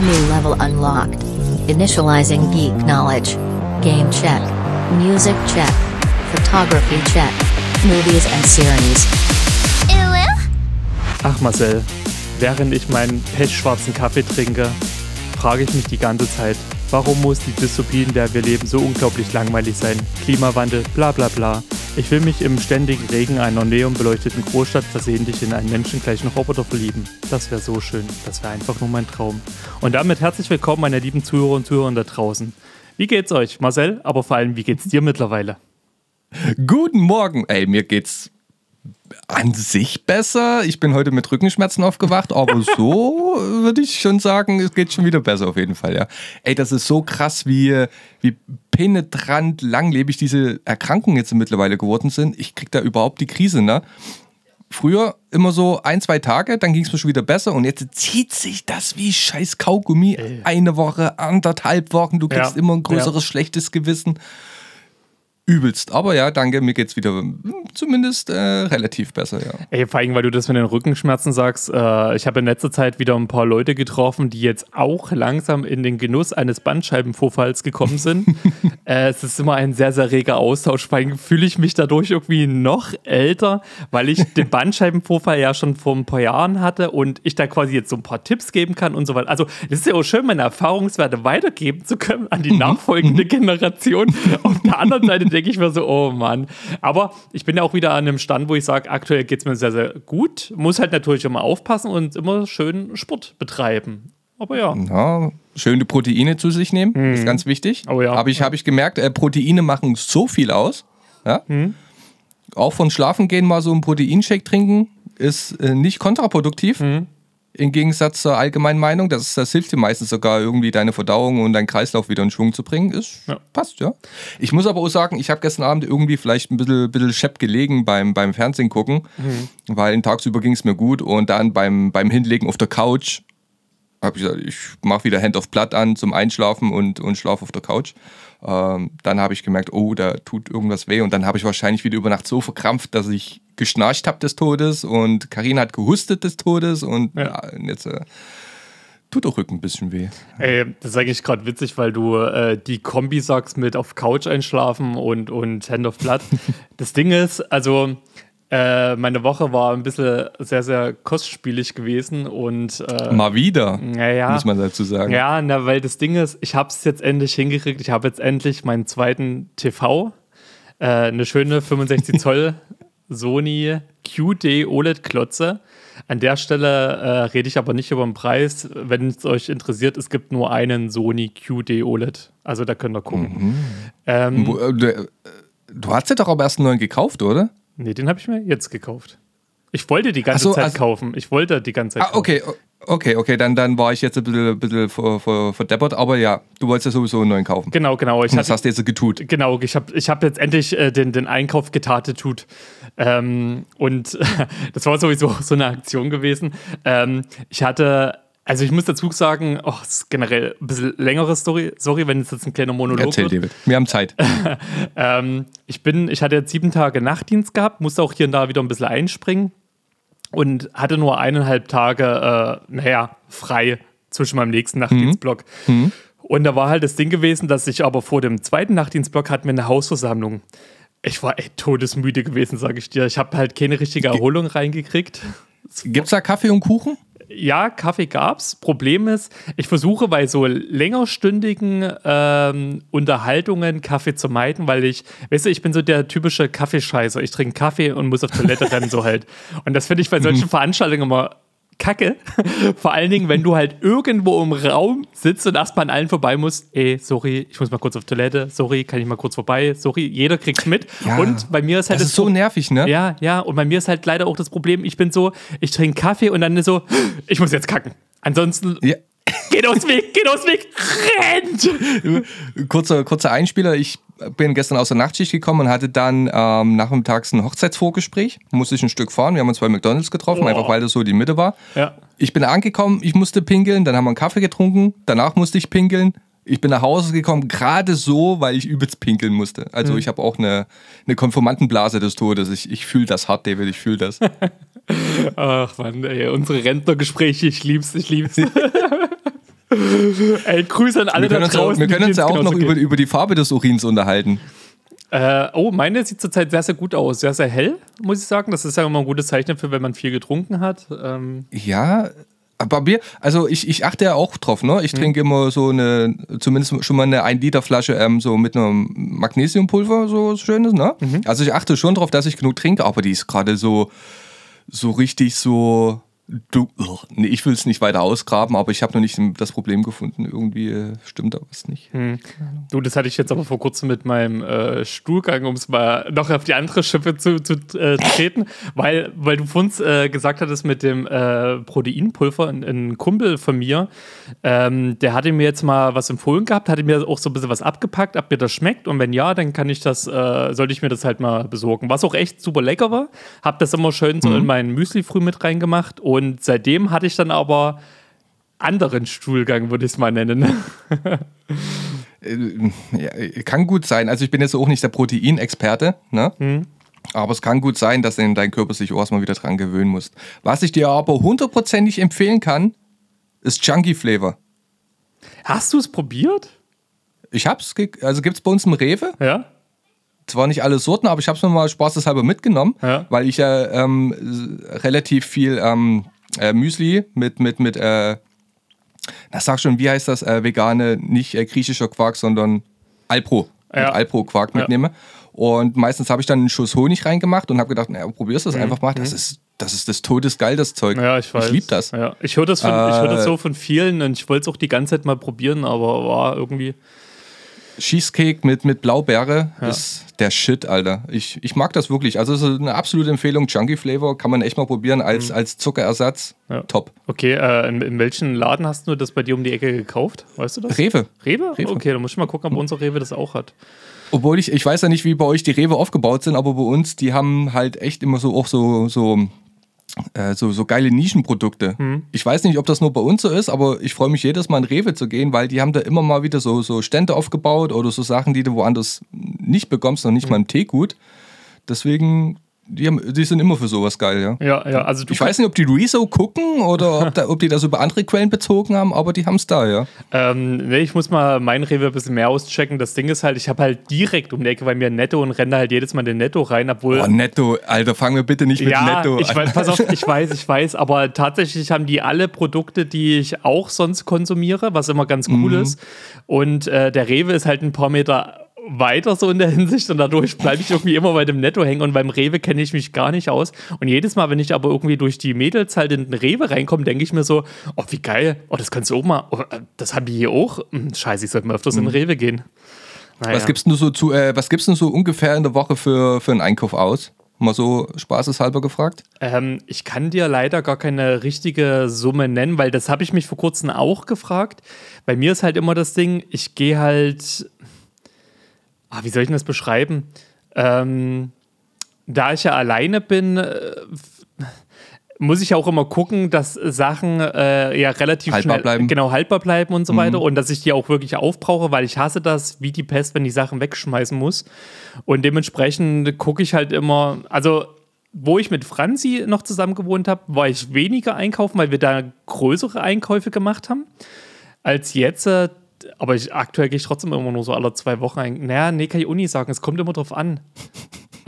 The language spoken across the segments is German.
New level unlocked. Initializing geek knowledge. Game check. Music check. Photography check. Movies and series. Ach Marcel, während ich meinen pechschwarzen Kaffee trinke, frage ich mich die ganze Zeit, warum muss die Dystopie, in der wir leben, so unglaublich langweilig sein? Klimawandel, bla bla bla. Ich will mich im ständigen Regen einer neonbeleuchteten Großstadt versehentlich in einen menschengleichen Roboter verlieben. Das wäre so schön. Das wäre einfach nur mein Traum. Und damit herzlich willkommen, meine lieben Zuhörer und Zuhörer da draußen. Wie geht's euch, Marcel? Aber vor allem, wie geht's dir mittlerweile? Guten Morgen. Ey, mir geht's an sich besser. Ich bin heute mit Rückenschmerzen aufgewacht, aber so würde ich schon sagen, es geht schon wieder besser auf jeden Fall, ja. Ey, das ist so krass, wie, wie penetrant langlebig diese Erkrankungen jetzt mittlerweile geworden sind. Ich krieg da überhaupt die Krise, ne? Früher immer so ein, zwei Tage, dann ging es mir schon wieder besser und jetzt zieht sich das wie scheiß Kaugummi. Ey. Eine Woche, anderthalb Wochen, du kriegst Ja. immer ein größeres Ja. schlechtes Gewissen. Übelst. Aber ja, danke, mir geht's wieder hm, zumindest äh, relativ besser, ja. Ey, vor allem, weil du das mit den Rückenschmerzen sagst. Äh, ich habe in letzter Zeit wieder ein paar Leute getroffen, die jetzt auch langsam in den Genuss eines Bandscheibenvorfalls gekommen sind. äh, es ist immer ein sehr, sehr reger Austausch. Vor allem fühle ich mich dadurch irgendwie noch älter, weil ich den Bandscheibenvorfall ja schon vor ein paar Jahren hatte und ich da quasi jetzt so ein paar Tipps geben kann und so weiter. Also, es ist ja auch schön, meine Erfahrungswerte weitergeben zu können an die nachfolgende Generation. Auf der anderen Seite denke ich mir so, oh Mann. Aber ich bin ja auch wieder an einem Stand, wo ich sage, aktuell geht es mir sehr, sehr gut. Muss halt natürlich immer aufpassen und immer schön Sport betreiben. Aber ja. Ja, schöne Proteine zu sich nehmen, ist ganz wichtig. Oh ja. Habe ich, hab ich gemerkt, äh, Proteine machen so viel aus. Ja? Mhm. Auch von Schlafen gehen mal so einen Proteinshake trinken ist äh, nicht kontraproduktiv. Mhm. Im Gegensatz zur allgemeinen Meinung, das, das hilft dir meistens sogar irgendwie deine Verdauung und deinen Kreislauf wieder in Schwung zu bringen. Ist, Ja. Passt, ja. Ich muss aber auch sagen, ich habe gestern Abend irgendwie vielleicht ein bisschen, bisschen schepp gelegen beim, beim Fernsehen gucken, Mhm. weil tagsüber ging es mir gut und dann beim, beim Hinlegen auf der Couch habe ich gesagt, ich mache wieder Hand auf Blatt an zum Einschlafen und, und schlafe auf der Couch. Ähm, dann habe ich gemerkt, oh, da tut irgendwas weh. Und dann habe ich wahrscheinlich wieder über Nacht so verkrampft, dass ich geschnarcht habe des Todes und Karina hat gehustet des Todes und Ja. ja. jetzt äh, tut auch Rücken ein bisschen weh. Ey, das ist eigentlich gerade witzig, weil du äh, die Kombi sagst mit auf Couch einschlafen und, und Hand auf Blatt. das Ding ist, also äh, meine Woche war ein bisschen sehr, sehr kostspielig gewesen und äh, Mal wieder, naja. muss man dazu sagen. Ja, na, weil das Ding ist, ich habe es jetzt endlich hingekriegt. Ich habe jetzt endlich meinen zweiten TV. Äh, eine schöne 65 Zoll Sony QD OLED-Klotze. An der Stelle äh, rede ich aber nicht über den Preis. Wenn es euch interessiert, es gibt nur einen Sony QD OLED. Also da könnt ihr gucken. Ähm, Wo, äh, du, äh, du hast ja doch aber erst einen neuen gekauft, oder? nee, den habe ich mir jetzt gekauft. Ich wollte die ganze so, Zeit also- kaufen. Ich wollte die ganze Zeit Ah, kaufen. okay, o- okay, okay, dann, dann war ich jetzt ein bisschen, ein bisschen ver, ver, verdeppert, aber ja, du wolltest ja sowieso einen neuen kaufen. Genau, genau. Ich Und das hatte, hast du jetzt getut. Genau, ich habe ich hab jetzt endlich äh, den, den Einkauf getatut. Ähm, und das war sowieso so eine Aktion gewesen. Ähm, ich hatte, also ich muss dazu sagen, oh, das ist generell ein bisschen längere Story. Sorry, wenn es jetzt ein kleiner Monolog Erzähl, wird. David. Wir haben Zeit. Ähm, ich bin, ich hatte jetzt sieben Tage Nachtdienst gehabt, musste auch hier und da wieder ein bisschen einspringen und hatte nur eineinhalb Tage, äh, naja, frei zwischen meinem nächsten Nachtdienstblock. Und da war halt das Ding gewesen, dass ich aber vor dem zweiten Nachtdienstblock hatten wir eine Hausversammlung. Ich war echt todesmüde gewesen, sage ich dir. Ich habe halt keine richtige Erholung reingekriegt. Gibt's da Kaffee und Kuchen? Ja, Kaffee gab's. Problem ist, ich versuche bei so längerstündigen ähm, Unterhaltungen Kaffee zu meiden, weil ich, weißt du, ich bin so der typische Kaffeescheißer. Ich trinke Kaffee und muss auf Toilette rennen, so halt. Und das finde ich bei solchen Veranstaltungen immer kacke. Vor allen Dingen, wenn du halt irgendwo im Raum sitzt und erstmal an allen vorbei musst. Ey, sorry, ich muss mal kurz auf Toilette. Sorry, kann ich mal kurz vorbei? Sorry, jeder kriegt's mit. Ja, und bei mir ist halt Das ist so nervig, ne? ja, ja, und bei mir ist halt leider auch das Problem, ich bin so, ich trinke Kaffee und dann ist so, ich muss jetzt kacken. Ansonsten, Ja. Geht aus Weg, geht aus Weg, rennt! Kurzer, kurzer Einspieler. Ich bin gestern aus der Nachtschicht gekommen und hatte dann ähm, nachmittags ein Hochzeitsvorgespräch. Musste ich ein Stück fahren. Wir haben uns bei McDonalds getroffen, Oh. einfach weil das so die Mitte war. Ja. Ich bin angekommen, ich musste pinkeln, dann haben wir einen Kaffee getrunken, danach musste ich pinkeln. Ich bin nach Hause gekommen, gerade so, weil ich übelst pinkeln musste. Also Mhm. ich habe auch eine, eine Konformantenblase des Todes. Ich, ich fühle das hart, David, ich fühle das. Ach man, ey, unsere Rentnergespräche, ich lieb's, ich lieb's. Ey, Grüße an alle Wir da draußen. wir können uns ja auch noch über, über die Farbe des Urins unterhalten. Äh, oh, meine sieht zurzeit sehr, sehr gut aus. Sehr, sehr hell, muss ich sagen. Das ist ja immer ein gutes Zeichen für, wenn man viel getrunken hat. Ähm, Ja, aber Bier, also ich, ich achte ja auch drauf, ne? Ich trinke immer so eine, zumindest schon mal eine 1 Liter Flasche ähm, so mit einem Magnesiumpulver, so schönes, ne? Also ich achte schon drauf, dass ich genug trinke, aber die ist gerade so, so richtig so. Du, ugh, nee, ich will es nicht weiter ausgraben, aber ich habe noch nicht das Problem gefunden. Irgendwie äh, stimmt da was nicht. du, das hatte ich jetzt aber vor kurzem mit meinem äh, Stuhlgang, um es mal noch auf die andere Schippe zu, zu äh, treten, weil, weil du vorhin äh, gesagt hattest mit dem äh, Proteinpulver, ein, ein Kumpel von mir, ähm, der hatte mir jetzt mal was empfohlen gehabt, hatte mir auch so ein bisschen was abgepackt, ob mir das schmeckt und wenn ja, dann kann ich das, sollte ich mir das halt mal besorgen. Was auch echt super lecker war, hab das immer schön so in meinen Müsli früh mit reingemacht und seitdem hatte ich dann aber anderen Stuhlgang, würde ich es mal nennen. Äh, ja, kann gut sein. Also ich bin jetzt auch nicht der Proteinexperte, ne? Aber es kann gut sein, dass dein dein Körper sich auch erstmal wieder dran gewöhnen muss. Was ich dir aber hundertprozentig empfehlen kann, ist Chunky Flavor. Hast du es probiert? Ich hab's, also gibt's bei uns im Rewe. Ja. Zwar nicht alle Sorten, aber ich hab's mir mal spaßeshalber mitgenommen, Ja. weil ich ja ähm, relativ viel ähm, äh, Müsli mit, mit, mit, äh, na sag schon, wie heißt das, äh, vegane, nicht äh, griechischer Quark, sondern Alpro. Ja. Mit Alpro-Quark Ja. mitnehme. Und meistens habe ich dann einen Schuss Honig reingemacht und habe gedacht, naja, probierst Mhm. das einfach mal. Das ist, das ist das Todesgeil, das Zeug. Ja, ich weiß. Ich liebe das. Ja. Ich höre das, von- ich hör das Äh, so von vielen und ich wollte es auch die ganze Zeit mal probieren, aber war irgendwie. Cheesecake mit, mit Blaubeere ist der Shit, Alter. Ich, ich mag das wirklich. Also es ist eine absolute Empfehlung. Chunky Flavor kann man echt mal probieren als, als Zuckerersatz. Mhm. Ja. Top. Okay, äh, in, in welchen Laden hast du das bei dir um die Ecke gekauft? Weißt du das? Rewe. Rewe? Rewe. Okay, dann muss ich mal gucken, ob unser Rewe das auch hat. Obwohl ich, ich weiß ja nicht, wie bei euch die Rewe aufgebaut sind, aber bei uns, die haben halt echt immer so auch so, so, äh, so, so geile Nischenprodukte. Hm. Ich weiß nicht, ob das nur bei uns so ist, aber ich freue mich jedes Mal in Rewe zu gehen, weil die haben da immer mal wieder so, so Stände aufgebaut oder so Sachen, die du woanders nicht bekommst, noch nicht Hm. mal im Teegut. Deswegen, die, haben, die sind immer für sowas geil, ja. Ja, ja, also Ich weiß nicht, ob die Rezo gucken oder ob, da, ob die das über andere Quellen bezogen haben, aber die haben es da, ja. Ähm, nee, ich muss mal mein Rewe ein bisschen mehr auschecken. Das Ding ist halt, ich habe halt direkt um die Ecke bei mir Netto und renne halt jedes Mal den Netto rein, obwohl. Oh, Netto, Alter, fangen wir bitte nicht mit ja, Netto ich an. weiß, pass auf, ich weiß, ich weiß, aber tatsächlich haben die alle Produkte, die ich auch sonst konsumiere, was immer ganz cool Mhm. ist. Und äh, der Rewe ist halt ein paar Meter weiter so in der Hinsicht und dadurch bleibe ich irgendwie immer bei dem Netto hängen und beim Rewe kenne ich mich gar nicht aus. Und jedes Mal, wenn ich aber irgendwie durch die Mädels halt in den Rewe reinkomme, denke ich mir so, oh, wie geil, oh, das kannst du auch mal, oh, das haben die hier auch. Hm, scheiße, ich sollte mal öfters in den Rewe gehen. Naja. Mhm. Was gibt's denn so zu, äh, was gibt's denn so ungefähr in der Woche für, für einen Einkauf aus? Mal so spaßeshalber gefragt. Ähm, ich kann dir leider gar keine richtige Summe nennen, weil das habe ich mich vor kurzem auch gefragt. Bei mir ist halt immer das Ding, ich gehe halt. Ah, wie soll ich denn das beschreiben? Ähm, da ich ja alleine bin, äh, muss ich ja auch immer gucken, dass Sachen äh, ja relativ Haltbar schnell bleiben. genau haltbar bleiben und so weiter und dass ich die auch wirklich aufbrauche, weil ich hasse das wie die Pest, wenn ich Sachen wegschmeißen muss. Und dementsprechend gucke ich halt immer, also wo ich mit Franzi noch zusammen gewohnt habe, war ich weniger einkaufen, weil wir da größere Einkäufe gemacht haben, als jetzt. Aber ich, aktuell gehe ich trotzdem immer nur so alle zwei Wochen ein. Naja, nee, kann ich auch sagen. Es kommt immer drauf an.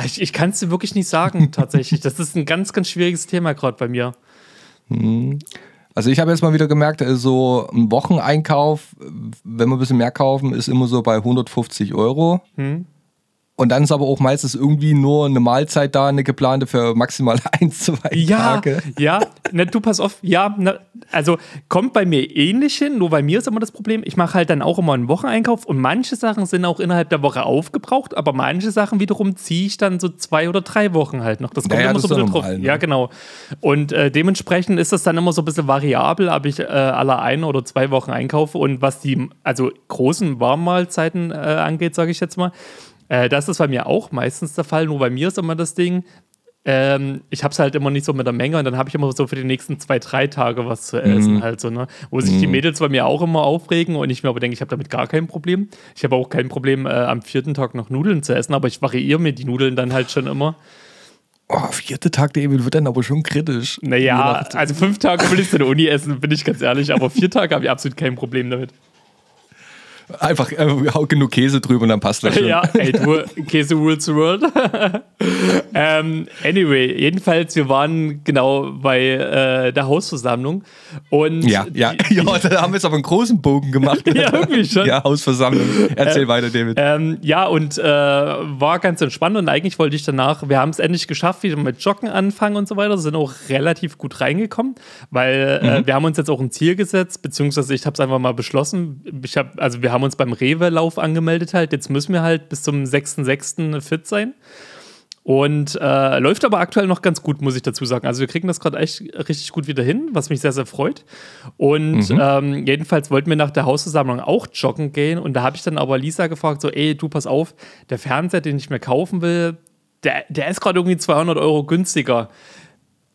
Ich, ich kann es dir wirklich nicht sagen, tatsächlich. Das ist ein ganz, ganz schwieriges Thema gerade bei mir. Also ich habe jetzt mal wieder gemerkt, so ein Wocheneinkauf, wenn wir ein bisschen mehr kaufen, ist immer so bei 150 Euro. Und dann ist aber auch meistens irgendwie nur eine Mahlzeit da, eine geplante für maximal ein, zwei Ja, Tage. ja, ne, du pass auf, ja, ne, also kommt bei mir ähnlich hin, nur bei mir ist immer das Problem, ich mache halt dann auch immer einen Wocheneinkauf und manche Sachen sind auch innerhalb der Woche aufgebraucht, aber manche Sachen wiederum ziehe ich dann so zwei oder drei Wochen halt noch. Das kommt Naja, immer das so ein bisschen doch drauf. normal, ne? Ja, genau. Und äh, dementsprechend ist das dann immer so ein bisschen variabel, ob ich äh, alle ein oder zwei Wochen einkaufe und was die, also großen Warmmahlzeiten äh, angeht, sage ich jetzt mal, äh, das ist bei mir auch meistens der Fall, nur bei mir ist immer das Ding, ähm, ich habe es halt immer nicht so mit der Menge und dann habe ich immer so für die nächsten zwei, drei Tage was zu essen halt so, ne? Wo sich die Mädels bei mir auch immer aufregen und ich mir aber denke, ich habe damit gar kein Problem. Ich habe auch kein Problem, äh, am vierten Tag noch Nudeln zu essen, aber ich variiere mir die Nudeln dann halt schon immer. Oh, vierte Tag, David, wird dann aber schon kritisch. Naja, also fünf Tage will ich in der Uni essen, bin ich ganz ehrlich, aber vier Tage habe ich absolut kein Problem damit. Einfach äh, hau genug Käse drüber und dann passt das schon. Ja, ey, du, Käse rules the world. ähm, anyway, jedenfalls, wir waren genau bei äh, der Hausversammlung und Ja, ja, ja, da haben wir jetzt aber einen großen Bogen gemacht. Ja, irgendwie schon. Ja, Hausversammlung. Erzähl weiter, David. Ähm, ja, und äh, war ganz entspannt und eigentlich wollte ich danach, wir haben es endlich geschafft, wieder mit Joggen anfangen und so weiter, sind auch relativ gut reingekommen, weil äh, wir haben uns jetzt auch ein Ziel gesetzt, beziehungsweise ich habe es einfach mal beschlossen. Ich hab, also wir haben uns beim Rewe-Lauf angemeldet halt, jetzt müssen wir halt bis zum 6.6. fit sein. Und äh, läuft aber aktuell noch ganz gut, muss ich dazu sagen. Also wir kriegen das gerade echt richtig gut wieder hin, was mich sehr, sehr freut. Und ähm, jedenfalls wollten wir nach der Hausversammlung auch joggen gehen. Und da habe ich dann aber Lisa gefragt, so, ey, du pass auf, der Fernseher, den ich mir kaufen will, der, der ist gerade irgendwie 200 Euro günstiger.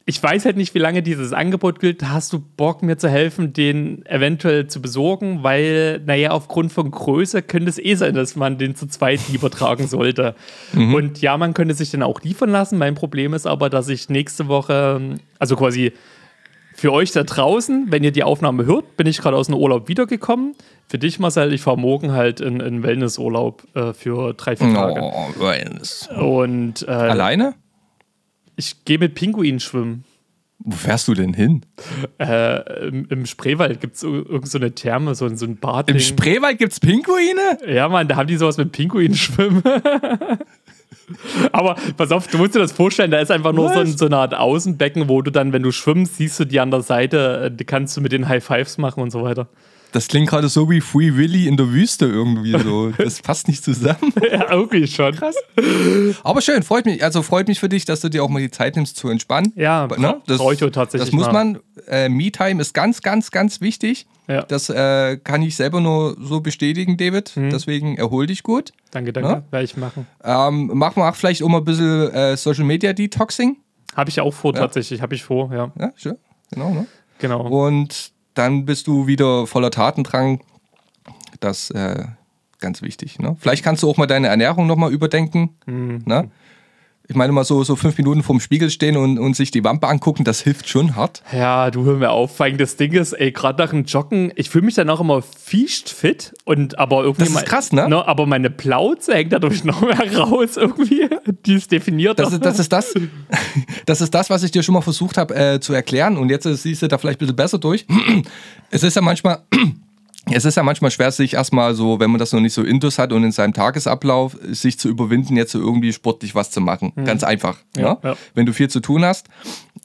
Ich weiß halt nicht, wie lange dieses Angebot gilt. Hast du Bock, mir zu helfen, den eventuell zu besorgen? Weil, naja, aufgrund von Größe könnte es eh sein, dass man den zu zweit lieber tragen sollte. Und ja, man könnte sich den auch liefern lassen. Mein Problem ist aber, dass ich nächste Woche, also quasi für euch da draußen, wenn ihr die Aufnahme hört, bin ich gerade aus dem Urlaub wiedergekommen. Für dich, Marcel, ich fahre morgen halt in, in Wellnessurlaub äh, für drei, vier Tage. Oh, Wellness. Und äh, Alleine? Ich gehe mit Pinguinen schwimmen. Wo fährst du denn hin? Äh, im, Im Spreewald gibt es irgend so eine Therme, so, so ein Bad. Im Spreewald gibt's Pinguine? Ja, Mann, da haben die sowas mit Pinguinen schwimmen. Aber pass auf, du musst dir das vorstellen, da ist einfach nur so, so eine Art Außenbecken, wo du dann, wenn du schwimmst, siehst du die an der Seite, äh, die kannst du mit den High Fives machen und so weiter. Das klingt gerade so wie Free Willy in der Wüste irgendwie so. Das passt nicht zusammen. Ja, irgendwie schon. Krass. Aber schön, freut mich. Also freut mich für dich, dass du dir auch mal die Zeit nimmst zu entspannen. Ja, ne? das, brauche ich tatsächlich Das muss man. Äh, Me-Time ist ganz, ganz, ganz wichtig. Ja. Das äh, kann ich selber nur so bestätigen, David. Mhm. Deswegen erhol dich gut. Danke, danke. Ja? Werde ich machen. Ähm, mach mal vielleicht auch mal ein bisschen äh, Social Media Detoxing. Habe ich auch vor, Ja. tatsächlich. Habe ich vor, ja. Ja, schön. Genau, ne? Genau. Und dann bist du wieder voller Tatendrang. Das äh, ganz wichtig. Ne? Vielleicht kannst du auch mal deine Ernährung nochmal überdenken. Mhm. Ne? Ich meine mal so, so fünf Minuten vorm Spiegel stehen und, und sich die Wampe angucken, das hilft schon hart. Ja, du hör mir auf. Allem das Ding ist, ey, gerade nach dem Joggen, ich fühle mich dann auch immer fiescht fit und aber irgendwie. Das ist krass, ne? Aber meine Plauze hängt dadurch noch mehr raus irgendwie. Die ist definiert. Das ist, das ist das, das ist das, was ich dir schon mal versucht habe äh, zu erklären. Und jetzt siehst du da vielleicht ein bisschen besser durch. Es ist ja manchmal, es ist ja manchmal schwer, sich erstmal so, wenn man das noch nicht so intus hat und in seinem Tagesablauf, sich zu überwinden, jetzt so irgendwie sportlich was zu machen. Ganz einfach. Mhm. Ja, ne? ja. Wenn du viel zu tun hast.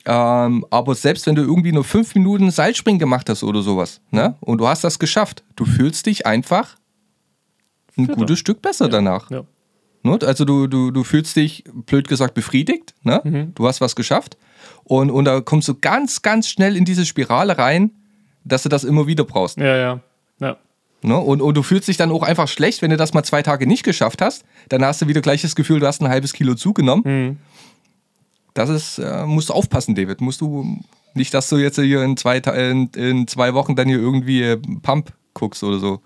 Ähm, aber selbst wenn du irgendwie nur fünf Minuten Seilspringen gemacht hast oder sowas, ne? und du hast das geschafft, du fühlst dich einfach ein Fitter. gutes Stück besser danach. ja. Ne? Also du, du, du fühlst dich, blöd gesagt, befriedigt. Ne? Mhm. Du hast was geschafft. Und, und da kommst du ganz, ganz schnell in diese Spirale rein, dass du das immer wieder brauchst. ja, ja. Ja. Ne? Und, und du fühlst dich dann auch einfach schlecht, wenn du das mal zwei Tage nicht geschafft hast. Dann hast du wieder gleich das Gefühl, du hast ein halbes Kilo zugenommen. Mhm. Das ist, äh, musst du aufpassen, David. Musst du nicht, dass du jetzt hier in zwei, in, in zwei Wochen dann hier irgendwie äh, Pump guckst oder so.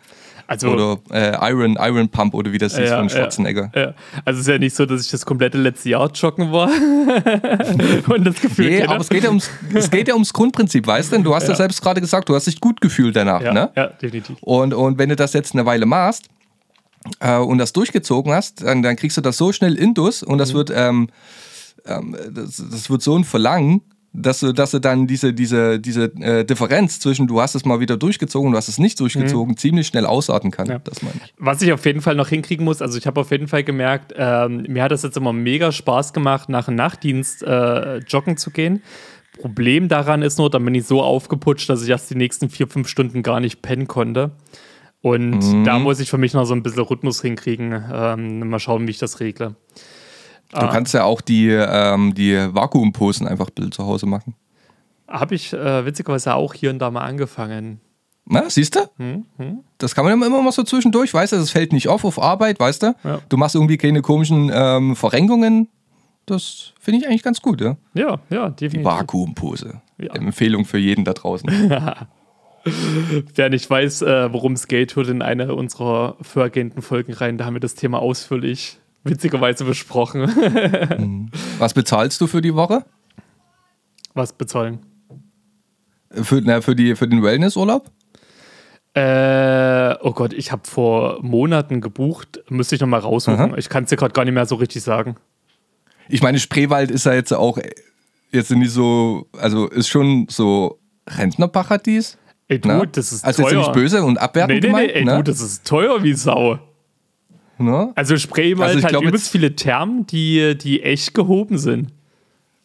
Also, Oder äh, Iron, Iron Pump oder wie das hieß Ja, von ja. Schwarzenegger. ja. also es ist ja nicht so, dass ich das komplette letzte Jahr joggen war und das Gefühl Nee, kenne. aber es geht, ja ums, es geht ja ums Grundprinzip, weißt du? Du hast ja, selbst gerade gesagt, du hast dich gut gefühlt danach. ja, Ne? ja, definitiv. Und, und wenn du das jetzt eine Weile machst äh, und das durchgezogen hast, dann, dann kriegst du das so schnell indus und Mhm. das wird, ähm, ähm, das, das wird so ein Verlangen, dass du, dass du dann diese, diese, diese äh, Differenz zwischen du hast es mal wieder durchgezogen und du hast es nicht durchgezogen, ziemlich schnell ausarten kann. Mhm. Ja. Das meine ich. Was ich auf jeden Fall noch hinkriegen muss, also ich habe auf jeden Fall gemerkt, ähm, mir hat das jetzt immer mega Spaß gemacht, nach dem Nachtdienst äh, joggen zu gehen. Problem daran ist nur, dann bin ich so aufgeputscht, dass ich erst die nächsten vier, fünf Stunden gar nicht pennen konnte. Und Mhm. da muss ich für mich noch so ein bisschen Rhythmus hinkriegen. Ähm, mal schauen, wie ich das regle. Du kannst ja auch die, ähm, die Vakuumposen einfach zu Hause machen. Habe ich äh, witzigerweise auch hier und da mal angefangen. Na, siehst du? Hm, Das kann man immer mal so zwischendurch, weißt du? Das fällt nicht auf auf Arbeit, weißt du? Ja. Du machst irgendwie keine komischen ähm, Verrenkungen. Das finde ich eigentlich ganz gut, ja? Ja, ja, Die definitiv. Vakuumpose. Ja. Empfehlung für jeden da draußen. Wer nicht weiß, äh, worum es geht, hört in eine unserer vorgehenden Folgen rein. Da haben wir das Thema ausführlich witzigerweise besprochen. Was bezahlst du für die Woche? Was bezahlen? Für, na, für, die, für den Wellnessurlaub? Äh, oh Gott, ich habe vor Monaten gebucht. Müsste ich nochmal raussuchen. Aha. Ich kann es dir gerade gar nicht mehr so richtig sagen. Ich meine, Spreewald ist ja jetzt auch jetzt nicht so, also ist schon so Rentnerparadies. Ey, du, das ist also teuer. jetzt nicht böse und abwertend Nee, nee, nee, gemeint, ey, ne? du, das ist teuer wie Sau. Ne? Also Spreewald Also ich hat übelst viele Thermen, die, die echt gehoben sind.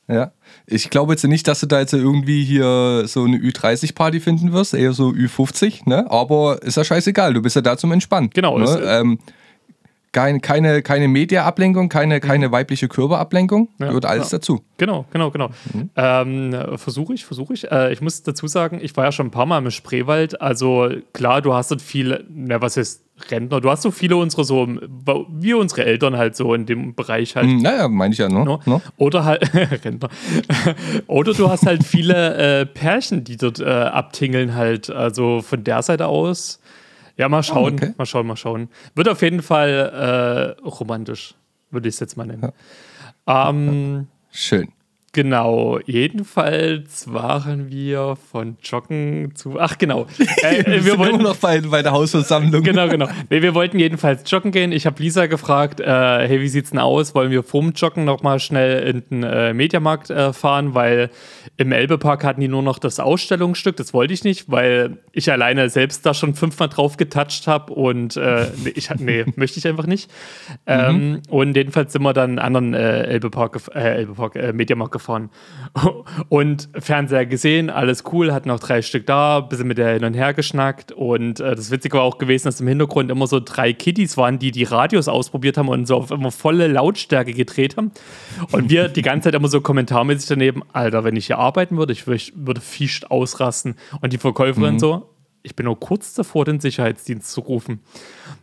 Ja. Ich glaube jetzt nicht, dass du da jetzt irgendwie hier so eine Ü30-Party finden wirst, eher so Ü50, ne? Aber ist ja scheißegal, du bist ja da zum Entspannen. Genau, Ne? ähm, kein, keine, keine Media-Ablenkung, keine, keine weibliche Körperablenkung, Ja, gehört alles ja. dazu. Genau, genau, genau. Mhm. Ähm, versuche ich, versuche ich. Äh, ich muss dazu sagen, ich war ja schon ein paar Mal im Spreewald. Also klar, du hast dort viele, na, was heißt Rentner, du hast so viele unsere so, wie unsere Eltern halt so in dem Bereich halt. Hm, Naja, meine ich ja, ne? No? ne? Oder halt, Rentner. Oder du hast halt viele äh, Pärchen, die dort äh, abtingeln halt. Also von der Seite aus. Ja, mal schauen, okay. mal schauen, mal schauen. Wird auf jeden Fall äh, romantisch, würde ich es jetzt mal nennen. Ähm, Schön. Genau, jedenfalls waren wir von Joggen zu. Ach, genau. Äh, Wir wir sind wollten, noch bei, bei der Hausversammlung. genau, genau. Nee, wir wollten jedenfalls joggen gehen. Ich habe Lisa gefragt, äh, hey, wie sieht's denn aus? Wollen wir vorm Joggen nochmal schnell in den äh, Mediamarkt äh, fahren? Weil im Elbepark hatten die nur noch das Ausstellungsstück. Das wollte ich nicht, weil ich alleine selbst da schon fünfmal drauf getatscht habe und äh, nee, ich, nee, möchte ich einfach nicht. Ähm, und jedenfalls sind wir dann einen anderen äh, Elbepark, äh, Elbepark äh, Mediamarkt gefahren. Und Fernseher gesehen, alles cool, hatten noch drei Stück da, bisschen mit der hin und her geschnackt. Und äh, das Witzige war auch gewesen, dass im Hintergrund immer so drei Kiddies waren, die die Radios ausprobiert haben und so auf immer volle Lautstärke gedreht haben. Und wir die ganze Zeit immer so kommentarmäßig daneben, Alter, wenn ich hier arbeiten würde, ich würd, würde ficht ausrasten. Und die Verkäuferin so, ich bin nur kurz davor, den Sicherheitsdienst zu rufen.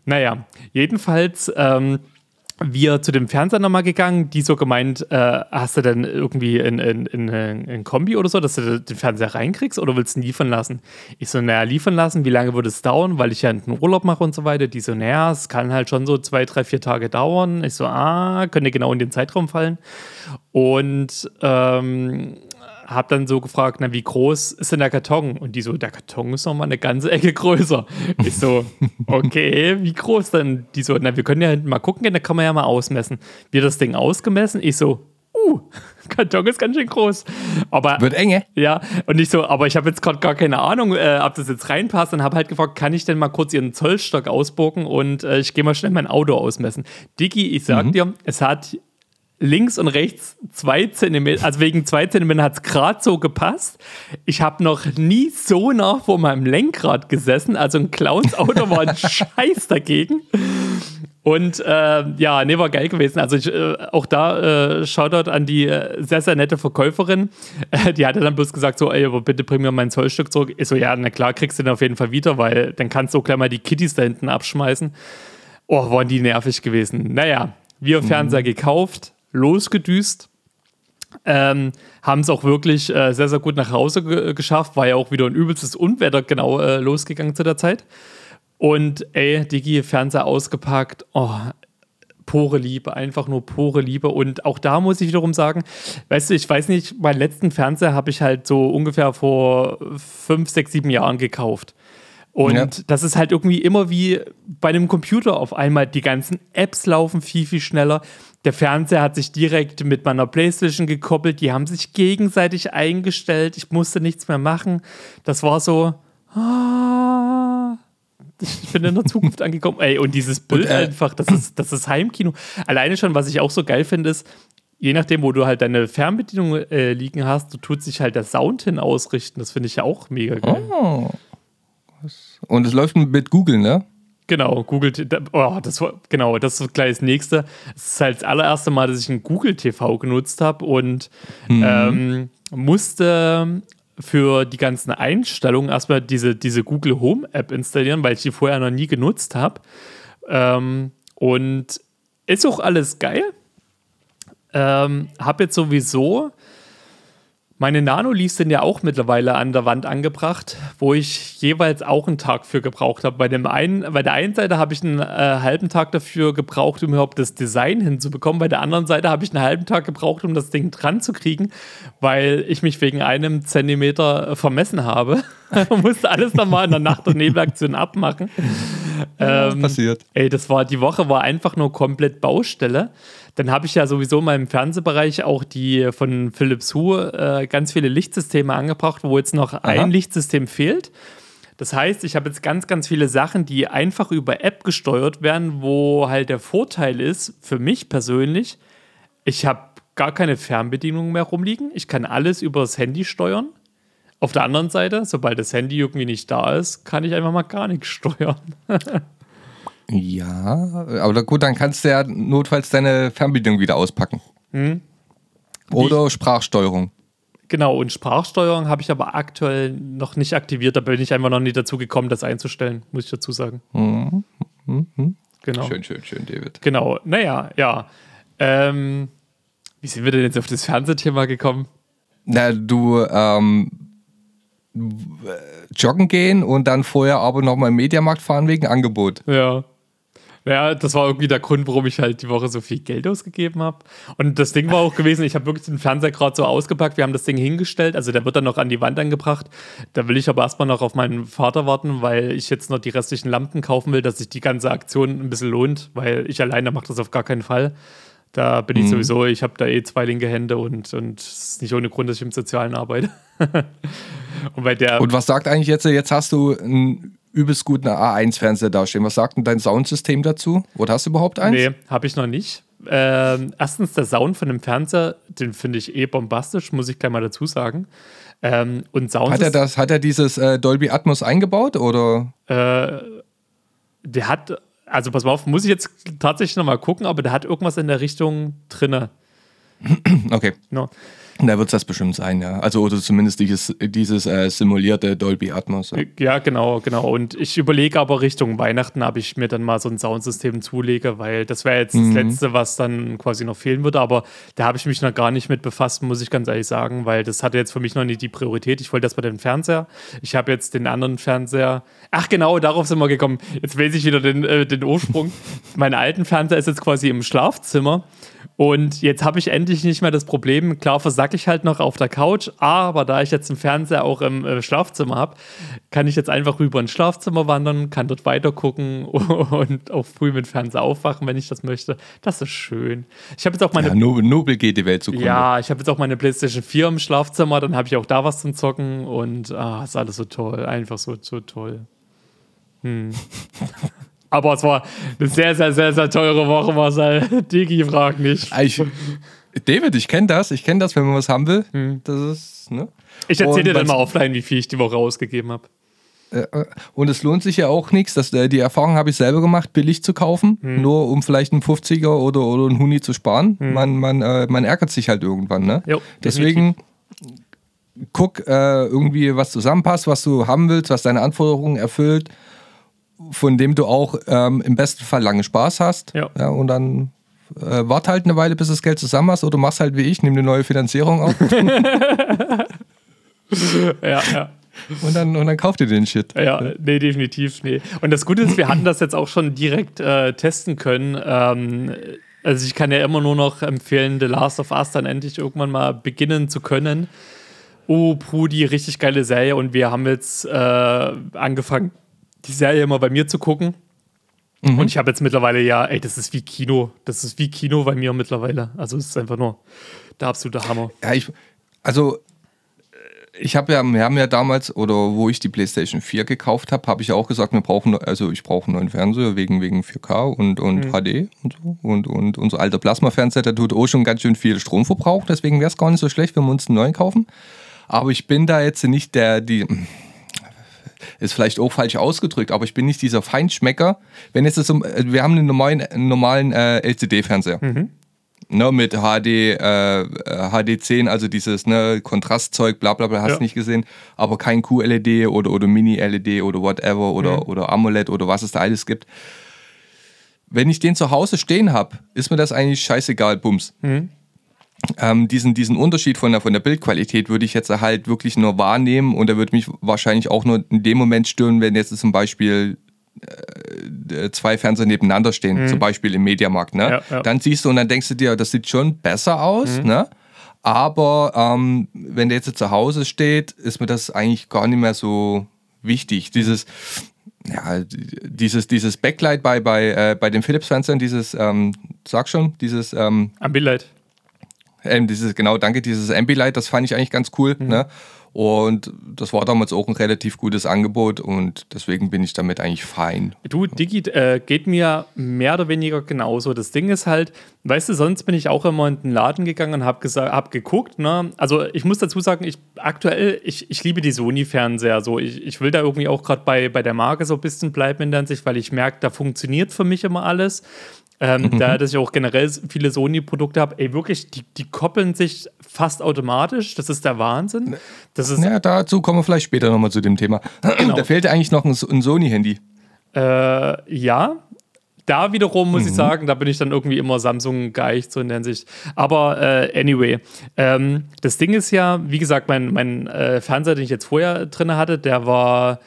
Naja, jedenfalls ähm, wir zu dem Fernseher nochmal gegangen, die so gemeint, äh, hast du denn irgendwie in, in, in, in Kombi oder so, dass du den Fernseher reinkriegst oder willst du ihn liefern lassen? Ich so, naja, liefern lassen, wie lange würde es dauern, weil ich ja einen Urlaub mache und so weiter. Die so, naja, es kann halt schon so zwei, drei, vier Tage dauern. Ich so, ah, könnte genau in den Zeitraum fallen. Und ähm, hab dann so gefragt, na, wie groß ist denn der Karton? Und die so, der Karton ist noch mal eine ganze Ecke größer. Ich so, okay, wie groß denn? Die so, na, wir können ja hinten mal gucken, da kann man ja mal ausmessen. Wir das Ding ausgemessen. Ich so, uh, Karton ist ganz schön groß. Aber Wird enge. ja, und ich so, aber ich habe jetzt gerade gar keine Ahnung, äh, ob das jetzt reinpasst und habe halt gefragt, kann ich denn mal kurz ihren Zollstock ausbogen und äh, ich gehe mal schnell mein Auto ausmessen. Dicky, ich sag dir, es hat links und rechts zwei Zentimeter, also wegen zwei Zentimeter hat es gerade so gepasst. Ich habe noch nie so nah vor meinem Lenkrad gesessen, also ein Clowns Auto war ein Scheiß dagegen. Und äh, ja, nee, war geil gewesen. Also ich, äh, auch da äh, Shoutout an die äh, sehr, sehr nette Verkäuferin. Äh, die hatte dann bloß gesagt so, ey, aber bitte bring mir mein Zollstück zurück. Ich so, ja, na klar, kriegst du den auf jeden Fall wieder, weil dann kannst du auch gleich mal die Kitties da hinten abschmeißen. Oh, waren die nervig gewesen. Naja, wir Fernseher gekauft, losgedüst. Ähm, haben es auch wirklich äh, sehr, sehr gut nach Hause ge geschafft. War ja auch wieder ein übelstes Unwetter genau äh, losgegangen zu der Zeit. Und ey, Digi, Fernseher ausgepackt. Oh, pure Liebe, einfach nur pure Liebe. Und auch da muss ich wiederum sagen, weißt du, ich weiß nicht, meinen letzten Fernseher habe ich halt so ungefähr vor fünf, sechs, sieben Jahren gekauft. Und Ja. das ist halt irgendwie immer wie bei einem Computer auf einmal. Die ganzen Apps laufen viel, viel schneller. Der Fernseher hat sich direkt mit meiner Playstation gekoppelt. Die haben sich gegenseitig eingestellt. Ich musste nichts mehr machen. Das war so. Ah, ich bin in der Zukunft angekommen. Ey, und dieses Bild Und, äh, einfach, das ist, das ist Heimkino. Alleine schon, was ich auch so geil finde, ist, je nachdem, wo du halt deine Fernbedienung äh, liegen hast, du tut sich halt der Sound hin ausrichten. Das finde ich ja auch mega geil. Oh. Und es läuft mit Google, ne? Genau, Google, oh, das war, genau, das ist gleich das nächste. Es ist halt das allererste Mal, dass ich ein Google TV genutzt habe und ähm, musste für die ganzen Einstellungen erstmal diese, diese Google Home App installieren, weil ich die vorher noch nie genutzt habe. Ähm, und ist auch alles geil. Ähm, habe jetzt sowieso Meine Nanoleafs sind ja auch mittlerweile an der Wand angebracht, wo ich jeweils auch einen Tag für gebraucht habe. Bei, bei der einen Seite habe ich einen äh, halben Tag dafür gebraucht, um überhaupt das Design hinzubekommen. Bei der anderen Seite habe ich einen halben Tag gebraucht, um das Ding dran zu kriegen, weil ich mich wegen einem Zentimeter äh, vermessen habe. musste alles nochmal in der Nacht- und Nebelaktion abmachen. Ja, ähm, passiert. Ey, das war, die Woche war einfach nur komplett Baustelle. Dann habe ich ja sowieso in meinem Fernsehbereich auch die von Philips Hue äh, ganz viele Lichtsysteme angebracht, wo jetzt noch Aha. ein Lichtsystem fehlt. Das heißt, ich habe jetzt ganz, ganz viele Sachen, die einfach über App gesteuert werden, wo halt der Vorteil ist, für mich persönlich, ich habe gar keine Fernbedienung mehr rumliegen. Ich kann alles über das Handy steuern. Auf der anderen Seite, sobald das Handy irgendwie nicht da ist, kann ich einfach mal gar nichts steuern. Ja, aber gut, dann kannst du ja notfalls deine Fernbedienung wieder auspacken. Hm. Oder Sprachsteuerung. Genau, und Sprachsteuerung habe ich aber aktuell noch nicht aktiviert. Da bin ich einfach noch nicht dazu gekommen, das einzustellen, muss ich dazu sagen. Mhm. Mhm. Genau. Schön, schön, schön, David. Genau, naja, ja. Ähm, wie sind wir denn jetzt auf das Fernsehthema gekommen? Na, du, ähm, joggen gehen und dann vorher aber nochmal im Mediamarkt fahren wegen Angebot. Ja. Ja, das war irgendwie der Grund, warum ich halt die Woche so viel Geld ausgegeben habe. Und das Ding war auch gewesen, ich habe wirklich den Fernseher gerade so ausgepackt, wir haben das Ding hingestellt, also der wird dann noch an die Wand angebracht. Da will ich aber erstmal noch auf meinen Vater warten, weil ich jetzt noch die restlichen Lampen kaufen will, dass sich die ganze Aktion ein bisschen lohnt, weil ich alleine mache das auf gar keinen Fall. Da bin ich mhm. sowieso, ich habe da eh zwei linke Hände und, und es ist nicht ohne Grund, dass ich im Sozialen arbeite. und, bei der und was sagt eigentlich jetzt, jetzt hast du ein übelst guten A1-Fernseher dastehen. Was sagt denn dein Soundsystem dazu? Oder hast du überhaupt eins? Nee, habe ich noch nicht. Ähm, erstens, der Sound von dem Fernseher, den finde ich eh bombastisch, muss ich gleich mal dazu sagen. Ähm, und Sound hat er das, hat er dieses äh, Dolby Atmos eingebaut oder? Äh, der hat, also pass mal auf, muss ich jetzt tatsächlich nochmal gucken, aber der hat irgendwas in der Richtung drinne. Okay. No. Da wird es das bestimmt sein, ja. Also oder zumindest dieses, dieses äh, simulierte Dolby Atmos. Ja. ja. genau, genau. Und ich überlege aber Richtung Weihnachten, ob ich mir dann mal so ein Soundsystem zulege, weil das wäre jetzt mhm. das Letzte, was dann quasi noch fehlen würde. Aber da habe ich mich noch gar nicht mit befasst, muss ich ganz ehrlich sagen, weil das hatte jetzt für mich noch nicht die Priorität. Ich wollte das bei dem Fernseher. Ich habe jetzt den anderen Fernseher. Ach genau, darauf sind wir gekommen. Jetzt weiß ich wieder den, äh, den Ursprung. mein alten Fernseher ist jetzt quasi im Schlafzimmer. Und jetzt habe ich endlich nicht mehr das Problem, klar versacke ich halt noch auf der Couch, aber da ich jetzt einen Fernseher auch im äh, Schlafzimmer habe, kann ich jetzt einfach rüber ins Schlafzimmer wandern, kann dort weiter gucken und auch früh mit Fernseher aufwachen, wenn ich das möchte. Das ist schön. Ich habe jetzt auch meine. Ja, nobel geht die Welt zugrunde. Ja, ich habe jetzt auch meine PlayStation 4 im Schlafzimmer, dann habe ich auch da was zum Zocken und ah, ist alles so toll. Einfach so, so toll. Hm. Aber es war eine sehr, sehr, sehr, sehr teure Woche, Marcel. Digi, frag nicht. Ich, David, ich kenne das. Ich kenne das, wenn man was haben will. Hm. Das ist, ne? Ich erzähle dir dann mal offline, wie viel ich die Woche ausgegeben habe. Äh, äh, und es lohnt sich ja auch nichts. Das, äh, die Erfahrung habe ich selber gemacht, billig zu kaufen, hm. nur um vielleicht einen 50er oder, oder einen Huni zu sparen. Hm. Man, man, äh, man ärgert sich halt irgendwann. Ne? Jo, Deswegen guck äh, irgendwie, was zusammenpasst, was du haben willst, was deine Anforderungen erfüllt von dem du auch ähm, im besten Fall lange Spaß hast. Ja. ja und dann äh, wart halt eine Weile, bis du das Geld zusammen hast, oder machst halt wie ich, nimm eine neue Finanzierung auf. ja, ja. Und dann, und dann kauft ihr den Shit. Ja, nee, definitiv, nee. Und das Gute ist, wir hatten das jetzt auch schon direkt äh, testen können. Ähm, also ich kann ja immer nur noch empfehlen, The Last of Us dann endlich irgendwann mal beginnen zu können. Oh, Pudi, richtig geile Serie. Und wir haben jetzt äh, angefangen, die Serie immer bei mir zu gucken. Mhm. Und ich habe jetzt mittlerweile ja, ey, das ist wie Kino. Das ist wie Kino bei mir mittlerweile. Also es ist einfach nur der absolute Hammer. Ja, ich, also ich habe ja, wir haben ja damals, oder wo ich die PlayStation 4 gekauft habe, habe ich auch gesagt, wir brauchen, also ich brauche einen neuen Fernseher wegen, wegen 4K und, und mhm. HD und so. Und, und unser alter Plasma-Fernseher, der tut auch schon ganz schön viel Stromverbrauch, deswegen wäre es gar nicht so schlecht, wenn wir uns einen neuen kaufen. Aber ich bin da jetzt nicht der, die, ist vielleicht auch falsch ausgedrückt, aber ich bin nicht dieser Feinschmecker. Wenn jetzt das, äh, wir haben einen normalen, einen normalen äh, LCD-Fernseher. Mhm. Ne, mit HD, äh, HD10, also dieses ne, Kontrastzeug, bla bla bla, hast du ja. nicht gesehen, aber kein QLED oder, oder Mini-LED oder whatever oder, mhm. oder AMOLED oder was es da alles gibt. Wenn ich den zu Hause stehen habe, ist mir das eigentlich scheißegal, Bums. Mhm. Ähm, diesen, diesen Unterschied von der, von der Bildqualität würde ich jetzt halt wirklich nur wahrnehmen und er würde mich wahrscheinlich auch nur in dem Moment stören, wenn jetzt zum Beispiel äh, zwei Fernseher nebeneinander stehen, Mhm. zum Beispiel im Mediamarkt. Ne? Ja, ja. Dann siehst du und dann denkst du dir, das sieht schon besser aus. Mhm. Ne? Aber ähm, wenn der jetzt zu Hause steht, ist mir das eigentlich gar nicht mehr so wichtig. Dieses, ja, dieses, dieses Backlight bei, bei, äh, bei den Philips-Fernsehern, dieses, ähm, sag schon, dieses, ähm, Ambilight. Ähm, dieses, genau, danke, dieses Ambilight, das fand ich eigentlich ganz cool. Mhm. Ne? Und das war damals auch ein relativ gutes Angebot und deswegen bin ich damit eigentlich fein. Du, Digi, äh, geht mir mehr oder weniger genauso. Das Ding ist halt, weißt du, sonst bin ich auch immer in den Laden gegangen und habe hab geguckt. Ne? Also ich muss dazu sagen, ich aktuell, ich, ich liebe die Sony-Fernseher. So, ich, ich will da irgendwie auch gerade bei, bei der Marke so ein bisschen bleiben in der Hinsicht, weil ich merke, da funktioniert für mich immer alles. Ähm, Da, dass ich auch generell viele Sony-Produkte habe, ey, wirklich, die, die koppeln sich fast automatisch. Das ist der Wahnsinn. Das ist, Ja, dazu kommen wir vielleicht später nochmal zu dem Thema. Genau. Da fehlt ja eigentlich noch ein, ein Sony-Handy. Äh, ja. Da wiederum muss ich sagen, da bin ich dann irgendwie immer Samsung geeicht, so in der Hinsicht. Aber äh, anyway, ähm, das Ding ist ja, wie gesagt, mein, mein äh, Fernseher, den ich jetzt vorher drin hatte, der war,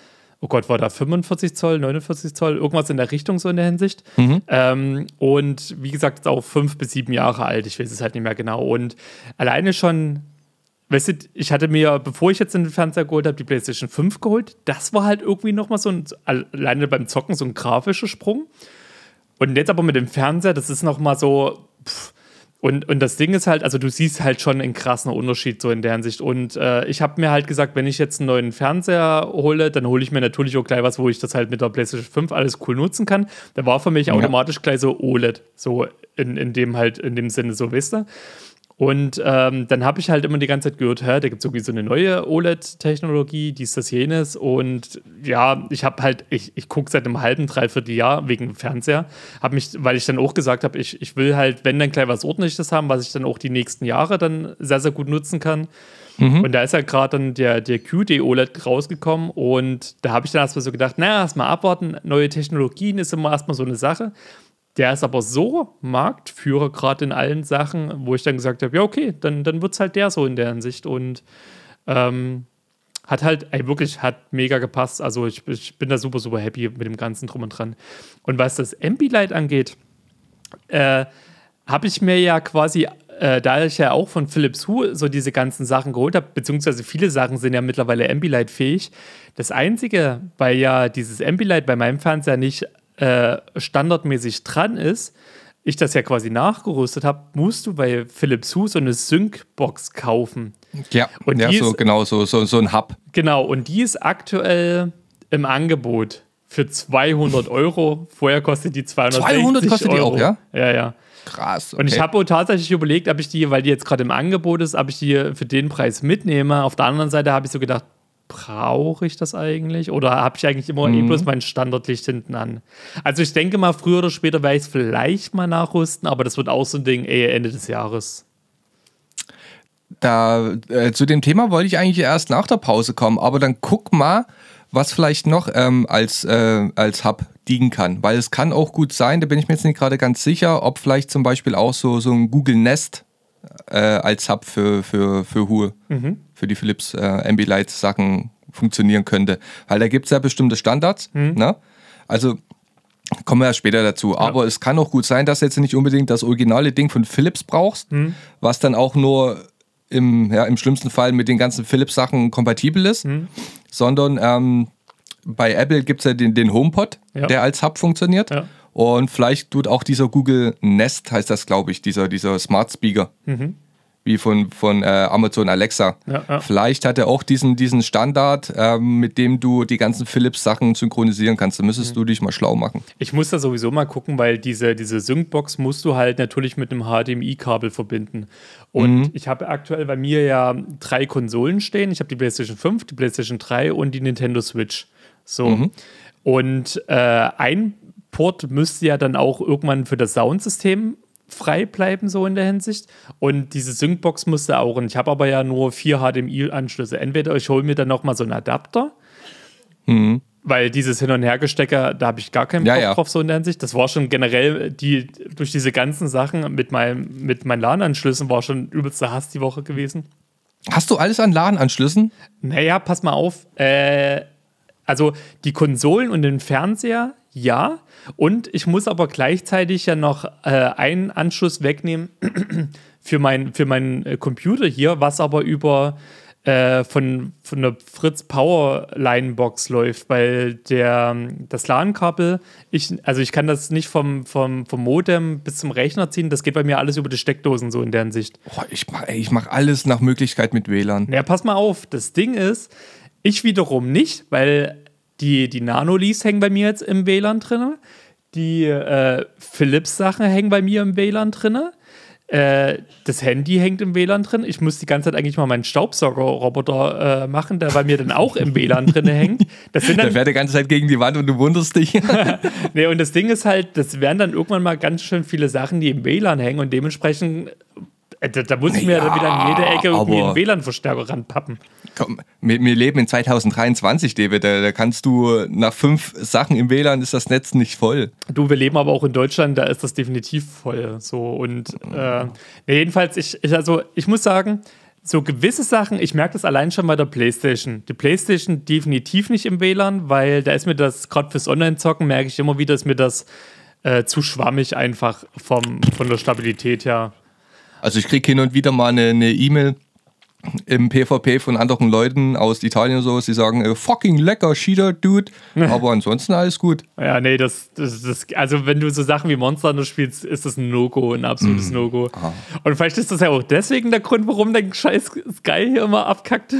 oh Gott, war da 45 Zoll, 49 Zoll, irgendwas in der Richtung so in der Hinsicht. Ähm, und wie gesagt, ist auch fünf bis sieben Jahre alt, ich weiß es halt nicht mehr genau. Und alleine schon Weißt du, ich hatte mir, bevor ich jetzt den Fernseher geholt habe, die PlayStation 5 geholt. Das war halt irgendwie nochmal so ein, alleine beim Zocken, so ein grafischer Sprung. Und jetzt aber mit dem Fernseher, das ist nochmal so. Pff. Und, und das Ding ist halt, also du siehst halt schon einen krassen Unterschied so in der Hinsicht. Und äh, ich habe mir halt gesagt, wenn ich jetzt einen neuen Fernseher hole, dann hole ich mir natürlich auch gleich was, wo ich das halt mit der PlayStation 5 alles cool nutzen kann. Da war für mich automatisch gleich so OLED, so in, in dem halt, in dem Sinne, so wisst ihr. Und ähm, dann habe ich halt immer die ganze Zeit gehört, hä, da gibt es irgendwie so eine neue OLED-Technologie, dies, das, jenes. Und ja, ich habe halt, ich, ich gucke seit einem halben, dreiviertel Jahr wegen Fernseher, habe mich, weil ich dann auch gesagt habe, ich, ich will halt, wenn dann gleich was Ordentliches haben, was ich dann auch die nächsten Jahre dann sehr, sehr gut nutzen kann. Und da ist ja gerade dann der, der QD OLED rausgekommen und da habe ich dann erstmal so gedacht, naja, erstmal abwarten, neue Technologien ist immer erstmal so eine Sache. Der ist aber so Marktführer gerade in allen Sachen, wo ich dann gesagt habe, ja, okay, dann, dann wird es halt der so in der Hinsicht. Und ähm, hat halt, ey, wirklich, hat mega gepasst. Also ich, ich bin da super, super happy mit dem Ganzen drum und dran. Und was das Ambilight angeht, äh, habe ich mir ja quasi, äh, da ich ja auch von Philips Hue so diese ganzen Sachen geholt habe, beziehungsweise viele Sachen sind ja mittlerweile Ambilight fähig. Das Einzige, weil ja dieses Ambilight bei meinem Fernseher nicht äh, standardmäßig dran ist, ich das ja quasi nachgerüstet habe, musst du bei Philips Hue so eine Sync-Box kaufen. Ja, Und ja die so ist- genau, so, so, so ein Hub. Genau, und die ist aktuell im Angebot für 200 Euro. Vorher kostet die 260 200 kostet die Euro. auch, ja? Ja, ja. Krass. Und ich habe tatsächlich überlegt, ob ich die, weil die jetzt gerade im Angebot ist, ob ich die für den Preis mitnehme. Auf der anderen Seite habe ich so gedacht, brauche ich das eigentlich? Oder habe ich eigentlich immer eh bloß mein Standardlicht hinten an? Also ich denke mal, früher oder später werde ich es vielleicht mal nachrüsten, aber das wird auch so ein Ding, ey, Ende des Jahres. da äh, zu dem Thema wollte ich eigentlich erst nach der Pause kommen, aber dann guck mal, was vielleicht noch ähm, als, äh, als Hub dienen kann. Weil es kann auch gut sein, da bin ich mir jetzt nicht gerade ganz sicher, ob vielleicht zum Beispiel auch so, so ein Google Nest äh, als Hub für, für, für Hue, für die Philips äh, Ambilight Sachen funktionieren könnte. Weil da gibt es ja bestimmte Standards. Ne? Also Kommen wir ja später dazu. Aber es kann auch gut sein, dass du jetzt nicht unbedingt das originale Ding von Philips brauchst, was dann auch nur im, ja, im schlimmsten Fall mit den ganzen Philips-Sachen kompatibel ist, sondern ähm, bei Apple gibt es ja den, den HomePod, Ja. der als Hub funktioniert. Ja. Und vielleicht tut auch dieser Google Nest, heißt das, glaube ich, dieser, dieser Smart Speaker, wie von, von äh, Amazon Alexa. Ja, ja. Vielleicht hat er auch diesen, diesen Standard, ähm, mit dem du die ganzen Philips-Sachen synchronisieren kannst. Da müsstest du dich mal schlau machen. Ich muss da sowieso mal gucken, weil diese, diese Sync-Box musst du halt natürlich mit einem HDMI-Kabel verbinden. Und ich habe aktuell bei mir ja drei Konsolen stehen. Ich habe die PlayStation 5, die PlayStation 3 und die Nintendo Switch. So. Und äh, ein Port müsste ja dann auch irgendwann für das Soundsystem frei bleiben, so in der Hinsicht. Und diese Sync-Box musste auch. Und ich habe aber ja nur vier HDMI-Anschlüsse. Entweder ich hole mir dann nochmal so einen Adapter Weil dieses Hin- und Hergestecker, da habe ich gar keinen Ja, Bock ja. drauf, so in der Hinsicht. Das war schon generell, die, durch diese ganzen Sachen mit, meinem, mit meinen LAN-Anschlüssen war schon übelster Hass die Woche gewesen. Hast du alles an LAN-Anschlüssen? Naja, pass mal auf. Äh, also die Konsolen und den Fernseher, ja. Und ich muss aber gleichzeitig ja noch äh, einen Anschluss wegnehmen für, mein, für meinen äh, Computer hier, was aber über äh, von, von der Fritz Power Line Box läuft, weil der, das LAN-Kabel, ich, also ich kann das nicht vom, vom, vom Modem bis zum Rechner ziehen, das geht bei mir alles über die Steckdosen so in der Hinsicht. Boah, ich mache ich mach alles nach Möglichkeit mit WLAN. Ja, pass mal auf. Das Ding ist, ich wiederum nicht, weil die, die Nano-Lease hängen bei mir jetzt im WLAN drin. Die äh, Philips-Sachen hängen bei mir im WLAN drin. Äh, das Handy hängt im WLAN drin. Ich muss die ganze Zeit eigentlich mal meinen Staubsauger-Roboter äh, machen, der bei mir dann auch im WLAN drin hängt. Das sind Der dann, fährt die ganze Zeit gegen die Wand und du wunderst dich. nee, und das Ding ist halt, das wären dann irgendwann mal ganz schön viele Sachen, die im WLAN hängen und dementsprechend, da, da muss ich mir Ja, wieder in jede Ecke irgendwie einen WLAN-Verstärker ranpappen. Komm, wir, wir leben in 2023, David. Da, da kannst du nach fünf Sachen im WLAN ist das Netz nicht voll. Du, wir leben aber auch in Deutschland, da ist das definitiv voll. So und äh, nee, jedenfalls, ich, ich, also ich muss sagen, so gewisse Sachen, ich merke das allein schon bei der PlayStation. Die PlayStation definitiv nicht im WLAN, weil da ist mir das, gerade fürs Online-Zocken, merke ich immer wieder, ist mir das äh, zu schwammig einfach vom, von der Stabilität her. Also ich kriege hin und wieder mal eine E-Mail im PvP von anderen Leuten aus Italien und so, die sagen, äh, fucking lecker, Cheater, Dude. Aber ansonsten alles gut. Ja, nee, das, das, das, also wenn du so Sachen wie Monster Hunter spielst, ist das ein No-Go, ein absolutes No-Go. Und vielleicht ist das ja auch deswegen der Grund, warum dein scheiß Sky hier immer abkackt.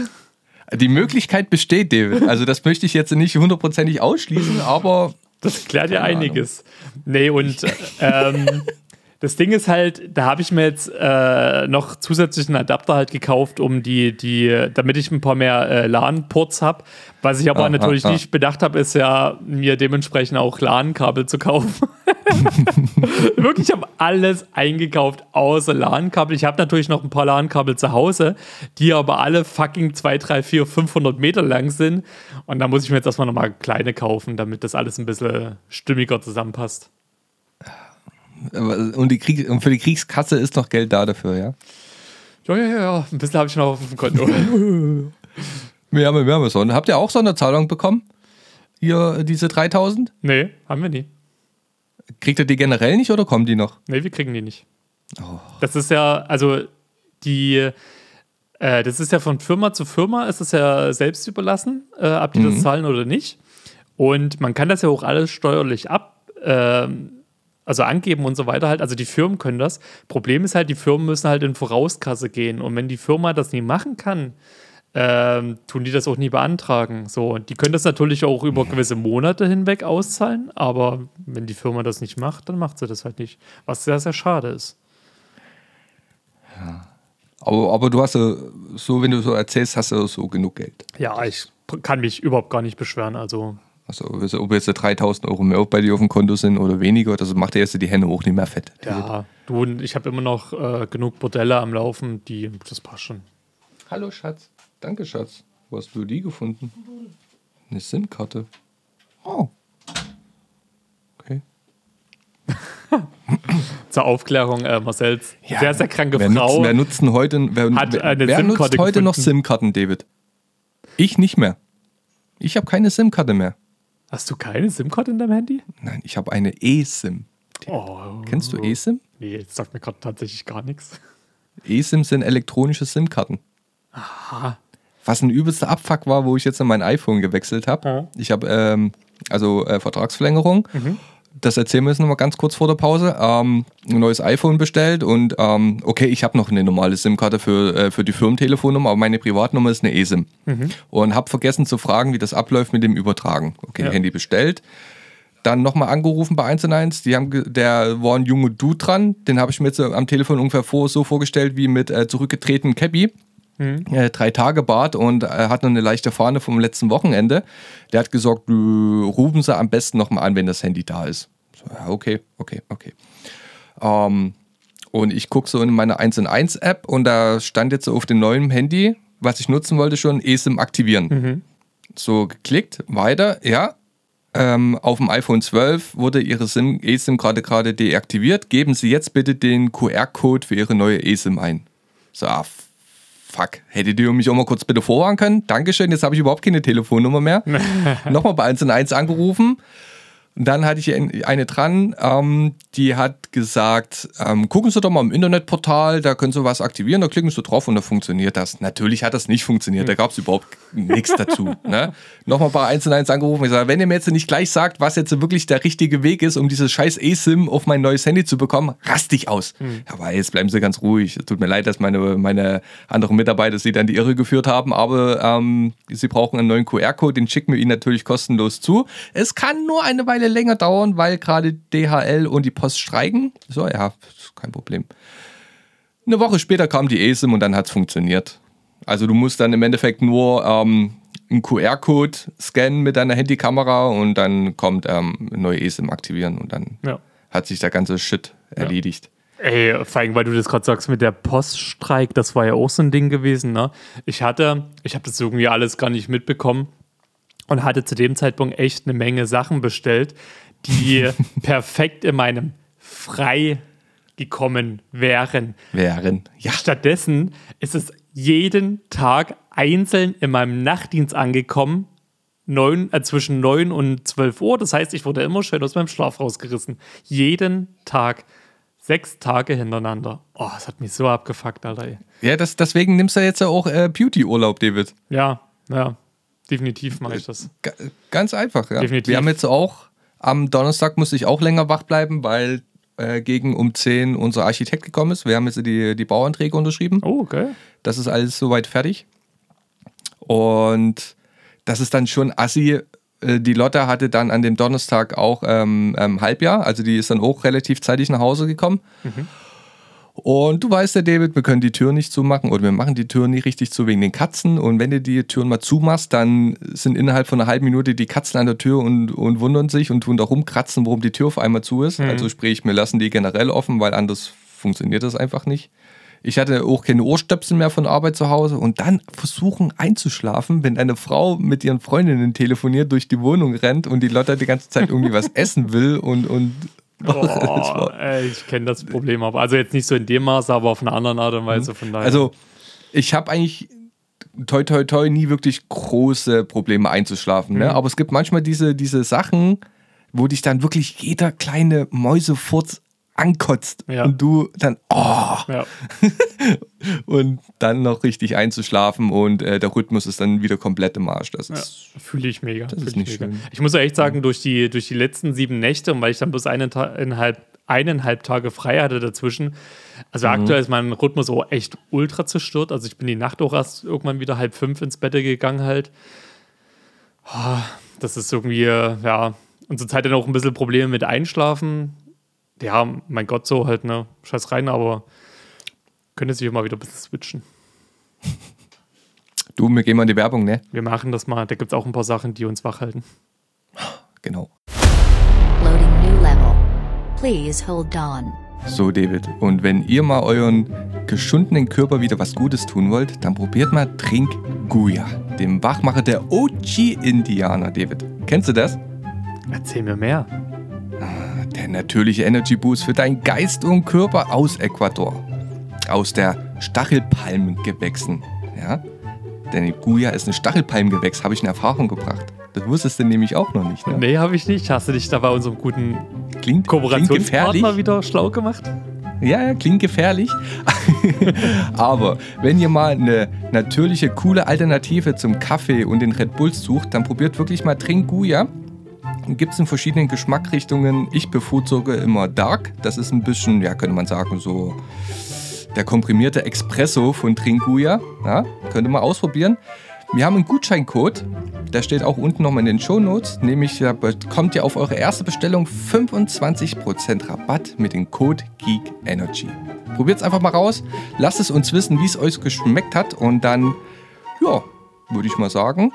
Die Möglichkeit besteht, David. Also das möchte ich jetzt nicht hundertprozentig ausschließen, aber Das klärt ja einiges. Nee, und ähm, das Ding ist halt, da habe ich mir jetzt äh, noch zusätzlichen Adapter halt gekauft, um die, die, damit ich ein paar mehr äh, LAN-Ports habe. Was ich aber Ah, natürlich ah, ah. nicht bedacht habe, ist ja, mir dementsprechend auch LAN-Kabel zu kaufen. Wirklich, ich habe alles eingekauft, außer LAN-Kabel. Ich habe natürlich noch ein paar LAN-Kabel zu Hause, die aber alle fucking 2, 3, 4, 500 Meter lang sind. Und da muss ich mir jetzt erstmal nochmal kleine kaufen, damit das alles ein bisschen stimmiger zusammenpasst. Und, die Krieg, und für die Kriegskasse ist noch Geld da dafür, ja? Ja, ja, ja. Ein bisschen habe ich noch auf dem Konto. Wir haben, wir haben Sonder. Habt ihr auch Sonderzahlung bekommen? Hier, diese 3000? nee, haben wir nie. Kriegt ihr die generell nicht oder kommen die noch? Nee, wir kriegen die nicht. Das ist ja, also die, äh, das ist ja von Firma zu Firma, ist es ja selbst überlassen, äh, ob die das zahlen oder nicht. Und man kann das ja auch alles steuerlich ab, ähm, also angeben und so weiter halt. Also die Firmen können das. Problem ist halt, die Firmen müssen halt in Vorauskasse gehen. Und wenn die Firma das nie machen kann, ähm, tun die das auch nie beantragen. So, und die können das natürlich auch über gewisse Monate hinweg auszahlen, aber wenn die Firma das nicht macht, dann macht sie das halt nicht. Was sehr, sehr schade ist. Aber, aber du hast ja so, wenn du so erzählst, hast du so genug Geld. Ja, ich kann mich überhaupt gar nicht beschweren. Also, Also ob jetzt 3000 Euro mehr bei dir auf dem Konto sind oder weniger, das macht dir jetzt die Hände auch nicht mehr fett. ja, du, und ich habe immer noch äh, genug Bordelle am Laufen, die, das passt schon. Hallo Schatz. Danke Schatz. Wo hast du die gefunden? Eine SIM-Karte. Oh. Okay. Zur Aufklärung, äh, Marcells sehr, sehr kranke wer Frau. Nutzen, wer nutzen heute, wer, wer, nutzt heute noch. SIM-Karten, David? Ich nicht mehr. Ich habe keine SIM-Karte mehr. Hast du keine SIM-Karte in deinem Handy? Nein, ich habe eine eSIM. Oh, Kennst du eSIM? nee, das sagt mir gerade tatsächlich gar nichts. eSIM sind elektronische SIM-Karten. Was ein übelster Abfuck war, wo ich jetzt an mein iPhone gewechselt habe. Ja. Ich habe ähm, also äh, Vertragsverlängerung. Das erzählen wir jetzt nochmal ganz kurz vor der Pause. Ähm, ein neues iPhone bestellt und ähm, okay, ich habe noch eine normale SIM-Karte für, äh, für die Firmentelefonnummer, aber meine Privatnummer ist eine eSIM. Und habe vergessen zu fragen, wie das abläuft mit dem Übertragen. Okay, Ja. Handy bestellt. Dann nochmal angerufen bei 1 1. Die haben, der war ein junger Dude dran. Den habe ich mir jetzt am Telefon ungefähr vor, so vorgestellt wie mit äh, zurückgetretenem Cappy. Äh, drei Tage Bart und er hat noch eine leichte Fahne vom letzten Wochenende. Der hat gesagt, rufen sie am besten nochmal an, wenn das Handy da ist. So, ja, okay, okay, okay. Ähm, und ich gucke so in meine 1 1 App und da stand jetzt so auf dem neuen Handy, was ich nutzen wollte, schon eSIM aktivieren. So geklickt, weiter, ja, ähm, auf dem iPhone 12 wurde Ihre SIM, eSIM gerade gerade deaktiviert. Geben Sie jetzt bitte den QR-Code für Ihre neue eSIM ein. So, ah, fuck. Hättet ihr mich auch mal kurz bitte vorwarnen können? Dankeschön, jetzt habe ich überhaupt keine Telefonnummer mehr. Nochmal bei 1&1 angerufen. Und dann hatte ich eine dran, ähm, die hat gesagt, ähm, gucken Sie doch mal im Internetportal, da können Sie was aktivieren, da klicken Sie drauf und da funktioniert das. Natürlich hat das nicht funktioniert, da gab es überhaupt nichts dazu. Ne? Nochmal bei 1 und 1 angerufen, ich sage, wenn ihr mir jetzt nicht gleich sagt, was jetzt wirklich der richtige Weg ist, um dieses scheiß eSIM auf mein neues Handy zu bekommen, rast ich aus. Mhm. Aber jetzt bleiben Sie ganz ruhig. Es tut mir leid, dass meine, meine anderen Mitarbeiter Sie dann die Irre geführt haben, aber ähm, Sie brauchen einen neuen QR-Code, den schicken wir Ihnen natürlich kostenlos zu. Es kann nur eine Weile länger dauern, weil gerade DHL und die Post streiken. So, ja, kein Problem. Eine Woche später kam die eSIM und dann hat es funktioniert. Also du musst dann im Endeffekt nur ähm, einen QR-Code scannen mit deiner Handykamera und dann kommt ähm, neue eSIM aktivieren und dann ja. hat sich der ganze Shit erledigt. Ja. Ey, vor allem, weil du das gerade sagst mit der Poststreik, das war ja auch so ein Ding gewesen. Ne? Ich hatte, ich habe das irgendwie alles gar nicht mitbekommen und hatte zu dem Zeitpunkt echt eine Menge Sachen bestellt, die perfekt in meinem Frei gekommen wären. Wären, ja. Stattdessen ist es jeden Tag einzeln in meinem Nachtdienst angekommen, neun, äh, zwischen 9 und 12 Uhr. Das heißt, ich wurde immer schön aus meinem Schlaf rausgerissen. Jeden Tag. Sechs Tage hintereinander. Oh, das hat mich so abgefuckt, Alter. Ja, das, deswegen nimmst du jetzt ja auch äh, Beauty-Urlaub, David. Ja, ja. Definitiv mache ich das. Ganz einfach, ja. Definitiv. Wir haben jetzt auch, am Donnerstag musste ich auch länger wach bleiben, weil äh, gegen um 10 unser Architekt gekommen ist. Wir haben jetzt die, die Bauanträge unterschrieben. Oh, okay. Das ist alles soweit fertig. Und das ist dann schon assi. Äh, die Lotte hatte dann an dem Donnerstag auch ähm, ähm, Halbjahr, also die ist dann auch relativ zeitig nach Hause gekommen. Mhm. Und du weißt ja, David, wir können die Tür nicht zumachen oder wir machen die Tür nicht richtig zu wegen den Katzen. Und wenn du die Türen mal zumachst, dann sind innerhalb von einer halben Minute die Katzen an der Tür und, und wundern sich und tun da rumkratzen, warum die Tür auf einmal zu ist. Mhm. Also sprich, wir lassen die generell offen, weil anders funktioniert das einfach nicht. Ich hatte auch keine Ohrstöpsel mehr von Arbeit zu Hause und dann versuchen einzuschlafen, wenn eine Frau mit ihren Freundinnen telefoniert, durch die Wohnung rennt und die Lotte die ganze Zeit irgendwie was essen will und, und Oh, ey, ich kenne das Problem aber. Also jetzt nicht so in dem Maße, aber auf einer anderen Art und Weise. Von daher. Also ich habe eigentlich toi toi toi nie wirklich große Probleme einzuschlafen. Ne? Mhm. Aber es gibt manchmal diese, diese Sachen, wo dich dann wirklich jeder kleine Mäusefurz ankotzt ja. und du dann, oh, ja. und dann noch richtig einzuschlafen und äh, der Rhythmus ist dann wieder komplett im Arsch. Das ist, ja, fühle ich mega. Das ist nicht mega. schön. Ich muss echt sagen, durch die, durch die letzten sieben Nächte und weil ich dann bloß eineinhalb, eineinhalb Tage frei hatte dazwischen, also mhm. aktuell ist mein Rhythmus auch echt ultra zerstört. Also ich bin die Nacht auch erst irgendwann wieder halb fünf ins Bett gegangen halt. Oh, das ist irgendwie, ja, und zur Zeit dann auch ein bisschen Probleme mit Einschlafen ja, mein Gott, so halt, ne? Scheiß rein, aber könnte sich mal wieder ein bisschen switchen. Du, wir gehen mal in die Werbung, ne? Wir machen das mal. Da gibt es auch ein paar Sachen, die uns wach halten. Genau. Loading new level. Please hold on. So, David, und wenn ihr mal euren geschundenen Körper wieder was Gutes tun wollt, dann probiert mal Trink Guya, dem Wachmacher der OG-Indianer, David. Kennst du das? Erzähl mir mehr. Der natürliche Energy Boost für deinen Geist und Körper aus Ecuador. Aus der Stachelpalmengewächsen. Ja? Denn Guya ist ein Stachelpalmengewächs, habe ich in Erfahrung gebracht. Das wusstest du nämlich auch noch nicht. Ne? Nee, habe ich nicht. Hast du dich da bei unserem guten klingt, Kooperationspartner klingt wieder schlau gemacht? Ja, ja, klingt gefährlich. Aber wenn ihr mal eine natürliche, coole Alternative zum Kaffee und den Red Bulls sucht, dann probiert wirklich mal Trink Guya gibt es in verschiedenen Geschmackrichtungen. Ich bevorzuge immer Dark. Das ist ein bisschen, ja, könnte man sagen, so der komprimierte Espresso von Trinkuya. Ja, könnte man ausprobieren. Wir haben einen Gutscheincode, der steht auch unten nochmal in den Show Notes. Nämlich da bekommt ihr auf eure erste Bestellung 25% Rabatt mit dem Code Geek Energy. Probiert es einfach mal raus, lasst es uns wissen, wie es euch geschmeckt hat und dann, ja, würde ich mal sagen,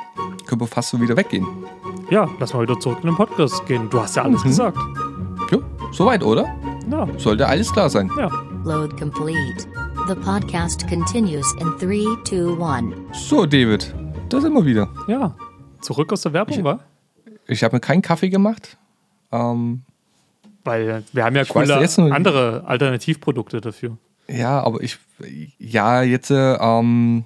können wir fast so wieder weggehen. Ja, lass mal wieder zurück in den Podcast gehen. Du hast ja alles mhm. gesagt. Ja, soweit, oder? Ja. Sollte alles klar sein. Ja. Load complete. The podcast continues in 3, 2, 1. So, David, da sind wir wieder. Ja. Zurück aus der Werbung, ich, wa? Ich habe mir keinen Kaffee gemacht. Ähm, Weil wir haben ja weiß coole noch- andere Alternativprodukte dafür. ja, aber ich, ja, jetzt äh, ähm,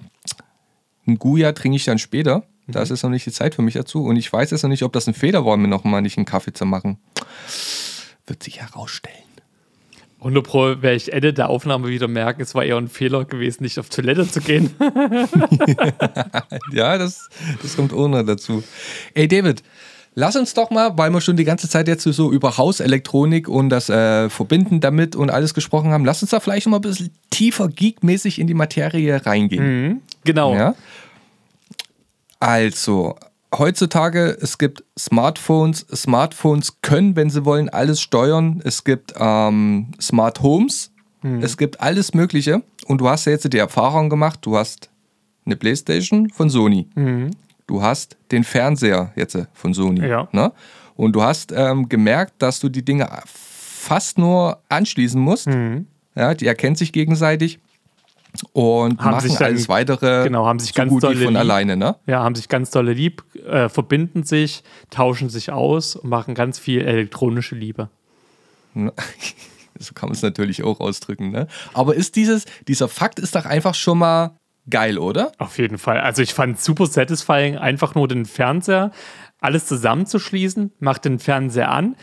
ein Guya trinke ich dann später. Da ist jetzt noch nicht die Zeit für mich dazu. Und ich weiß jetzt noch nicht, ob das ein Fehler war, mir noch mal nicht einen Kaffee zu machen. Wird sich herausstellen. 100 Pro werde ich Ende der Aufnahme wieder merken, es war eher ein Fehler gewesen, nicht auf Toilette zu gehen. Ja, das, das kommt noch dazu. Ey, David, lass uns doch mal, weil wir schon die ganze Zeit jetzt so über Hauselektronik und das äh, Verbinden damit und alles gesprochen haben, lass uns da vielleicht noch mal ein bisschen tiefer geekmäßig in die Materie reingehen. genau. Ja? Also, heutzutage, es gibt Smartphones. Smartphones können, wenn sie wollen, alles steuern. Es gibt ähm, Smart Homes. Es gibt alles Mögliche. Und du hast ja jetzt die Erfahrung gemacht, du hast eine Playstation von Sony. Du hast den Fernseher jetzt von Sony. Ja. Ne? Und du hast ähm, gemerkt, dass du die Dinge fast nur anschließen musst. Ja, die erkennen sich gegenseitig und Haben machen sich dann- alles weitere genau, haben sich so ganz gut dolle von lieb. alleine. Ne? Ja, haben sich ganz dolle lieb, äh, verbinden sich, tauschen sich aus und machen ganz viel elektronische Liebe. So kann man es natürlich auch ausdrücken. Ne? Aber ist dieses, dieser Fakt ist doch einfach schon mal geil, oder? Auf jeden Fall. Also ich fand es super satisfying, einfach nur den Fernseher, alles zusammenzuschließen, macht den Fernseher an.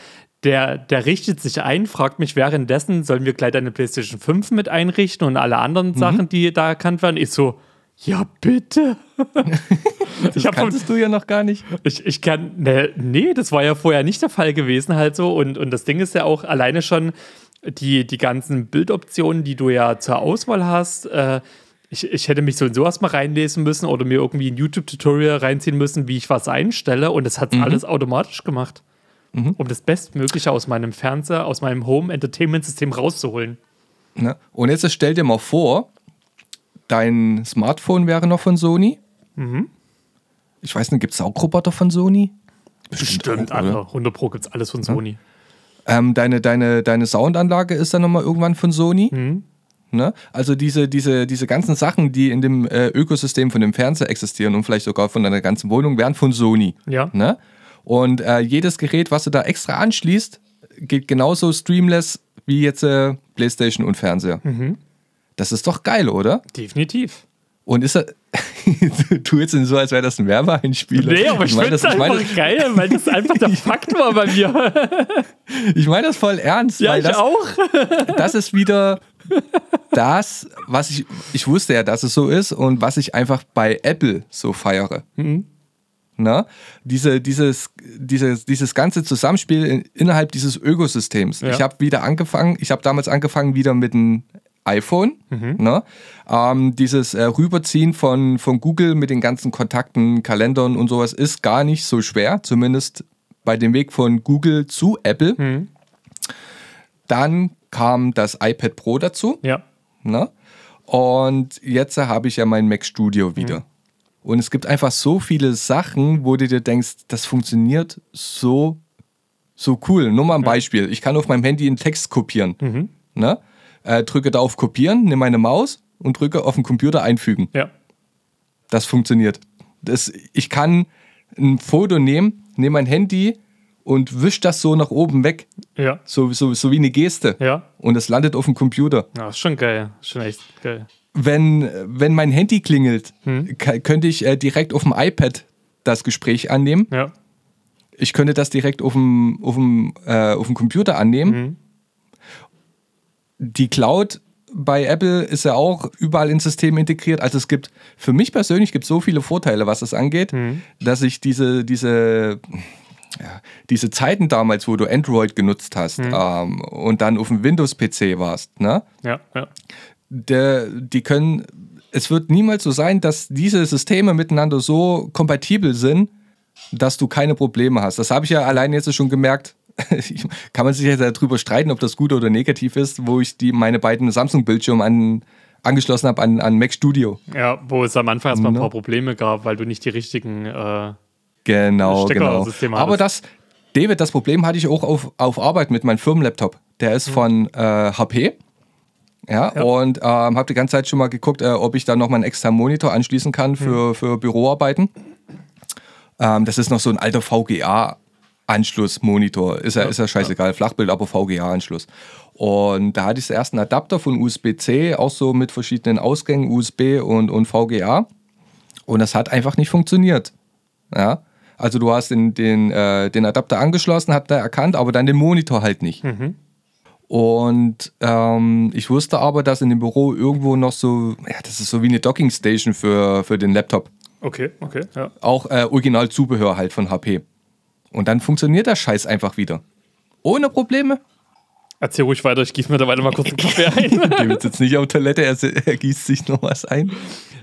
Der, der richtet sich ein, fragt mich währenddessen, sollen wir gleich deine PlayStation 5 mit einrichten und alle anderen Mhm. Sachen, die da erkannt werden. Ich so, ja, bitte. ich habe Kanntest du ja noch gar nicht. Ich, ich kann, ne, nee, das war ja vorher nicht der Fall gewesen halt so. Und, und das Ding ist ja auch alleine schon die, die ganzen Bildoptionen, die du ja zur Auswahl hast. Äh, ich, ich hätte mich so in sowas mal reinlesen müssen oder mir irgendwie ein YouTube-Tutorial reinziehen müssen, wie ich was einstelle. Und das hat alles automatisch gemacht. Um das Bestmögliche aus meinem Fernseher, aus meinem Home-Entertainment-System rauszuholen. Ne? Und jetzt stell dir mal vor, dein Smartphone wäre noch von Sony. Mhm. Ich weiß nicht, gibt es Saugroboter von Sony? Bestimmt, auch, oder? alle. 100 Pro gibt es alles von Sony. Ähm, deine, deine, deine Soundanlage ist dann nochmal irgendwann von Sony. Mhm. Ne? Also diese, diese, diese ganzen Sachen, die in dem äh, Ökosystem von dem Fernseher existieren und vielleicht sogar von deiner ganzen Wohnung, wären von Sony. Ja. Ne? Und äh, jedes Gerät, was du da extra anschließt, geht genauso streamless wie jetzt äh, PlayStation und Fernseher. Mhm. Das ist doch geil, oder? Definitiv. Und ist das. tu jetzt so, als wäre das ein Werbeeinspieler. Nee, aber ich, mein finde das, ich einfach mein, geil, weil das einfach der Fakt war bei mir. ich mein das voll ernst. Ja, weil ich das, auch. das ist wieder das, was ich. Ich wusste ja, dass es so ist und was ich einfach bei Apple so feiere. Mhm. Na? Diese, dieses, dieses, dieses ganze Zusammenspiel in, innerhalb dieses Ökosystems. Ja. Ich habe wieder angefangen, ich habe damals angefangen wieder mit einem iPhone. Ne? Ähm, dieses äh, Rüberziehen von, von Google mit den ganzen Kontakten, Kalendern und sowas ist gar nicht so schwer, zumindest bei dem Weg von Google zu Apple. Dann kam das iPad Pro dazu. Ja. Ne? Und jetzt habe ich ja mein Mac Studio wieder. Und es gibt einfach so viele Sachen, wo du dir denkst, das funktioniert so, so cool. Nur mal ein Beispiel. Ich kann auf meinem Handy einen Text kopieren. Ne? Äh, drücke da auf Kopieren, nehme meine Maus und drücke auf den Computer einfügen. Ja. Das funktioniert. Das, ich kann ein Foto nehmen, nehme mein Handy und wisch das so nach oben weg. Ja. So, so, so wie eine Geste. Ja. Und es landet auf dem Computer. Ja, ist schon geil. Schon echt geil. wenn, wenn mein Handy klingelt, Hm. könnte ich äh, direkt auf dem iPad das Gespräch annehmen. Ja. Ich könnte das direkt auf dem, auf dem, äh, auf dem Computer annehmen. Hm. Die Cloud bei Apple ist ja auch überall ins System integriert. Also es gibt, für mich persönlich gibt es so viele Vorteile, was das angeht, Hm. dass ich diese, diese, ja, diese Zeiten damals, wo du Android genutzt hast Hm. ähm, und dann auf dem Windows-PC warst, ne? Ja. Ja. der, die können, es wird niemals so sein, dass diese Systeme miteinander so kompatibel sind, dass du keine Probleme hast. Das habe ich ja allein jetzt schon gemerkt. Kann man sich ja darüber streiten, ob das gut oder negativ ist, wo ich die, meine beiden Samsung-Bildschirme an, angeschlossen habe an, an Mac Studio. ja, wo es am Anfang erstmal ein Ne? paar Probleme gab, weil du nicht die richtigen. Äh, Genau, genau. Aber das, David, das Problem hatte ich auch auf, auf Arbeit mit meinem Firmenlaptop. Der ist von äh, HP. Ja, Ja. und ähm, habe die ganze Zeit schon mal geguckt, äh, ob ich da noch mal einen externen Monitor anschließen kann für, für Büroarbeiten. Ähm, das ist noch so ein alter VGA VGA-Anschluss-Monitor. Ist ja, ist ja scheißegal, Flachbild, aber VGA-Anschluss. Und da hatte ich zuerst einen Adapter von USB-C, auch so mit verschiedenen Ausgängen, USB und, und VGA. Und das hat einfach nicht funktioniert. Ja. Also du hast den, den, äh, den Adapter angeschlossen, hat er erkannt, aber dann den Monitor halt nicht. Und ähm, ich wusste aber, dass in dem Büro irgendwo noch so, ja, das ist so wie eine Docking Station für, für den Laptop. Okay, okay, ja. Auch äh, Original-Zubehör halt von HP. Und dann funktioniert der Scheiß einfach wieder. Ohne Probleme. Erzähl ruhig weiter, ich gieße mir dabei mal kurz einen Kaffee ein. Wird jetzt nicht auf Toilette, er, er gießt sich noch was ein.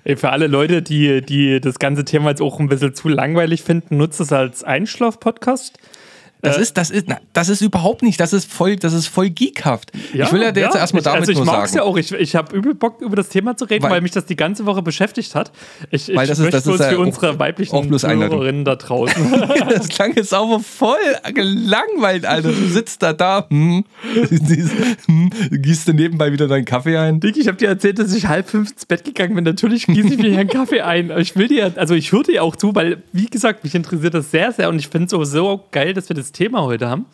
Für alle Leute, die, die das ganze Thema jetzt auch ein bisschen zu langweilig finden, nutzt es als Einschlaf-Podcast. Das Äh, ist, das ist, na, das ist überhaupt nicht, das ist voll, das ist voll geekhaft. ich will ja, jetzt erstmal ich, damit also ich nur sagen. ja auch. Ich, ich habe übel Bock, über das Thema zu reden, weil, Weil- mich das die ganze Woche beschäftigt hat. Ich, ich Weil das ist- möchte das ist ja für auch- unsere weiblichen. Hörerinnen da draußen. Das klang jetzt aber voll gelangweilt, Alter. Du sitzt da da, hm, hm, gießt du nebenbei wieder deinen Kaffee ein. Dick, ich habe dir erzählt, dass ich halb fünf ins Bett gegangen bin. Natürlich gieße ich mir hier einen Kaffee ein. Ich will dir, also ich höre dir auch zu, weil, wie gesagt, mich interessiert das sehr, sehr und ich finde es so geil, dass wir das Thema heute haben.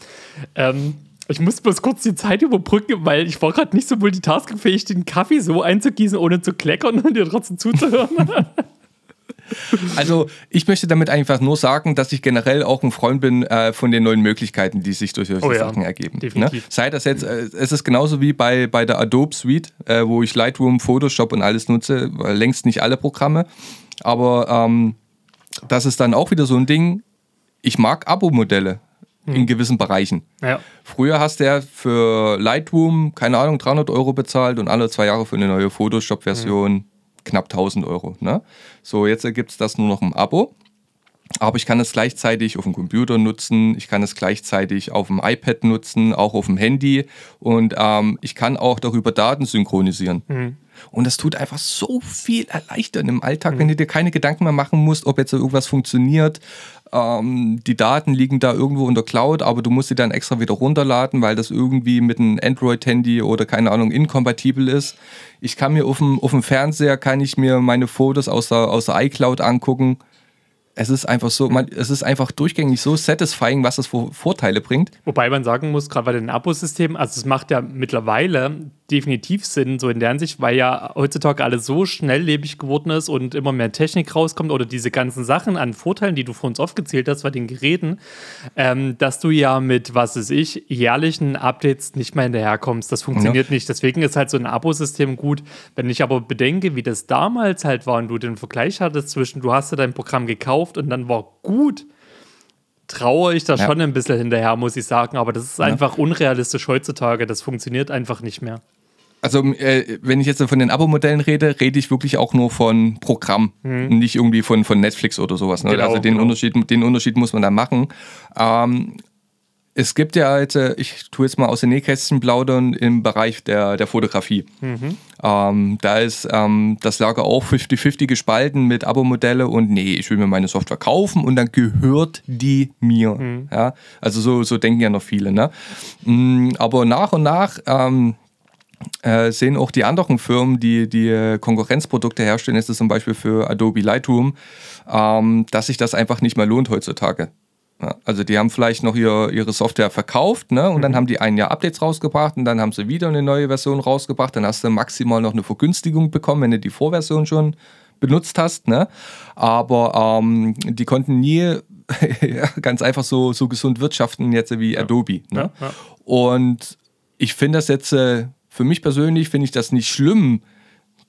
Ähm, ich muss bloß kurz die Zeit überbrücken, weil ich war gerade nicht so multitaskingfähig, den Kaffee so einzugießen, ohne zu kleckern und dir trotzdem zuzuhören. Also ich möchte damit einfach nur sagen, dass ich generell auch ein Freund bin äh, von den neuen Möglichkeiten, die sich durch solche Oh ja, Sachen ergeben. Ne? Sei das jetzt, äh, es ist genauso wie bei, bei der Adobe Suite, äh, wo ich Lightroom, Photoshop und alles nutze, längst nicht alle Programme. Aber ähm, das ist dann auch wieder so ein Ding, ich mag Abo-Modelle Hm. in gewissen Bereichen. ja. Früher hast du ja für Lightroom, keine Ahnung, 300 Euro bezahlt und alle zwei Jahre für eine neue Photoshop-Version knapp 1000 Euro. Ne? So, jetzt gibt es das nur noch im Abo. Aber ich kann es gleichzeitig auf dem Computer nutzen, ich kann es gleichzeitig auf dem iPad nutzen, auch auf dem Handy und ähm, ich kann auch darüber Daten synchronisieren. Und das tut einfach so viel erleichtern im Alltag, wenn du dir keine Gedanken mehr machen musst, ob jetzt irgendwas funktioniert. Ähm, die Daten liegen da irgendwo in der Cloud, aber du musst sie dann extra wieder runterladen, weil das irgendwie mit einem Android-Handy oder keine Ahnung inkompatibel ist. Ich kann mir auf dem, auf dem Fernseher, kann ich mir meine Fotos aus der, aus der iCloud angucken. Es ist einfach so, man, es ist einfach durchgängig so satisfying, was es für Vorteile bringt. Wobei man sagen muss, gerade bei den Abosystemen, also es macht ja mittlerweile definitiv Sinn, so in der Hinsicht, weil ja heutzutage alles so schnelllebig geworden ist und immer mehr Technik rauskommt oder diese ganzen Sachen an Vorteilen, die du vor uns aufgezählt hast bei den Geräten, ähm, dass du ja mit, was weiß ich, jährlichen Updates nicht mehr hinterherkommst. Das funktioniert nicht. Deswegen ist halt so ein Abosystem gut. Wenn ich aber bedenke, wie das damals halt war und du den Vergleich hattest zwischen, du hast dir dein Programm gekauft und dann war gut, traue ich da Ja. schon ein bisschen hinterher, muss ich sagen. Aber das ist einfach unrealistisch heutzutage. Das funktioniert einfach nicht mehr. Also, äh, wenn ich jetzt von den Abo-Modellen rede, rede ich wirklich auch nur von Programm, nicht irgendwie von, von Netflix oder sowas. Ne? Genau, also den, genau. Unterschied, den Unterschied muss man da machen. Ähm, es gibt ja jetzt, äh, ich tue jetzt mal aus den Nähkästchen plaudern im Bereich der, der Fotografie. Ähm, da ist ähm, das Lager auch 50-50 gespalten mit Abo-Modelle und nee, ich will mir meine Software kaufen und dann gehört die mir. Ja? Also so, so denken ja noch viele. Ne? Mm, Aber nach und nach ähm, äh, sehen auch die anderen Firmen, die die äh, Konkurrenzprodukte herstellen, ist es zum Beispiel für Adobe Lightroom, ähm, dass sich das einfach nicht mehr lohnt heutzutage. Ja, also die haben vielleicht noch ihr, ihre Software verkauft ne? und dann haben die ein Jahr Updates rausgebracht und dann haben sie wieder eine neue Version rausgebracht. Dann hast du maximal noch eine Vergünstigung bekommen, wenn du die Vorversion schon benutzt hast. Ne? Aber ähm, die konnten nie ja, ganz einfach so, so gesund wirtschaften jetzt wie Adobe. Ne? Ja, ja. Und ich finde das jetzt, äh, für mich persönlich finde ich das nicht schlimm,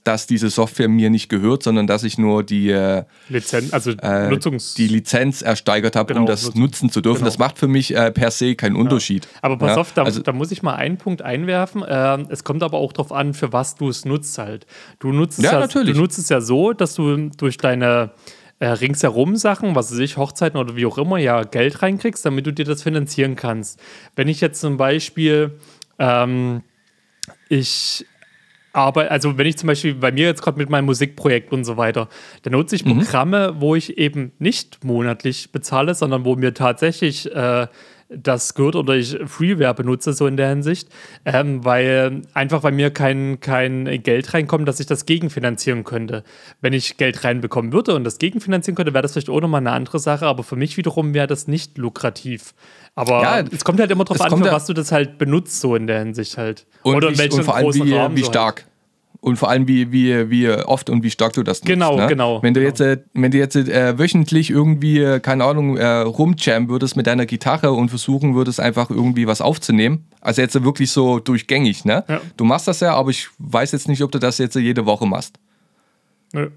dass diese Software mir nicht gehört, sondern dass ich nur die, äh, Lizenz, also äh, Nutzungs... die Lizenz ersteigert habe, Genau, um das Nutzung. nutzen zu dürfen. Genau. Das macht für mich äh, per se keinen Unterschied. Aber pass Ja, auf, da, also, da muss ich mal einen Punkt einwerfen. Ähm, es kommt aber auch darauf an, für was du es nutzt halt. Du nutzt es Ja, ja, natürlich. Du nutzt es ja so, dass du durch deine äh, ringsherum Sachen, was weiß ich, Hochzeiten oder wie auch immer, ja Geld reinkriegst, damit du dir das finanzieren kannst. Wenn ich jetzt zum Beispiel ähm, ich aber also wenn ich zum Beispiel bei mir jetzt gerade mit meinem Musikprojekt und so weiter, dann nutze ich Programme, wo ich eben nicht monatlich bezahle, sondern wo mir tatsächlich äh, das gehört oder ich Freeware benutze, so in der Hinsicht, ähm, weil einfach bei mir kein, kein Geld reinkommt, dass ich das gegenfinanzieren könnte. Wenn ich Geld reinbekommen würde und das gegenfinanzieren könnte, wäre das vielleicht auch nochmal eine andere Sache, aber für mich wiederum wäre das nicht lukrativ. Aber Ja, es kommt halt immer drauf an, für was du das halt benutzt, so in der Hinsicht halt. Und, oder in wie, welchem und vor allem großen wie, wie du halt. Und vor allem wie, wie, wie oft und wie stark du das nutzt. Genau, ne? genau, Wenn du genau. jetzt, äh, wenn du jetzt äh, wöchentlich irgendwie, äh, keine Ahnung, äh, rumjammen würdest mit deiner Gitarre und versuchen würdest, einfach irgendwie was aufzunehmen. Also jetzt wirklich so durchgängig, ne? Ja. Du machst das ja, aber ich weiß jetzt nicht, ob du das jetzt jede Woche machst. Nö.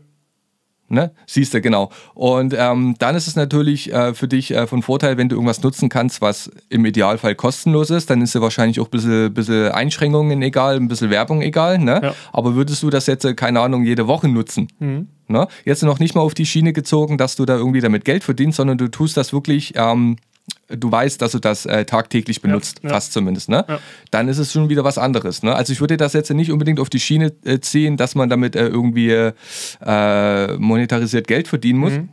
Ne? Siehst du, genau. Und ähm, dann ist es natürlich äh, für dich äh, von Vorteil, wenn du irgendwas nutzen kannst, was im Idealfall kostenlos ist, dann ist dir wahrscheinlich auch ein bisschen, bisschen Einschränkungen egal, ein bisschen Werbung egal. Ne? Ja. Aber würdest du das jetzt, äh, keine Ahnung, jede Woche nutzen? Ne? Jetzt noch nicht mal auf die Schiene gezogen, dass du da irgendwie damit Geld verdienst, sondern du tust das wirklich, ähm, du weißt, dass du das äh, tagtäglich benutzt, ja. fast zumindest. Ne? Ja. Dann ist es schon wieder was anderes. Ne? Also ich würde das jetzt nicht unbedingt auf die Schiene äh, ziehen, dass man damit äh, irgendwie äh, monetarisiert Geld verdienen muss. Mhm.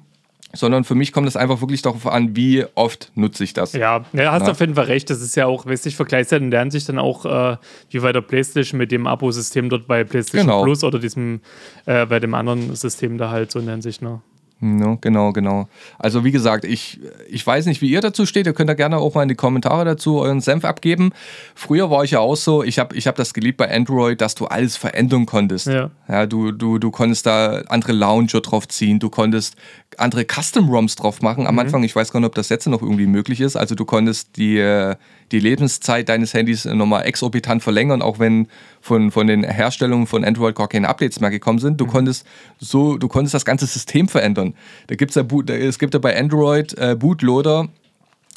Sondern für mich kommt es einfach wirklich darauf an, wie oft nutze ich das. Ja, ja hast Ja. auf jeden Fall recht. Das ist ja auch, weißt du, ich vergleiche ja in der Hinsicht dann auch äh, wie bei der PlayStation mit dem Abo-System dort bei PlayStation Genau. Plus oder diesem, äh, bei dem anderen System da halt so in der Hinsicht, ne? Ja, genau, genau. Also wie gesagt, ich, ich weiß nicht, wie ihr dazu steht. Ihr könnt da gerne auch mal in die Kommentare dazu euren Senf abgeben. Früher war ich ja auch so, ich habe ich hab das geliebt bei Android, dass du alles verändern konntest. Ja. Ja, du, du, du konntest da andere Launcher drauf ziehen, du konntest andere Custom-ROMs drauf machen. Am Anfang, ich weiß gar nicht, ob das jetzt noch irgendwie möglich ist. Also du konntest die, äh, die Lebenszeit deines Handys nochmal exorbitant verlängern, auch wenn von, von den Herstellungen von Android gar keine Updates mehr gekommen sind. Du konntest so, du konntest das ganze System verändern. Da gibt's ja, es gibt ja bei Android äh, Bootloader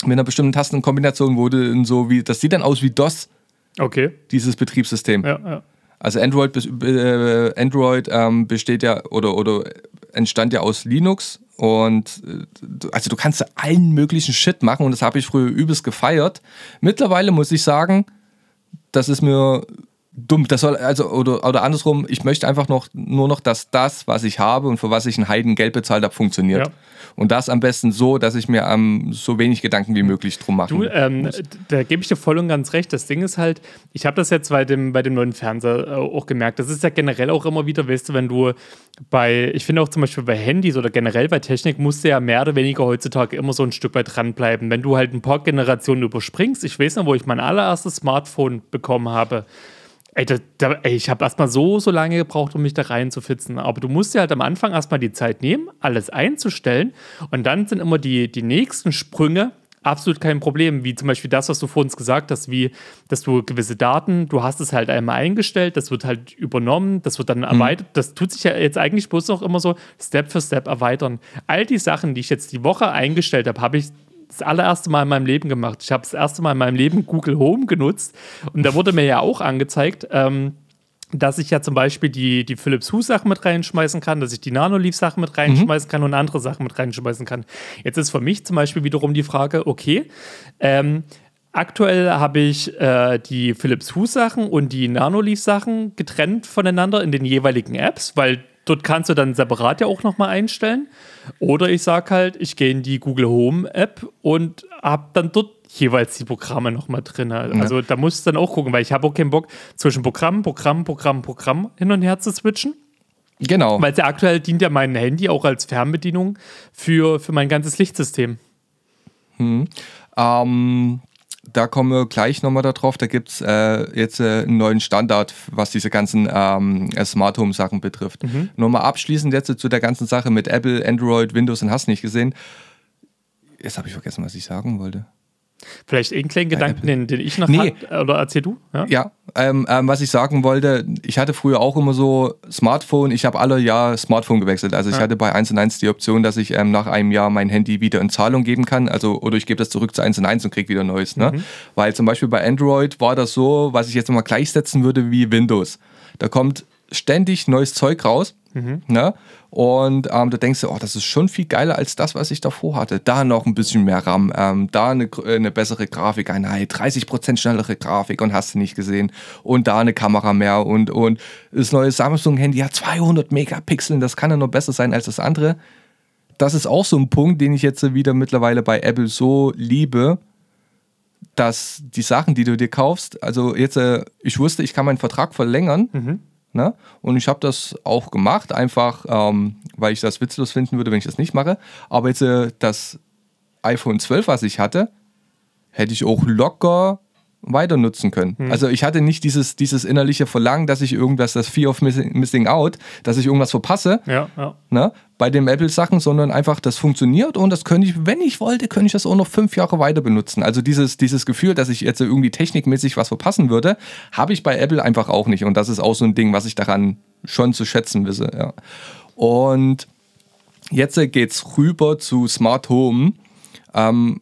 mit einer bestimmten Tastenkombination, in so wie, das sieht dann aus wie DOS, Okay. dieses Betriebssystem. Ja, ja. Also Android, äh, Android ähm, besteht ja oder, oder entstand ja aus Linux und äh, also du kannst allen möglichen Shit machen und das habe ich früher übelst gefeiert. Mittlerweile muss ich sagen, das ist mir dumm. Das soll also oder, oder andersrum, ich möchte einfach noch nur noch, dass das, was ich habe und für was ich ein Heiden Geld bezahlt habe, funktioniert. Ja. Und das am besten so, dass ich mir ähm, so wenig Gedanken wie möglich drum mache. Du, ähm, da gebe ich dir voll und ganz recht. Das Ding ist halt, ich habe das jetzt bei dem, bei dem neuen Fernseher äh, auch gemerkt. Das ist ja generell auch immer wieder, weißt du, wenn du bei, ich finde auch zum Beispiel bei Handys oder generell bei Technik, musst du ja mehr oder weniger heutzutage immer so ein Stück weit dranbleiben. Wenn du halt ein paar Generationen überspringst, ich weiß noch, wo ich mein allererstes Smartphone bekommen habe. Ey, da, da, ey ich habe erstmal so, so lange gebraucht, um mich da reinzufitzen. Aber du musst dir halt am Anfang erstmal die Zeit nehmen, alles einzustellen. Und dann sind immer die, die nächsten Sprünge absolut kein Problem. Wie zum Beispiel das, was du vor uns gesagt hast, wie, dass du gewisse Daten, du hast es halt einmal eingestellt, das wird halt übernommen, das wird dann erweitert. Das tut sich ja jetzt eigentlich bloß noch immer so Step für Step erweitern. All die Sachen, die ich jetzt die Woche eingestellt habe, habe ich das allererste Mal in meinem Leben gemacht. Ich habe das erste Mal in meinem Leben Google Home genutzt und da wurde mir ja auch angezeigt, ähm, dass ich ja zum Beispiel die, die Philips Hue Sachen mit reinschmeißen kann, dass ich die Nanoleaf Sachen mit reinschmeißen kann und andere Sachen mit reinschmeißen kann. Jetzt ist für mich zum Beispiel wiederum die Frage, okay, ähm, aktuell habe ich äh, die Philips Hue Sachen und die Nanoleaf Sachen getrennt voneinander in den jeweiligen Apps, weil dort kannst du dann separat ja auch nochmal einstellen. Oder ich sage halt, ich gehe in die Google Home App und habe dann dort jeweils die Programme nochmal drin. Also da musst du dann auch gucken, weil ich habe auch keinen Bock, zwischen Programm, Programm, Programm, Programm hin und her zu switchen. genau. Weil ja aktuell dient ja mein Handy auch als Fernbedienung für, für mein ganzes Lichtsystem. Ähm, da kommen wir gleich nochmal darauf. Da gibt es äh, jetzt äh, einen neuen Standard, was diese ganzen ähm, äh, Smart Home Sachen betrifft. Nochmal abschließend jetzt zu der ganzen Sache mit Apple, Android, Windows und hast nicht gesehen. Jetzt habe ich vergessen, was ich sagen wollte. Vielleicht einen kleinen Gedanken, den, den ich noch Nee. hatte. Oder erzähl du? Ja? Ja, ähm, ähm, was ich sagen wollte, ich hatte früher auch immer so Smartphone, ich habe alle Jahr Smartphone gewechselt. Also ich hatte bei 1 und 1 die Option, dass ich ähm, nach einem Jahr mein Handy wieder in Zahlung geben kann. Also, oder ich gebe das zurück zu 1 und 1 und kriege wieder ein neues. Ne? Weil zum Beispiel bei Android war das so, was ich jetzt nochmal gleichsetzen würde wie Windows. Da kommt ständig neues Zeug raus. Ne? Und ähm, da denkst du, oh, das ist schon viel geiler als das, was ich davor hatte. Da noch ein bisschen mehr RAM, ähm, da eine, äh, eine bessere Grafikeinheit, 30% schnellere Grafik und hast du nicht gesehen. Und da eine Kamera mehr und, und das neue Samsung-Handy hat 200 Megapixeln, das kann ja noch besser sein als das andere. Das ist auch so ein Punkt, den ich jetzt wieder mittlerweile bei Apple so liebe. dass die Sachen, die du dir kaufst, also jetzt, äh, ich wusste, ich kann meinen Vertrag verlängern. Mhm. Ne? Und ich habe das auch gemacht, einfach ähm, weil ich das witzlos finden würde, wenn ich das nicht mache. Aber jetzt äh, das iPhone 12, was ich hatte, hätte ich auch locker weiter nutzen können. Hm. Also ich hatte nicht dieses, dieses innerliche Verlangen, dass ich irgendwas, das Fear of Missing, missing Out, dass ich irgendwas verpasse Ja, ja. ne, bei den Apple-Sachen, sondern einfach, das funktioniert und das könnte ich, wenn ich wollte, könnte ich das auch noch fünf Jahre weiter benutzen. Also dieses, dieses Gefühl, dass ich jetzt irgendwie technikmäßig was verpassen würde, habe ich bei Apple einfach auch nicht. Und das ist auch so ein Ding, was ich daran schon zu schätzen wisse. Ja. Und jetzt geht es rüber zu Smart Home. Ähm,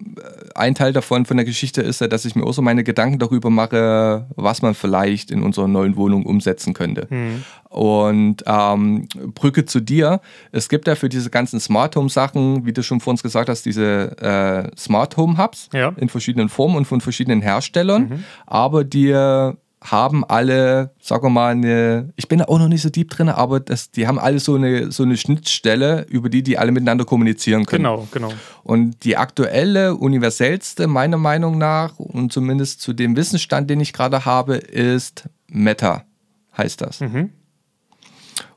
ein Teil davon von der Geschichte ist ja, dass ich mir auch so meine Gedanken darüber mache, was man vielleicht in unserer neuen Wohnung umsetzen könnte. Und ähm, Brücke zu dir, es gibt ja für diese ganzen Smart Home Sachen, wie du schon vor uns gesagt hast, diese äh, Smart Home Hubs Ja. in verschiedenen Formen und von verschiedenen Herstellern, aber die haben alle, sagen wir mal, eine, ich bin da auch noch nicht so deep drin, aber das, die haben alle so eine, so eine Schnittstelle, über die die alle miteinander kommunizieren können. Genau, genau. Und die aktuelle, universellste, meiner Meinung nach, und zumindest zu dem Wissensstand, den ich gerade habe, ist Meta, heißt das. Mhm.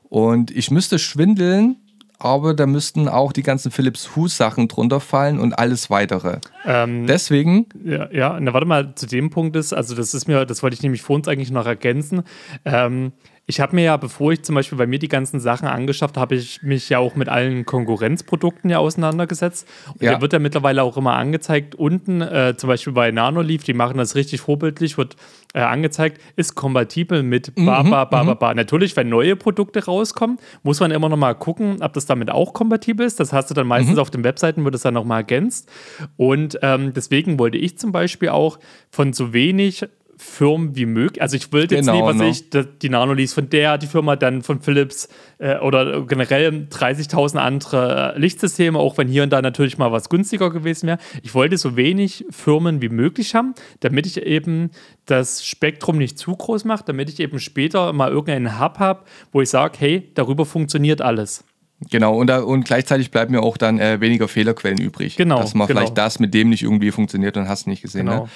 Und ich müsste schwindeln, aber da müssten auch die ganzen Philips Hue-Sachen drunter fallen und alles weitere. Ähm, Deswegen, Ja, ja, na warte mal, zu dem Punkt ist, also das ist mir, das wollte ich nämlich vor uns eigentlich noch ergänzen. Ähm, ich habe mir ja, bevor ich zum Beispiel bei mir die ganzen Sachen angeschafft habe, ich mich ja auch mit allen Konkurrenzprodukten ja auseinandergesetzt. Und Ja. da wird ja mittlerweile auch immer angezeigt, unten, äh, zum Beispiel bei Nanoleaf, die machen das richtig vorbildlich, wird äh, angezeigt, ist kompatibel mit ba, ba, ba, ba, ba. Natürlich, wenn neue Produkte rauskommen, muss man immer noch mal gucken, ob das damit auch kompatibel ist. Das hast du dann meistens auf den Webseiten, wird es dann noch mal ergänzt. Und ähm, deswegen wollte ich zum Beispiel auch von so wenig Firmen wie möglich, also ich wollte jetzt Genau, nie, was ne? ich, die- Nanoleafs von der, die Firma, dann von Philips äh, oder generell 30.000 andere Lichtsysteme, auch wenn hier und da natürlich mal was günstiger gewesen wäre. Ich wollte so wenig Firmen wie möglich haben, damit ich eben das Spektrum nicht zu groß mache, damit ich eben später mal irgendeinen Hub habe, wo ich sage, hey, darüber funktioniert alles. genau, und, da, und gleichzeitig bleiben mir auch dann äh, weniger Fehlerquellen übrig. Genau, Dass man genau. vielleicht das mit dem nicht irgendwie funktioniert und hast nicht gesehen. Genau. Ne?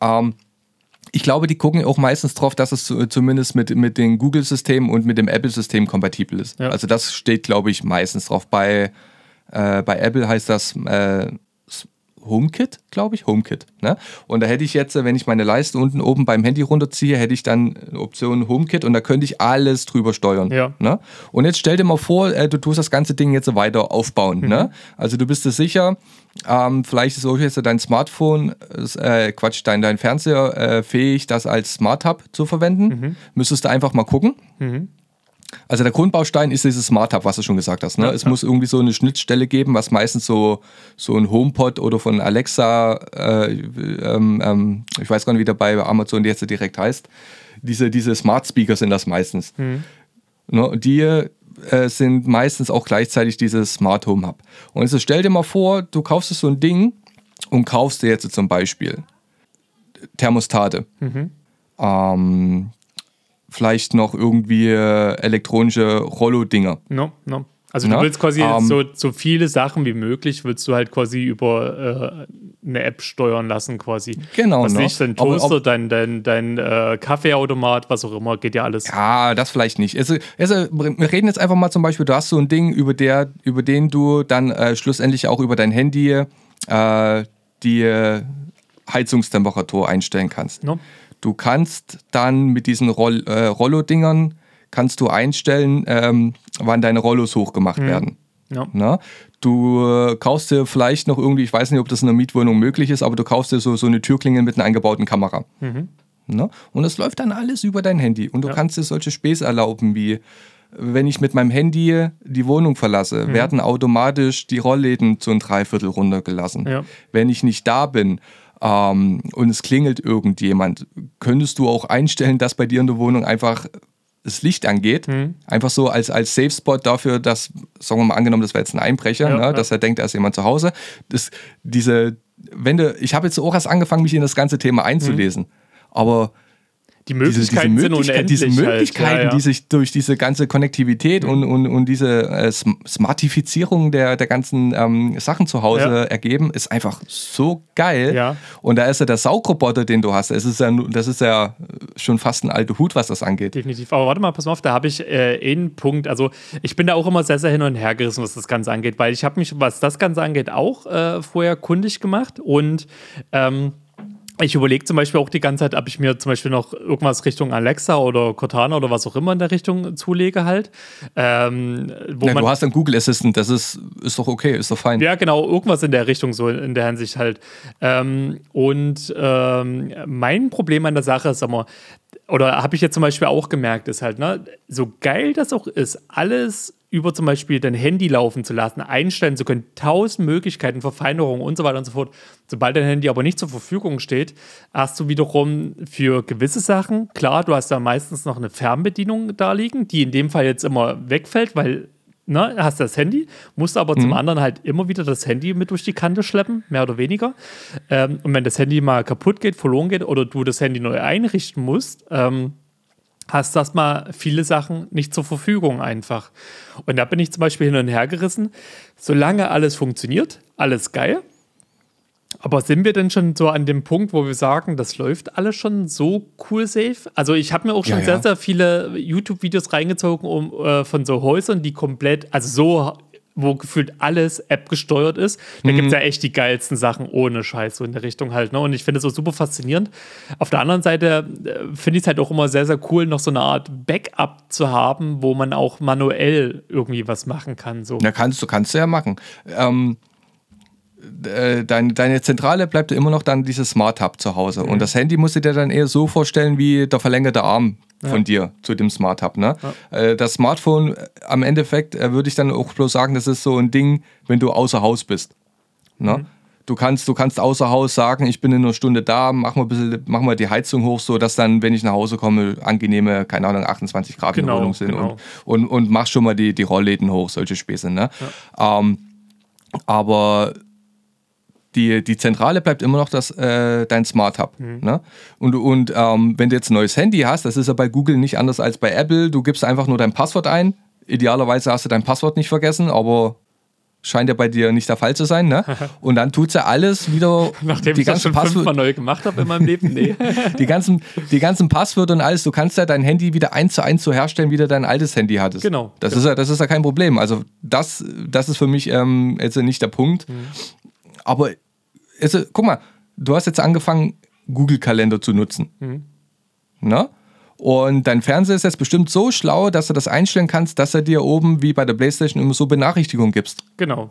Ähm, ich glaube, die gucken auch meistens drauf, dass es zu, zumindest mit, mit den Google-Systemen und mit dem Apple-System kompatibel ist. Ja. Also das steht, glaube ich, meistens drauf. Bei, äh, bei Apple heißt das äh, HomeKit, glaube ich, HomeKit. Ne? Und da hätte ich jetzt, äh, wenn ich meine Leiste unten oben beim Handy runterziehe, hätte ich dann Option HomeKit und da könnte ich alles drüber steuern. Ja. Ne? Und jetzt stell dir mal vor, äh, du tust das ganze Ding jetzt weiter aufbauen. Ne? Also du bist dir sicher, ähm, vielleicht ist auch jetzt dein Smartphone, äh, Quatsch, dein, dein Fernseher äh, fähig, das als Smart Hub zu verwenden. Müsstest du einfach mal gucken. Also der Grundbaustein ist dieses Smart Hub, was du schon gesagt hast. Ne? Ja, es ja. muss irgendwie so eine Schnittstelle geben, was meistens so, so ein HomePod oder von Alexa, äh, ähm, ähm, ich weiß gar nicht, wie der bei Amazon jetzt direkt heißt. Diese, diese Smart Speaker sind das meistens. Ne? und Die äh, sind meistens auch gleichzeitig dieses Smart Home Hub. Und jetzt stell dir mal vor, du kaufst so ein Ding und kaufst dir jetzt zum Beispiel Thermostate. Ähm, vielleicht noch irgendwie äh, elektronische Rollo-Dinger. No, no. Also du willst quasi ähm, so, so viele Sachen wie möglich, willst du halt quasi über äh, eine App steuern lassen quasi. Genau, Was ne? nicht, dein Aber ob- Toaster, dein, dein, dein äh, Kaffeeautomat, was auch immer, geht ja alles. Ja, das vielleicht nicht. Also, also, wir reden jetzt einfach mal zum Beispiel, du hast so ein Ding, über, der, über den du dann äh, schlussendlich auch über dein Handy äh, die Heizungstemperatur einstellen kannst. No? Du kannst dann mit diesen Roll, äh, Rollo-Dingern kannst du einstellen, ähm, wann deine Rollos hochgemacht werden. Ja. Ne? Du äh, kaufst dir vielleicht noch irgendwie, ich weiß nicht, ob das in einer Mietwohnung möglich ist, aber du kaufst dir so, so eine Türklingel mit einer eingebauten Kamera. Ne? Und das läuft dann alles über dein Handy. Und du Ja. kannst dir solche Späße erlauben, wie wenn ich mit meinem Handy die Wohnung verlasse, werden automatisch die Rollläden zu ein Dreiviertel runtergelassen. Ja. Wenn ich nicht da bin ähm, und es klingelt irgendjemand, könntest du auch einstellen, dass bei dir in der Wohnung einfach das Licht angeht. Einfach so als, als Safe Spot dafür, dass, sagen wir mal, angenommen, das wäre jetzt ein Einbrecher, Ja, ne, ja. dass er denkt, da ist jemand zu Hause. Das, diese, wenn du, ich habe jetzt auch erst angefangen, mich in das ganze Thema einzulesen. Aber die Möglichkeiten diese, diese unendlich. Diese Möglichkeiten, halt. ja, ja. die sich durch diese ganze Konnektivität mhm. und, und, und diese äh, Smartifizierung der, der ganzen ähm, Sachen zu Hause ja. ergeben, ist einfach so geil. Und da ist ja der Saugroboter, den du hast. Das ist ja, das ist ja schon fast ein alter Hut, was das angeht. Definitiv. Aber warte mal, pass mal auf, da habe ich äh, einen Punkt. Also ich bin da auch immer sehr, sehr hin und her gerissen, was das Ganze angeht, weil ich habe mich, was das Ganze angeht, auch äh, vorher kundig gemacht und ähm, ich überlege zum Beispiel auch die ganze Zeit, ob ich mir zum Beispiel noch irgendwas Richtung Alexa oder Cortana oder was auch immer in der Richtung zulege halt. Ähm, wo ja, du hast einen Google Assistant, das ist, ist doch okay, ist doch fein. Ja, genau, irgendwas in der Richtung so in der Hinsicht halt. Ähm, und ähm, mein Problem an der Sache ist, mal, oder habe ich jetzt zum Beispiel auch gemerkt, ist halt, ne, so geil das auch ist, alles über zum Beispiel dein Handy laufen zu lassen, einstellen zu können, tausend Möglichkeiten, Verfeinerungen und so weiter und so fort. Sobald dein Handy aber nicht zur Verfügung steht, hast du wiederum für gewisse Sachen, klar, du hast da meistens noch eine Fernbedienung da liegen, die in dem Fall jetzt immer wegfällt, weil ne, hast das Handy, musst aber mhm. zum anderen halt immer wieder das Handy mit durch die Kante schleppen, mehr oder weniger. Ähm, und wenn das Handy mal kaputt geht, verloren geht oder du das Handy neu einrichten musst, ähm, hast das mal viele Sachen nicht zur Verfügung einfach. Und da bin ich zum Beispiel hin und her gerissen. Solange alles funktioniert, alles geil. Aber sind wir denn schon so an dem Punkt, wo wir sagen, das läuft alles schon so cool safe? Also ich habe mir auch schon ja, ja. sehr, sehr viele YouTube-Videos reingezogen um, äh, von so Häusern, die komplett, also so wo gefühlt alles App gesteuert ist. Da mhm. gibt es ja echt die geilsten Sachen ohne Scheiß, so in der Richtung halt. Ne? Und ich finde es so super faszinierend. Auf der anderen Seite äh, finde ich es halt auch immer sehr, sehr cool, noch so eine Art Backup zu haben, wo man auch manuell irgendwie was machen kann. So. Ja, kannst du, kannst du ja machen. Ähm, äh, deine, deine Zentrale bleibt immer noch dann dieses Smart Hub zu Hause. Mhm. Und das Handy musst du dir dann eher so vorstellen wie der verlängerte Arm von ja. dir zu dem Smart Hub. Ne? Ja. Äh, das Smartphone, äh, am Endeffekt würde ich dann auch bloß sagen, das ist so ein Ding, wenn du außer Haus bist. Ne? Mhm. Du kannst, du kannst außer Haus sagen, ich bin in einer Stunde da, mach mal, ein bisschen, mach mal die Heizung hoch, so dass dann, wenn ich nach Hause komme, angenehme, keine Ahnung, 28 Grad genau, in der Wohnung sind genau. und, und, und mach schon mal die, die Rollläden hoch, solche Späße. Ne? Ja. Ähm, aber die, die Zentrale bleibt immer noch das, äh, dein Smart Hub. Mhm. Ne? Und, und ähm, wenn du jetzt ein neues Handy hast, das ist ja bei Google nicht anders als bei Apple, du gibst einfach nur dein Passwort ein. Idealerweise hast du dein Passwort nicht vergessen, aber scheint ja bei dir nicht der Fall zu sein. Ne? Und dann tut sie alles wieder. Nachdem die ich das schon fünfmal neu gemacht habe in meinem Leben, nee. die, ganzen, die ganzen Passwörter und alles, du kannst ja dein Handy wieder eins zu eins so herstellen, wie du dein altes Handy hattest. Genau. Das, genau. Ist, ja, das ist ja kein Problem. Also das, das ist für mich ähm, jetzt nicht der Punkt. Mhm. Aber also, guck mal, du hast jetzt angefangen, Google-Kalender zu nutzen. Mhm. Na? Und dein Fernseher ist jetzt bestimmt so schlau, dass du das einstellen kannst, dass er dir oben wie bei der Playstation immer so Benachrichtigungen gibst. Genau.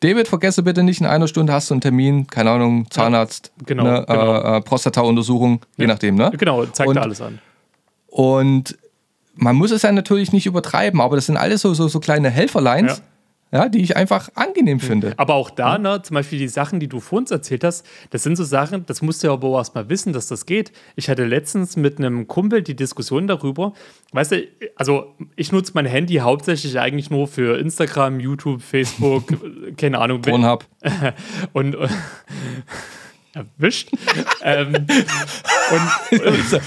David, vergesse bitte nicht, in einer Stunde hast du einen Termin, keine Ahnung, Zahnarzt, ja, genau, ne, genau. Äh, äh Prostata-Untersuchung, ja. je nachdem, ne? Genau, zeigt und, alles an. Und man muss es ja natürlich nicht übertreiben, aber das sind alles so, so, so kleine Helferlines. Ja ja, die ich einfach angenehm finde. Aber auch da, ne, zum Beispiel die Sachen, die du vor uns erzählt hast, das sind so Sachen, das musst du ja aber auch erstmal wissen, dass das geht. Ich hatte letztens mit einem Kumpel die Diskussion darüber, weißt du, also ich nutze mein Handy hauptsächlich eigentlich nur für Instagram, YouTube, Facebook, keine Ahnung. Pornhub. und, und erwischt. ähm, und, und,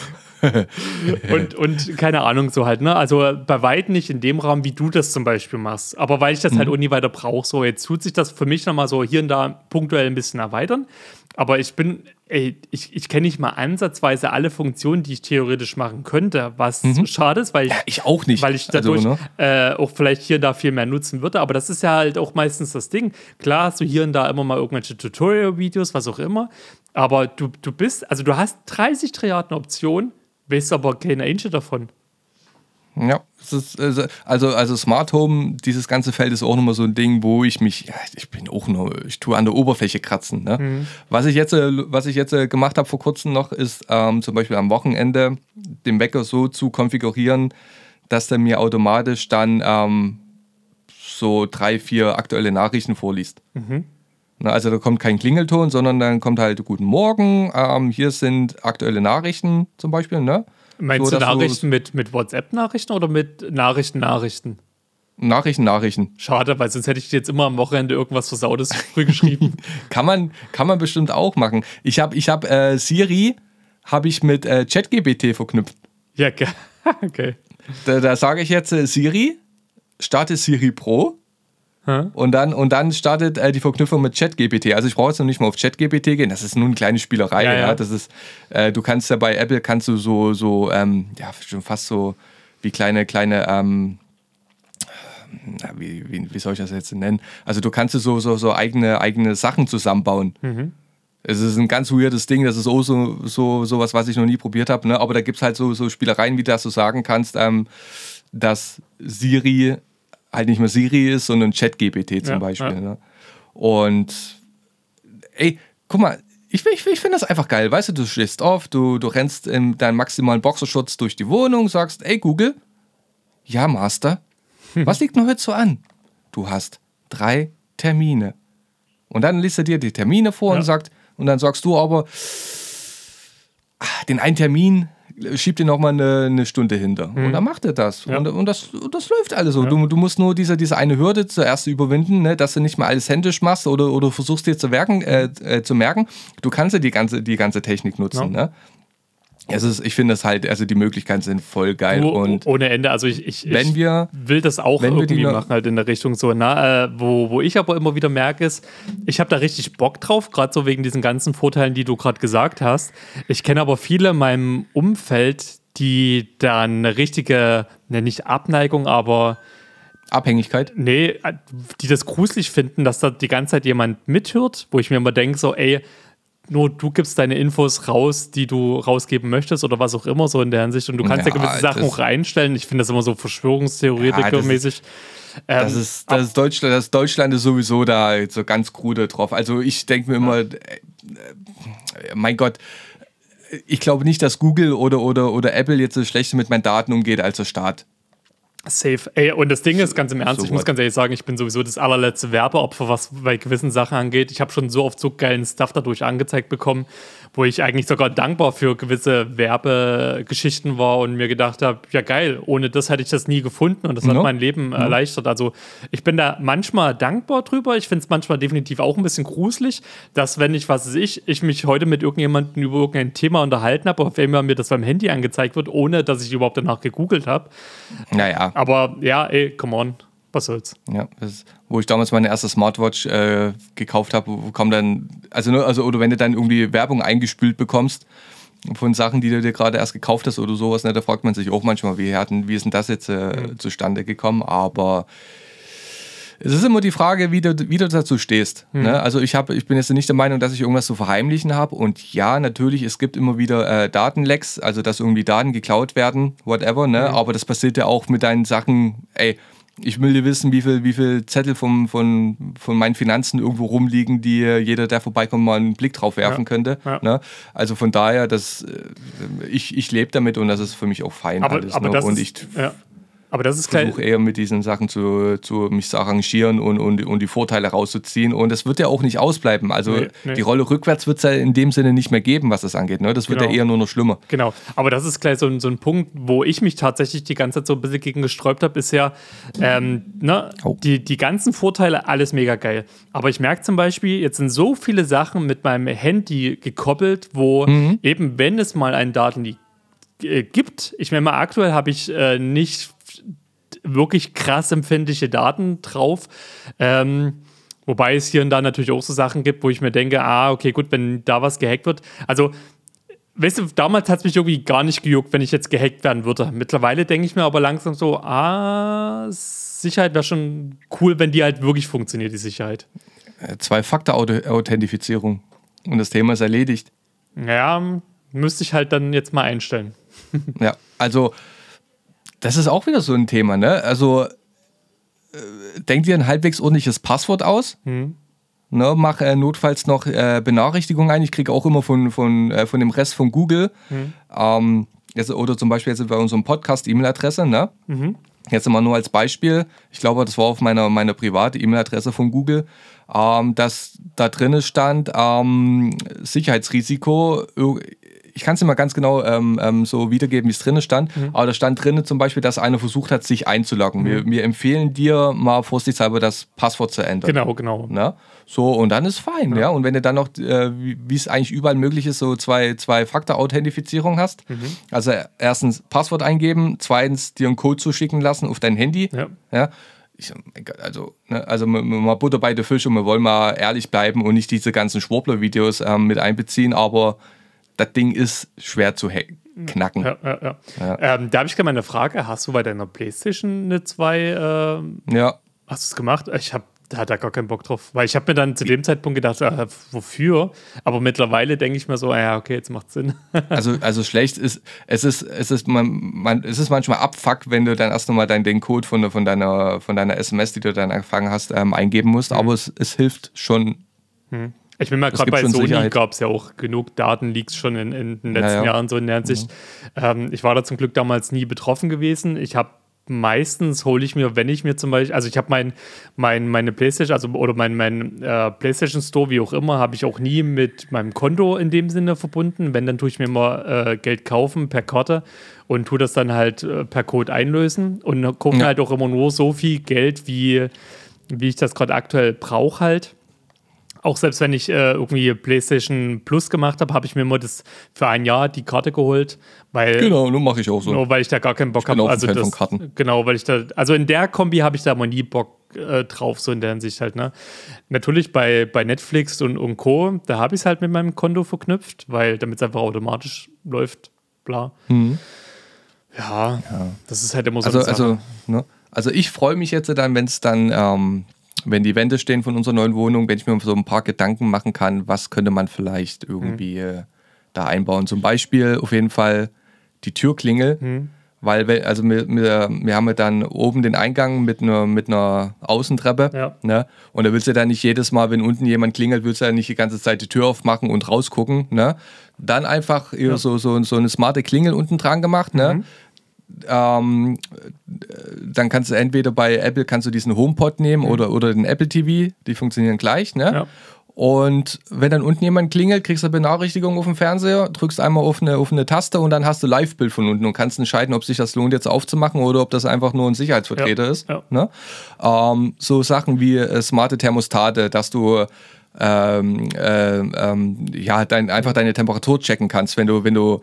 und keine Ahnung, so halt, ne? Also bei weitem nicht in dem Rahmen, wie du das zum Beispiel machst. Aber weil ich das halt mhm. halt auch nie weiter brauche, so jetzt tut sich das für mich nochmal so hier und da punktuell ein bisschen erweitern. Aber ich bin, ey, ich, ich kenne nicht mal ansatzweise alle Funktionen, die ich theoretisch machen könnte, was mhm. schade ist, weil ich, ja, ich auch nicht. Weil ich dadurch also, ne? äh, auch vielleicht hier und da viel mehr nutzen würde. Aber das ist ja halt auch meistens das Ding. Klar hast du hier und da immer mal irgendwelche Tutorial-Videos, was auch immer. Aber du, du bist, also du hast 30 Trilliarden Optionen Weißt aber keine Angel davon. Ja, ist, also, also, also Smart Home, dieses ganze Feld ist auch nochmal so ein Ding, wo ich mich, ja, ich bin auch nur, ich tue an der Oberfläche kratzen. Ne? Mhm. Was ich jetzt, was ich jetzt gemacht habe vor kurzem noch, ist ähm, zum Beispiel am Wochenende den Wecker so zu konfigurieren, dass der mir automatisch dann ähm, so drei, vier aktuelle Nachrichten vorliest. Mhm. Na, also da kommt kein Klingelton, sondern dann kommt halt Guten Morgen, ähm, hier sind aktuelle Nachrichten zum Beispiel. Ne? Meinst so, du Nachrichten mit, mit WhatsApp-Nachrichten oder mit Nachrichten-Nachrichten? Nachrichten, Nachrichten. Schade, weil sonst hätte ich dir jetzt immer am Wochenende irgendwas Versautes früh geschrieben. kann, man, kann man bestimmt auch machen. Ich habe ich hab, äh, Siri habe ich mit äh, ChatGPT verknüpft. Ja, ge- okay. Da, da sage ich jetzt äh, Siri, starte Siri Pro. Und dann, und dann startet äh, die Verknüpfung mit ChatGPT. Also ich brauche jetzt noch nicht mal auf ChatGPT gehen. Das ist nur eine kleine Spielerei. Ja, Ja, ja. Das ist, äh, du kannst ja bei Apple kannst du so, so ähm, ja, schon fast so wie kleine, kleine, ähm, na, wie, wie, wie soll ich das jetzt nennen? Also du kannst so, so, so eigene, eigene Sachen zusammenbauen. Es ist ein ganz weirdes Ding, das ist auch so, so, so was, was ich noch nie probiert habe. Ne? Aber da gibt es halt so, so Spielereien, wie dass du sagen kannst, ähm, dass Siri halt nicht mehr Siri ist, sondern ChatGPT zum Ja, Beispiel. ja. Ne? Und ey, guck mal, ich, ich, ich finde das einfach geil. Weißt du, du stehst auf, du, du rennst in deinen maximalen Boxerschutz durch die Wohnung, sagst, ey Google, ja Master, was liegt noch heute so an? Du hast drei Termine. Und dann liest er dir die Termine vor Ja. und sagt, und dann sagst du aber, ah, den einen Termin schieb dir nochmal eine, eine Stunde hinter. Und dann macht er das. Mhm. Ja. Und, und das, das läuft alles so. Du, du musst nur diese, diese eine Hürde zuerst überwinden, ne, dass du nicht mal alles händisch machst oder, oder versuchst dir zu, werken, äh, äh, zu merken. Du kannst ja die ganze, die ganze Technik nutzen. Ja. Ne? Es ist, ich finde das halt, also die Möglichkeiten sind voll geil. Du, und ohne Ende. Also ich, ich, wenn ich wir will das auch irgendwie machen, halt in der Richtung so. Na, äh, wo, wo ich aber immer wieder merke, ist, ich habe da richtig Bock drauf, gerade so wegen diesen ganzen Vorteilen, die du gerade gesagt hast. Ich kenne aber viele in meinem Umfeld, die dann eine richtige, ne, nicht Abneigung, aber Abhängigkeit. nee, äh, die das gruselig finden, dass da die ganze Zeit jemand mithört, wo ich mir immer denke, so, ey, nur du gibst deine Infos raus, die du rausgeben möchtest oder was auch immer, so in der Hinsicht. Und du kannst ja, Ja, gewisse Sachen das- auch reinstellen. Ich finde das immer so Verschwörungstheoretiker-mäßig. Ähm, Das ist, das ist Deutschland, das Deutschland ist sowieso da so ganz krude drauf. Also ich denke mir immer, äh, äh, mein Gott, ich glaube nicht, dass Google oder, oder, oder Apple jetzt so schlechter mit meinen Daten umgeht als der Staat. Safe. Ey, und das Ding ist ganz im Ernst, so ich muss ganz ehrlich sagen, ich bin sowieso das allerletzte Werbeopfer, was bei gewissen Sachen angeht. Ich habe schon so oft so geilen Stuff dadurch angezeigt bekommen, wo ich eigentlich sogar dankbar für gewisse Werbegeschichten war und mir gedacht habe, ja geil, ohne das hätte ich das nie gefunden und das hat Ja. mein Leben erleichtert. Also ich bin da manchmal dankbar drüber. Ich finde es manchmal definitiv auch ein bisschen gruselig, dass wenn ich, was weiß ich, ich mich heute mit irgendjemandem über irgendein Thema unterhalten habe, auf einmal mir das beim Handy angezeigt wird, ohne dass ich überhaupt danach gegoogelt habe. Naja, Aber ja, ey, come on. Was soll's? ja, das wo ich damals meine erste Smartwatch äh, gekauft habe, wo kommt dann, also, ne, also oder wenn du dann irgendwie Werbung eingespült bekommst von Sachen, die du dir gerade erst gekauft hast oder sowas, ne, da fragt man sich auch manchmal, wie, hatten, wie ist denn das jetzt äh, zustande gekommen? Aber es ist immer die Frage, wie du, wie du dazu stehst. Ne? Also ich, hab, ich bin jetzt nicht der Meinung, dass ich irgendwas zu verheimlichen habe. Und ja, natürlich, es gibt immer wieder äh, Datenlecks, also dass irgendwie Daten geklaut werden, whatever. Ne? Aber das passiert ja auch mit deinen Sachen, ey, ich will dir wissen, wie viel, wie viel Zettel vom, von, von meinen Finanzen irgendwo rumliegen, die äh, jeder, der vorbeikommt, mal einen Blick drauf werfen Ja. könnte. Ja. Ne? Also von daher, das, äh, ich, ich lebe damit und das ist für mich auch fein Aber, alles. aber ne? das und ist, ich ja. Aber das ist gleich. versuche eher mit diesen Sachen zu, zu mich zu arrangieren und, und, und die Vorteile rauszuziehen. Und das wird ja auch nicht ausbleiben. Also Nee, nee. die Rolle rückwärts wird es ja in dem Sinne nicht mehr geben, was das angeht. Ne? Das wird Genau. ja eher nur noch schlimmer. Genau, aber das ist gleich so ein, so ein Punkt, wo ich mich tatsächlich die ganze Zeit so ein bisschen gegen gesträubt habe, ist ja, ähm, ne, Oh. die, die ganzen Vorteile, alles mega geil. Aber ich merke zum Beispiel, jetzt sind so viele Sachen mit meinem Handy gekoppelt, wo Mhm. eben, wenn es mal einen Datenleak äh, gibt, ich meine mal, aktuell habe ich äh, nicht wirklich krass empfindliche Daten drauf. Ähm, wobei es hier und da natürlich auch so Sachen gibt, wo ich mir denke, ah, okay, gut, wenn da was gehackt wird. Also, weißt du, damals hat es mich irgendwie gar nicht gejuckt, wenn ich jetzt gehackt werden würde. Mittlerweile denke ich mir aber langsam so, ah, Sicherheit wäre schon cool, wenn die halt wirklich funktioniert, die Sicherheit. Äh, Zwei-Faktor-Authentifizierung. Und das Thema ist erledigt. Ja, müsste ich halt dann jetzt mal einstellen. Ja, also das ist auch wieder so ein Thema, ne? Also äh, denk dir ein halbwegs ordentliches Passwort aus. Hm. Ne, mach äh, notfalls noch äh, Benachrichtigungen ein. Ich kriege auch immer von, von, äh, von dem Rest von Google. Hm. Ähm, jetzt, oder zum Beispiel jetzt bei unserem Podcast E-Mail-Adresse. Ne? Mhm. Jetzt immer nur als Beispiel. Ich glaube, das war auf meiner, meiner private E-Mail-Adresse von Google, ähm, dass da drin stand, ähm, Sicherheitsrisiko. Ich kann es nicht mal ganz genau ähm, ähm, so wiedergeben, wie es drinnen stand, Mhm. aber da stand drinnen zum Beispiel, dass einer versucht hat, sich einzuloggen. Wir, wir empfehlen dir mal vorsichtshalber das Passwort zu ändern. Genau, genau. Ne? So, und dann ist fein, ja. Und wenn du dann noch, äh, wie es eigentlich überall möglich ist, so zwei, zwei Faktor-Authentifizierung hast, Mhm. also erstens Passwort eingeben, zweitens dir einen Code zuschicken lassen auf dein Handy. Ja. Ja. Ich, also, ne, also mal Butter bei der Fische, wir wollen mal ehrlich bleiben und nicht diese ganzen Schwurbler-Videos ähm, mit einbeziehen, aber das Ding ist schwer zu knacken. Ja, ja, ja. Ähm, da habe ich gerne mal eine Frage. Hast du bei deiner Playstation eine 2, ähm, Ja. hast du es gemacht? Ich habe da hat er gar keinen Bock drauf. Weil ich habe mir dann zu dem Zeitpunkt gedacht, äh, wofür? Aber mittlerweile denke ich mir so, ah ja, okay, jetzt macht Sinn. Also, also schlecht ist, es ist, es ist, man, man, es ist manchmal abfuck, wenn du dann erst nochmal deinen den Code von, von, deiner, von deiner SMS, die du dann angefangen hast, ähm, eingeben musst, aber es, es hilft schon. Ich bin mal gerade bei Sony gab es ja auch genug Datenleaks schon in, in den letzten Ja, ja. Jahren so in der Hinsicht. Ähm, ich war da zum Glück damals nie betroffen gewesen. Ich habe meistens hole ich mir, wenn ich mir zum Beispiel, also ich habe mein, mein, meine Playstation, also oder mein, mein äh, Playstation Store, wie auch immer, habe ich auch nie mit meinem Konto in dem Sinne verbunden. Wenn, dann tue ich mir mal äh, Geld kaufen per Karte und tue das dann halt äh, per Code einlösen und gucke Ja. halt auch immer nur so viel Geld, wie, wie ich das gerade aktuell brauche halt auch selbst wenn ich äh, irgendwie PlayStation Plus gemacht habe, habe ich mir immer das für ein Jahr die Karte geholt, weil Genau, nur mache ich auch so. nur weil ich da gar keinen Bock habe. Also Fan das, von Karten. genau, weil ich da, also in der Kombi habe ich da mal nie Bock äh, drauf, so in der Hinsicht halt. Ne? Natürlich bei, bei Netflix und, und Co. Da habe ich es halt mit meinem Konto verknüpft, weil damit es einfach automatisch läuft, bla. Ja, das ist halt immer so Mhm. Also, eine Sache. also, ne? also ich freue mich jetzt dann, wenn es dann, ähm, wenn die Wände stehen von unserer neuen Wohnung, wenn ich mir so ein paar Gedanken machen kann, was könnte man vielleicht irgendwie Mhm. da einbauen. Zum Beispiel auf jeden Fall die Türklingel. Mhm. Weil, wir- also wir, wir, wir haben ja dann oben den Eingang mit einer, mit einer Außentreppe. Ja. Ne? Und da willst du dann nicht jedes Mal, wenn unten jemand klingelt, willst du ja nicht die ganze Zeit die Tür aufmachen und rausgucken. Ne? Dann einfach eher so, so, so eine smarte Klingel unten dran gemacht. Mhm. Ne? Ähm, dann kannst du entweder bei Apple kannst du diesen HomePod nehmen oder, oder den Apple TV, die funktionieren gleich, ne? Ja. Und wenn dann unten jemand klingelt, kriegst du eine Benachrichtigung auf dem Fernseher, drückst einmal auf eine, auf eine Taste und dann hast du Live-Bild von unten und kannst entscheiden, ob sich das lohnt, jetzt aufzumachen oder ob das einfach nur ein Sicherheitsvertreter Ja, ist. ja. Ne? Ähm, so Sachen wie äh, smarte Thermostate, dass du ähm, äh, ähm, ja, dein, einfach deine Temperatur checken kannst, wenn du, wenn du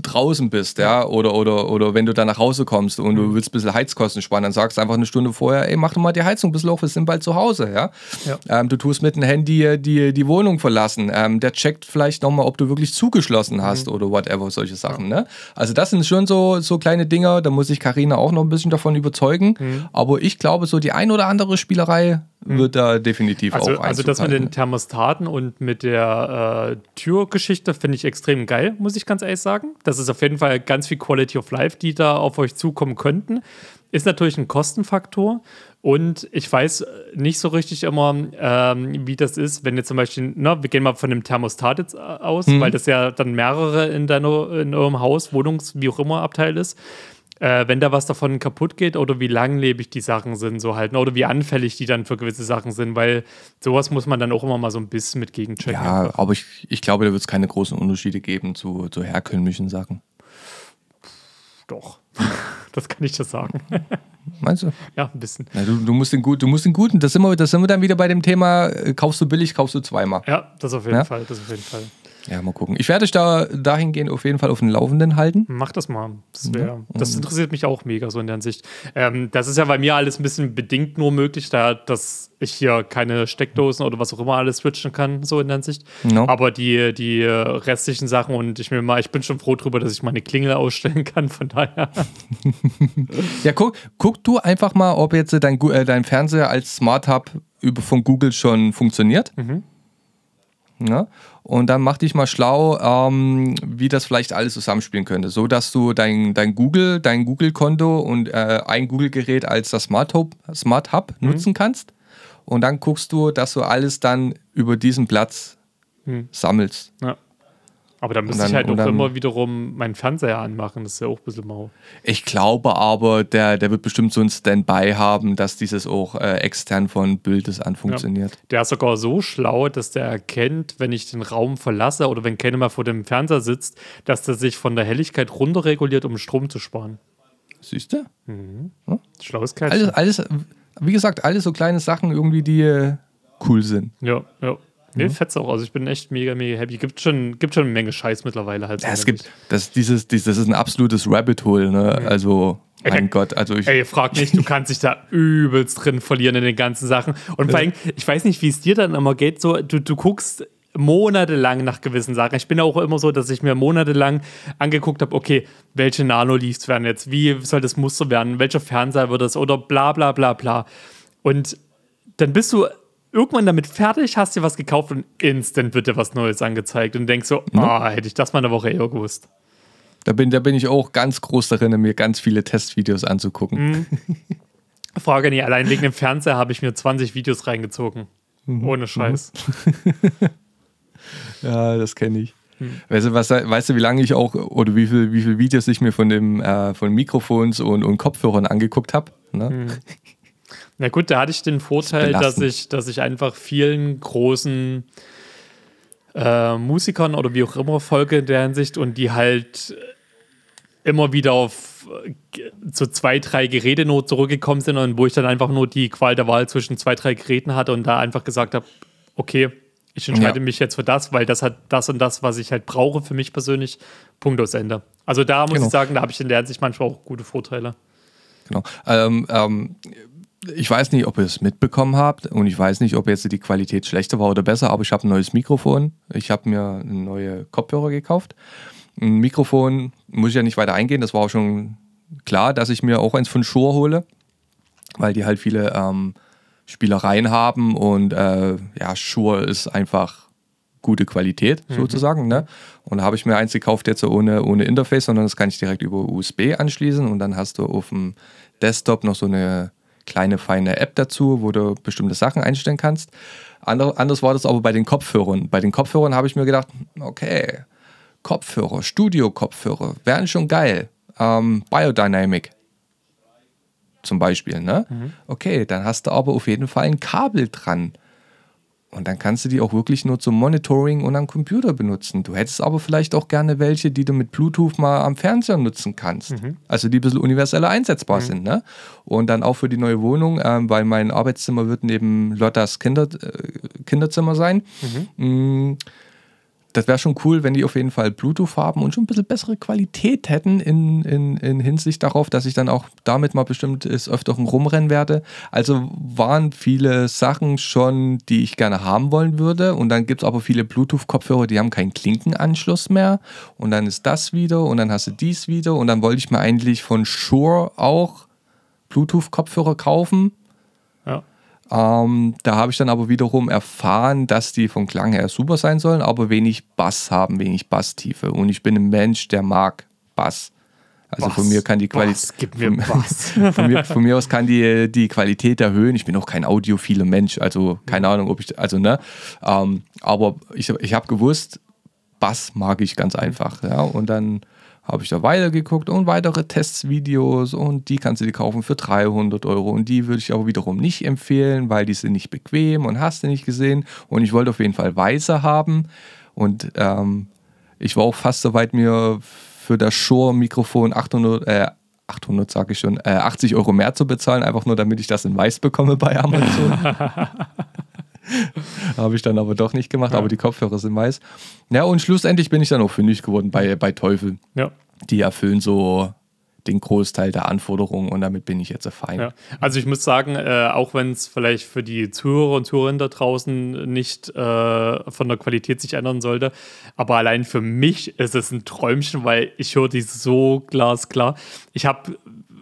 draußen bist, ja, oder, oder, oder wenn du dann nach Hause kommst und Mhm. du willst ein bisschen Heizkosten sparen, dann sagst du einfach eine Stunde vorher, ey, mach doch mal die Heizung ein bisschen hoch, wir sind bald zu Hause, ja. Ja. Ähm, du tust mit dem Handy die, die Wohnung verlassen, ähm, der checkt vielleicht nochmal, ob du wirklich zugeschlossen hast Mhm. oder whatever, solche Sachen, ne. Also das sind schon so, so kleine Dinger, da muss ich Karina auch noch ein bisschen davon überzeugen, Mhm. aber ich glaube, so die ein oder andere Spielerei wird da definitiv Also, auch also das mit den Thermostaten und mit der äh, Türgeschichte finde ich extrem geil, muss ich ganz ehrlich sagen. Das ist auf jeden Fall ganz viel Quality of Life, die da auf euch zukommen könnten. Ist natürlich ein Kostenfaktor und ich weiß nicht so richtig immer, ähm, wie das ist, wenn ihr zum Beispiel, na, wir gehen mal von dem Thermostat jetzt äh, aus, weil das ja dann mehrere in, deiner, in eurem Haus, Wohnungs-, wie auch immer Abteil ist äh, wenn da was davon kaputt geht oder wie langlebig die Sachen sind, so halt, ne, oder wie anfällig die dann für gewisse Sachen sind, weil sowas muss man dann auch immer mal so ein bisschen mit gegenchecken. Ja, aber ich, ich glaube, da wird es keine großen Unterschiede geben zu, zu herkömmlichen Sachen. Doch. Das kann ich dir sagen. Meinst du? ja, ein bisschen. Na, du, du, musst den gut, du musst den guten, das sind, wir, das sind wir dann wieder bei dem Thema, äh, kaufst du billig, kaufst du zweimal. Ja, das auf jeden Ja? Fall, das auf jeden Fall. Ja, mal gucken. Ich werde dich da dahingehend auf jeden Fall auf den Laufenden halten. Mach das mal. Das, wär, das interessiert mich auch mega so in der Hinsicht. Ähm, das ist ja bei mir alles ein bisschen bedingt nur möglich, da dass ich hier keine Steckdosen oder was auch immer alles switchen kann, so in der Hinsicht. No. Aber die, die äh, restlichen Sachen und ich mir mal, ich bin schon froh drüber, dass ich meine Klingel ausstellen kann, von daher. Ja, guck, guck du einfach mal, ob jetzt dein, äh, dein Fernseher als Smart Hub von Google schon funktioniert. Ja, und dann mach dich mal schlau, ähm, wie das vielleicht alles zusammenspielen könnte. So dass du dein, dein Google, dein Google-Konto und äh, ein Google-Gerät als das Smart Hub, Smart Hub nutzen kannst. Und dann guckst du, dass du alles dann über diesen Platz sammelst. Ja. Aber da müsste dann- ich halt auch dann- immer wiederum meinen Fernseher anmachen. Das ist ja auch ein bisschen mau. Ich glaube aber, der, der wird bestimmt so ein Standby haben, dass dieses auch äh, extern von Bildes an funktioniert. Der ist sogar so schlau, dass der erkennt, wenn ich den Raum verlasse oder wenn keiner mal vor dem Fernseher sitzt, dass der sich von der Helligkeit runterreguliert, um Strom zu sparen. Siehst du? Schlaues Kerl. Alles, alles, wie gesagt, alles so kleine Sachen irgendwie, die äh, cool sind. Ja, ja. Nee, fetzt auch. Also ich bin echt mega, mega happy. Gibt schon, gibt schon eine Menge Scheiß mittlerweile halt. so, Ja, es gibt, das, dieses, dieses, das ist ein absolutes Rabbit Hole, ne? Also, mein Ey, Gott, also ich. Ey, frag nicht, du kannst dich da übelst drin verlieren in den ganzen Sachen. Und vor allem, ich weiß nicht, wie es dir dann immer geht, so, du, du guckst monatelang nach gewissen Sachen. Ich bin auch immer so, dass ich mir monatelang angeguckt habe, okay, welche Nano-Leafs werden jetzt, wie soll das Muster werden, welcher Fernseher wird es oder bla bla bla bla. Und dann bist du irgendwann damit fertig, hast dir was gekauft und instant wird dir was Neues angezeigt und denkst so, ah, hätte ich das mal eine Woche eher gewusst. Da bin, da bin ich auch ganz groß darin, mir ganz viele Testvideos anzugucken. Frage nicht, allein wegen dem Fernseher habe ich mir 20 Videos reingezogen. Ohne Scheiß. Ja, das kenne ich. Weißt du, was, weißt du, wie lange ich auch oder wie viele wie viel Videos ich mir von dem äh, von Mikrofons und, und Kopfhörern angeguckt habe? Ne? Na gut, da hatte ich den Vorteil, dass ich, dass ich einfach vielen großen äh, Musikern oder wie auch immer folge in der Hinsicht und die halt immer wieder auf äh, so zwei, drei Geräte nur zurückgekommen sind und wo ich dann einfach nur die Qual der Wahl zwischen zwei, drei Geräten hatte und da einfach gesagt habe, okay, ich entscheide Ja. mich jetzt für das, weil das hat das und das, was ich halt brauche für mich persönlich. Punkt aus Ende. Also da muss Genau. ich sagen, da habe ich in der Hinsicht manchmal auch gute Vorteile. Genau. Ähm, ähm, ich weiß nicht, ob ihr es mitbekommen habt und ich weiß nicht, ob jetzt die Qualität schlechter war oder besser, aber ich habe ein neues Mikrofon. Ich habe mir neue Kopfhörer gekauft. Ein Mikrofon muss ich ja nicht weiter eingehen, das war auch schon klar, dass ich mir auch eins von Shure hole, weil die halt viele ähm, Spielereien haben und äh, ja, Shure ist einfach gute Qualität sozusagen. Ne? Und da habe ich mir eins gekauft jetzt so ohne, ohne Interface, sondern das kann ich direkt über USB anschließen und dann hast du auf dem Desktop noch so eine kleine feine App dazu, wo du bestimmte Sachen einstellen kannst. Ander, anders war das aber bei den Kopfhörern. Bei den Kopfhörern habe ich mir gedacht, okay, Kopfhörer, Studio-Kopfhörer, wären schon geil. Ähm, Biodynamic zum Beispiel, ne? Okay, dann hast du aber auf jeden Fall ein Kabel dran. Und dann kannst du die auch wirklich nur zum Monitoring und am Computer benutzen. Du hättest aber vielleicht auch gerne welche, die du mit Bluetooth mal am Fernseher nutzen kannst. Also die ein bisschen universeller einsetzbar sind. Ne? Und dann auch für die neue Wohnung, ähm, weil mein Arbeitszimmer wird neben Lottas Kinder, äh, Kinderzimmer sein. Mm, das wäre schon cool, wenn die auf jeden Fall Bluetooth haben und schon ein bisschen bessere Qualität hätten in, in, in Hinsicht darauf, dass ich dann auch damit mal bestimmt des Öfteren rumrennen werde. Also waren viele Sachen schon, die ich gerne haben wollen würde. Und dann gibt es aber viele Bluetooth-Kopfhörer, die haben keinen Klinkenanschluss mehr. Und dann ist das wieder und dann hast du dies wieder. Und dann wollte ich mir eigentlich von Shure auch Bluetooth-Kopfhörer kaufen. Ähm, da habe ich dann aber wiederum erfahren, dass die vom Klang her super sein sollen, aber wenig Bass haben, wenig Basstiefe. Und ich bin ein Mensch, der mag Bass. Also Bass, von mir kann die Qualität. Mir von, von, mir, von mir aus kann die, die Qualität erhöhen. Ich bin auch kein audiophiler Mensch, also keine Ahnung, ob ich, also ne. Ähm, aber ich, ich habe gewusst, Bass mag ich ganz einfach. Ja, und dann habe ich da weitergeguckt und weitere Testvideos und die kannst du dir kaufen für 300 Euro und die würde ich aber wiederum nicht empfehlen, weil die sind nicht bequem und hast du nicht gesehen und ich wollte auf jeden Fall weiße haben und ähm, ich war auch fast so weit, mir für das Shure-Mikrofon 800, äh, 800 sage ich schon, äh, 80 Euro mehr zu bezahlen, einfach nur damit ich das in weiß bekomme bei Amazon. Habe ich dann aber doch nicht gemacht, aber die Kopfhörer sind weiß. Ja, und schlussendlich bin ich dann auch fündig geworden bei, bei Teufel. Ja. Die erfüllen so den Großteil der Anforderungen und damit bin ich jetzt fein. Ja. Also ich muss sagen, äh, auch wenn es vielleicht für die Zuhörer und Zuhörerinnen da draußen nicht äh, von der Qualität sich ändern sollte, aber allein für mich ist es ein Träumchen, weil ich höre die so glasklar. Ich habe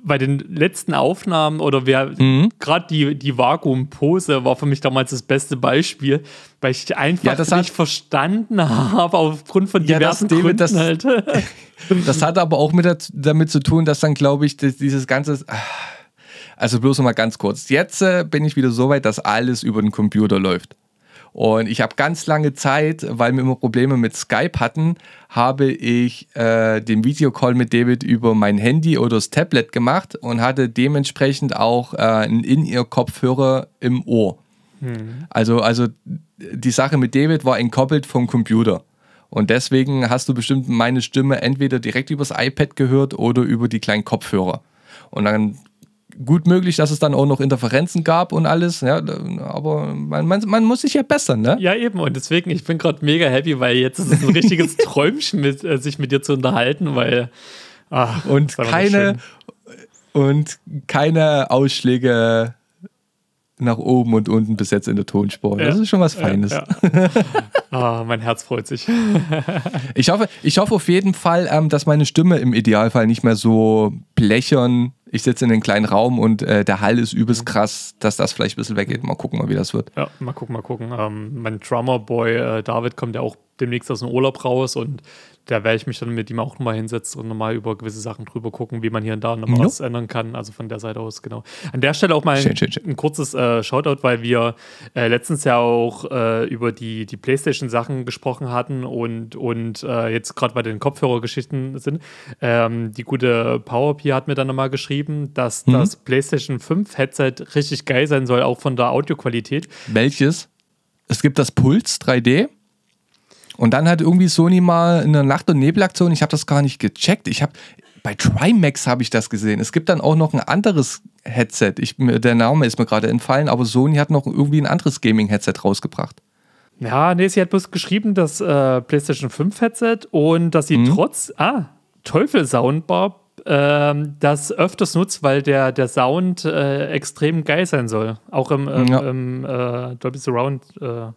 bei den letzten Aufnahmen oder wer Mhm. gerade die, die Vakuumpose war für mich damals das beste Beispiel, weil ich einfach Ja, das hat- nicht verstanden habe aufgrund von Ja, das- diversen David, Gründen das- halt. Das hat aber auch mit damit zu tun, dass dann, glaube ich, das, dieses ganze. Also bloß noch mal ganz kurz. Jetzt äh, bin ich wieder so weit, dass alles über den Computer läuft. Und ich habe ganz lange Zeit, weil wir immer Probleme mit Skype hatten, habe ich äh, den Videocall mit David über mein Handy oder das Tablet gemacht und hatte dementsprechend auch äh, einen In-Ear-Kopfhörer im Ohr. Also, also die Sache mit David war entkoppelt vom Computer. Und deswegen hast du bestimmt meine Stimme entweder direkt übers iPad gehört oder über die kleinen Kopfhörer. Und dann gut möglich, dass es dann auch noch Interferenzen gab und alles. Ja, aber man, man, man muss sich ja bessern, ne? Ja, eben. Und deswegen, ich bin gerade mega happy, weil jetzt ist es ein richtiges Träumchen, mit, äh, sich mit dir zu unterhalten, weil. ach, Und keine, und keine Ausschläge nach oben und unten bis jetzt in der Tonspur. Das Ja. ist schon was Feines. Ja. ah, mein Herz freut sich. Ich hoffe, ich hoffe auf jeden Fall, ähm, dass meine Stimme im Idealfall nicht mehr so blechern. Ich sitze in einem kleinen Raum und äh, der Hall ist übelst krass, dass das vielleicht ein bisschen weggeht. Mal gucken, mal wie das wird. Ja, mal gucken, mal gucken. Ähm, mein Drummer-Boy äh, David kommt ja auch demnächst aus dem Urlaub raus und da werde ich mich dann mit ihm auch nochmal hinsetzen und nochmal über gewisse Sachen drüber gucken, wie man hier und da nochmal Ja. was ändern kann. Also von der Seite aus, genau. An der Stelle auch mal Schön, schön, schön. ein kurzes äh, Shoutout, weil wir äh, letztens ja auch äh, über die, die PlayStation-Sachen gesprochen hatten und, und äh, jetzt gerade bei den Kopfhörergeschichten sind. Ähm, die gute PowerP hat mir dann nochmal geschrieben, dass Mhm. das PlayStation 5 Headset richtig geil sein soll, auch von der Audioqualität. Welches? Es gibt das Puls 3D. Und dann hat irgendwie Sony mal in der Nacht- und Nebelaktion, ich habe das gar nicht gecheckt. Ich habe bei Trimax habe ich das gesehen. Es gibt dann auch noch ein anderes Headset. Ich, der Name ist mir gerade entfallen, aber Sony hat noch irgendwie ein anderes Gaming-Headset rausgebracht. Ja, nee, sie hat bloß geschrieben, das äh, PlayStation 5 Headset und dass sie Mhm. trotz, ah, Teufel Soundbar, ähm, das öfters nutzt, weil der, der Sound äh, extrem geil sein soll. Auch im, im, Ja. im äh, Dolby Surround, äh,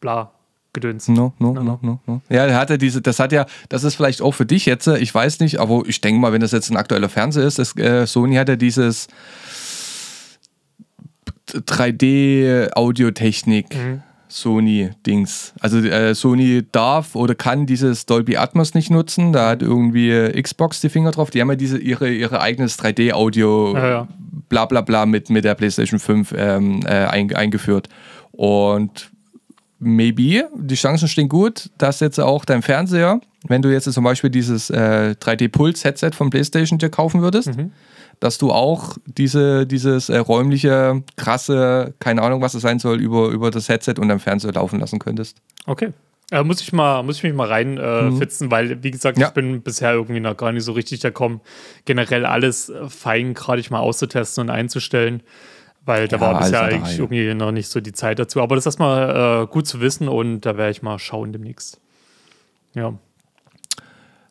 bla, Gedöns. No, no, no, no, no. Ja, er hatte diese, das hat ja, das ist vielleicht auch für dich jetzt, äh, ich weiß nicht, aber ich denke mal, wenn das jetzt ein aktueller Fernseher ist, das, äh, Sony hat ja dieses 3D-Audiotechnik. Sony-Dings. Also äh, Sony darf oder kann dieses Dolby Atmos nicht nutzen. Da hat irgendwie äh, Xbox die Finger drauf. Die haben ja diese, ihre, ihre eigenes 3D-Audio Ja, ja. bla bla bla mit, mit der PlayStation 5 ähm, äh, ein, eingeführt. Und maybe, die Chancen stehen gut, dass jetzt auch dein Fernseher, wenn du jetzt zum Beispiel dieses äh, 3D-Puls-Headset von PlayStation dir kaufen würdest, dass du auch diese, dieses äh, räumliche, krasse, keine Ahnung, was es sein soll, über, über das Headset und dein Fernseher laufen lassen könntest. Okay. Äh, muss, ich mal, muss ich mich mal reinfitzen, äh, fitzen, weil, wie gesagt, Ja. ich bin bisher irgendwie noch gar nicht so richtig gekommen, generell alles fein gerade mal auszutesten und einzustellen. Weil da Ja, war bisher eigentlich irgendwie noch nicht so die Zeit dazu. Aber das ist erstmal äh, gut zu wissen und da werde ich mal schauen demnächst. Ja.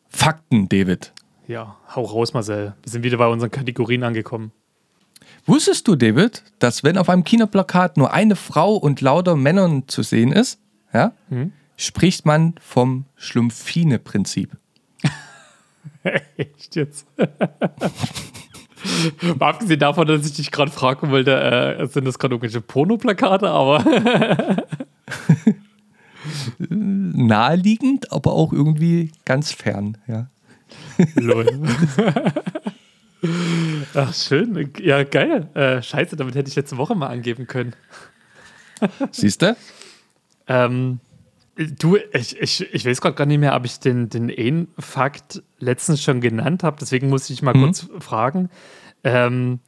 Fakten, David. Ja, hau raus, Marcel. Wir sind wieder bei unseren Kategorien angekommen. Wusstest du, David, dass wenn auf einem Kinoplakat nur eine Frau und lauter Männern zu sehen ist, ja, spricht man vom Schlumpfine-Prinzip? Echt jetzt? Mal abgesehen davon, dass ich dich gerade fragen wollte, äh, sind das gerade irgendwelche Pornoplakate, aber Naheliegend, aber auch irgendwie ganz fern, ja. Lol. Ach, schön. Ja, geil. Äh, scheiße, damit hätte ich letzte Woche mal angeben können. Siehst du? Ähm, du, ich, ich, ich weiß gerade gar nicht mehr, ob ich den, den einen Fakt letztens schon genannt habe, deswegen muss ich mal kurz fragen. Ähm,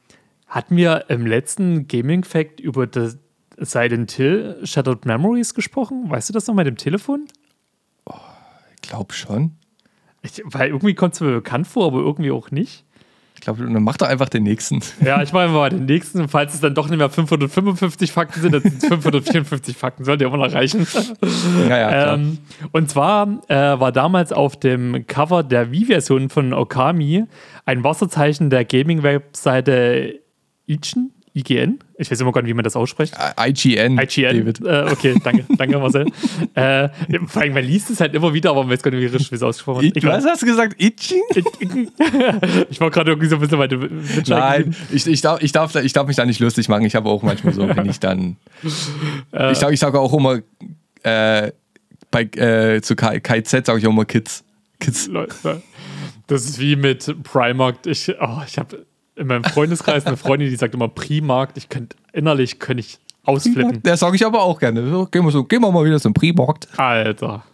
hatten wir im letzten Gaming-Fact über das Silent Hill Shattered Memories gesprochen? Weißt du das noch mit dem Telefon? Ich glaube schon. Ich, weil irgendwie kommt es mir bekannt vor, aber irgendwie auch nicht. Ich glaube, dann mach doch einfach den nächsten. Ja, ich mache mal den nächsten. Falls es dann doch nicht mehr 555 Fakten sind, dann sind es 554 Fakten. Sollte ja immer noch reichen. Ja, ja, klar. Ähm, und zwar äh, war damals auf dem Cover der Wii-Version von Okami ein Wasserzeichen der Gaming-Webseite Ichen, IGN. Ich weiß immer gar nicht, wie man das ausspricht. IGN, IGN. David. Äh, okay, danke, danke Marcel. äh, vor allem, man liest es halt immer wieder, aber man weiß gar nicht, wie richtig- es ausgesprochen wird. Ich, was hast du gesagt? Itching? ich war gerade irgendwie so ein bisschen weiter Nein, ich, ich, darf, ich, darf, da- ich darf mich da nicht lustig machen. Ich habe auch manchmal so, wenn ich dann. ich sage ich sag auch immer, äh, bei, äh, zu KZ sage ich auch immer Kids. Kids. Leute, das ist wie mit Primark. Ich, oh, ich habe in meinem Freundeskreis eine Freundin, die sagt immer Primark. Ich könnte innerlich könnte ich Ausflippen. Der sage ich aber auch gerne. So, gehen, wir so, gehen wir mal wieder zum Primarkt. Alter.